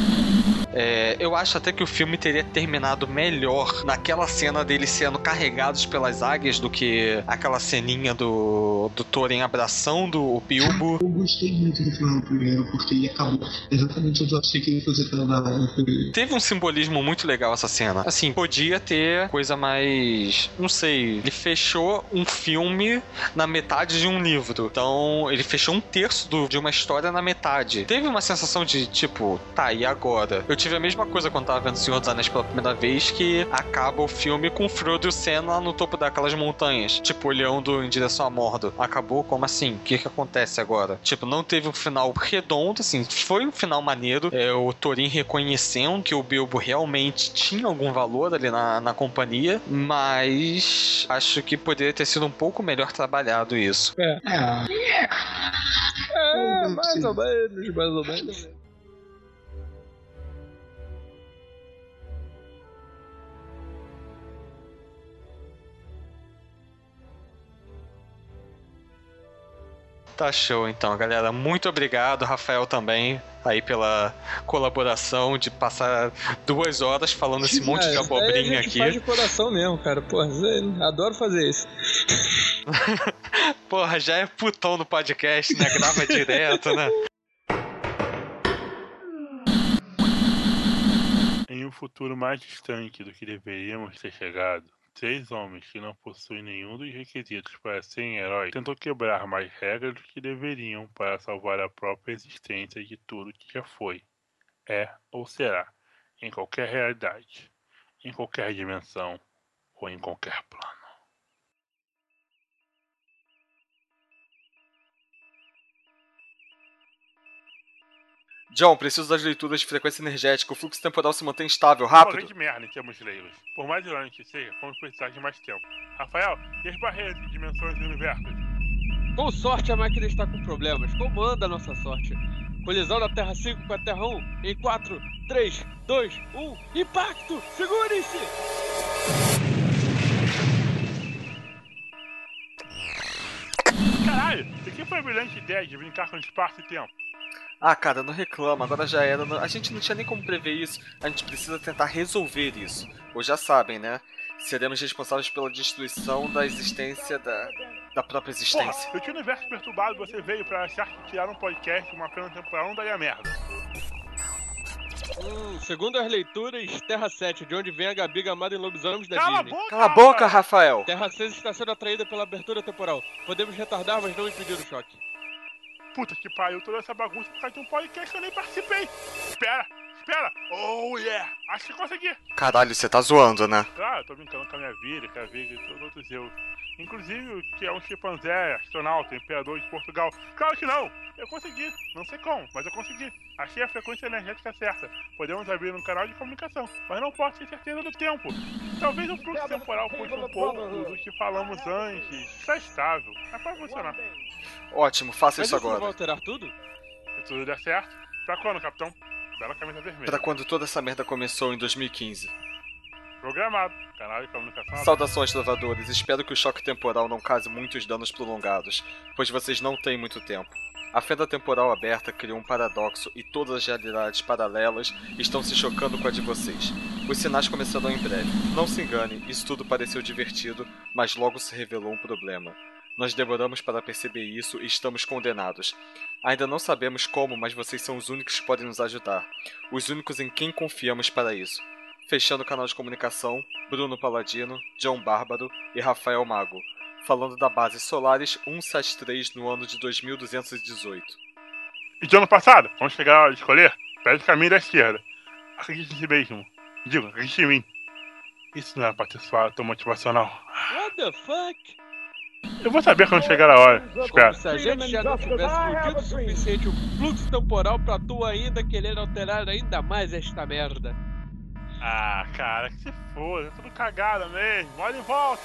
É, eu acho até que o filme teria terminado melhor naquela cena deles sendo carregados pelas águias do que aquela ceninha do, do Thorin abraçando o Bilbo. Eu gostei muito do do primeiro, porque ele acabou exatamente onde eu achei que ele no primeiro. Teve um simbolismo muito legal essa cena. Assim, podia ter coisa mais. Não sei. Ele fechou um filme na metade de um livro. Então, ele fechou um terço do- de uma história na metade. Teve uma sensação de tipo, tá, e agora? Eu tive a mesma coisa quando tava vendo Senhor dos Anéis pela primeira vez, que acaba o filme com o Frodo e o Sam lá no topo daquelas montanhas, tipo, olhando em direção a Mordor. Acabou? Como assim? O que que acontece agora? Tipo, não teve um final redondo, assim, foi um final maneiro. É, o Thorin reconhecendo que o Bilbo realmente tinha algum valor ali na, na companhia, mas acho que poderia ter sido um pouco melhor trabalhado isso. É. É, É, mais ou menos, mais ou menos. Tá show então, galera. Muito obrigado, Rafael também, aí pela colaboração de passar duas horas falando esse monte de É, abobrinha gente aqui. faz de coração mesmo, cara. Porra, aí, adoro fazer isso. [laughs] Porra, já é putão no podcast, né? Grava direto, né? Em um futuro mais distante do que deveríamos ter chegado, três homens que não possuem nenhum dos requisitos para serem heróis tentam quebrar mais regras do que deveriam para salvar a própria existência de tudo que já foi, é ou será, em qualquer realidade, em qualquer dimensão ou em qualquer plano. John, preciso das leituras de frequência energética. O fluxo temporal se mantém estável, Uma rápido. grande merda em termos leigos. Por mais irônico que seja, vamos precisar de mais tempo. Rafael, e as barreiras de dimensões e universos? Com sorte, a máquina está com problemas. Como anda a nossa sorte? Colisão da Terra 5 com a Terra 1 em 4, 3, 2, 1. Impacto! Segure-se! Caralho, e quem foi a brilhante ideia de brincar com espaço e tempo? Ah, cara, não reclama, agora já era. A gente não tinha nem como prever isso. A gente precisa tentar resolver isso. Ou já sabem, né? Seremos responsáveis pela destruição da existência da, da própria Porra, existência. eu tinha um universo perturbado você veio pra achar que criar um podcast uma pena temporal não daria merda. Hum, segundo as leituras, Terra 7, de onde vem a Gabi gamada em lobisomens da Cala a Disney. boca! Cala a boca, Rafael! Terra 6 está sendo atraída pela abertura temporal. Podemos retardar, mas não impedir o choque. Puta que pariu, toda essa bagunça por causa de um podcast que eu nem participei. Espera, espera! Oh yeah! Acho que consegui! Caralho, você tá zoando, né? Claro, eu tô brincando com a minha vida, com a vida de todos os outros eu. Inclusive o que é um chimpanzé, astronauta, imperador de Portugal. Claro que não! Eu consegui, não sei como, mas eu consegui. Achei a frequência energética certa. Podemos abrir um canal de comunicação, mas não posso ter certeza do tempo. Talvez o fluxo temporal puxe um pouco do que falamos antes. Está estável, mas pode funcionar. Ótimo, faça Mas isso não vai agora. alterar tudo? Se tudo der certo, pra quando, capitão? Bela camisa vermelha. Pra quando toda essa merda começou em 2015. Programado. Canal de comunicação. Saudações, trovadores. Espero que o choque temporal não cause muitos danos prolongados, pois vocês não têm muito tempo. A fenda temporal aberta criou um paradoxo e todas as realidades paralelas estão se chocando com a de vocês. Os sinais começarão em breve. Não se engane, isso tudo pareceu divertido, mas logo se revelou um problema. Nós demoramos para perceber isso e estamos condenados. Ainda não sabemos como, mas vocês são os únicos que podem nos ajudar. Os únicos em quem confiamos para isso. Fechando o canal de comunicação, Bruno Paladino, John Bárbaro e Rafael Mago, falando da base Solaris 173 no ano de 2218. E de ano passado, vamos chegar a hora de escolher? Pede o caminho da esquerda. Acredite em si mesmo. Digo, acredite em mim. Isso não é pra ter sua tão motivacional. What the fuck? Eu vou saber quando chegar a hora. Como Espero. se a gente já não tivesse fudido o suficiente o fluxo temporal pra tu ainda querer alterar ainda mais esta merda. Ah, cara, que se foda. É tudo cagada mesmo. Olha e volta.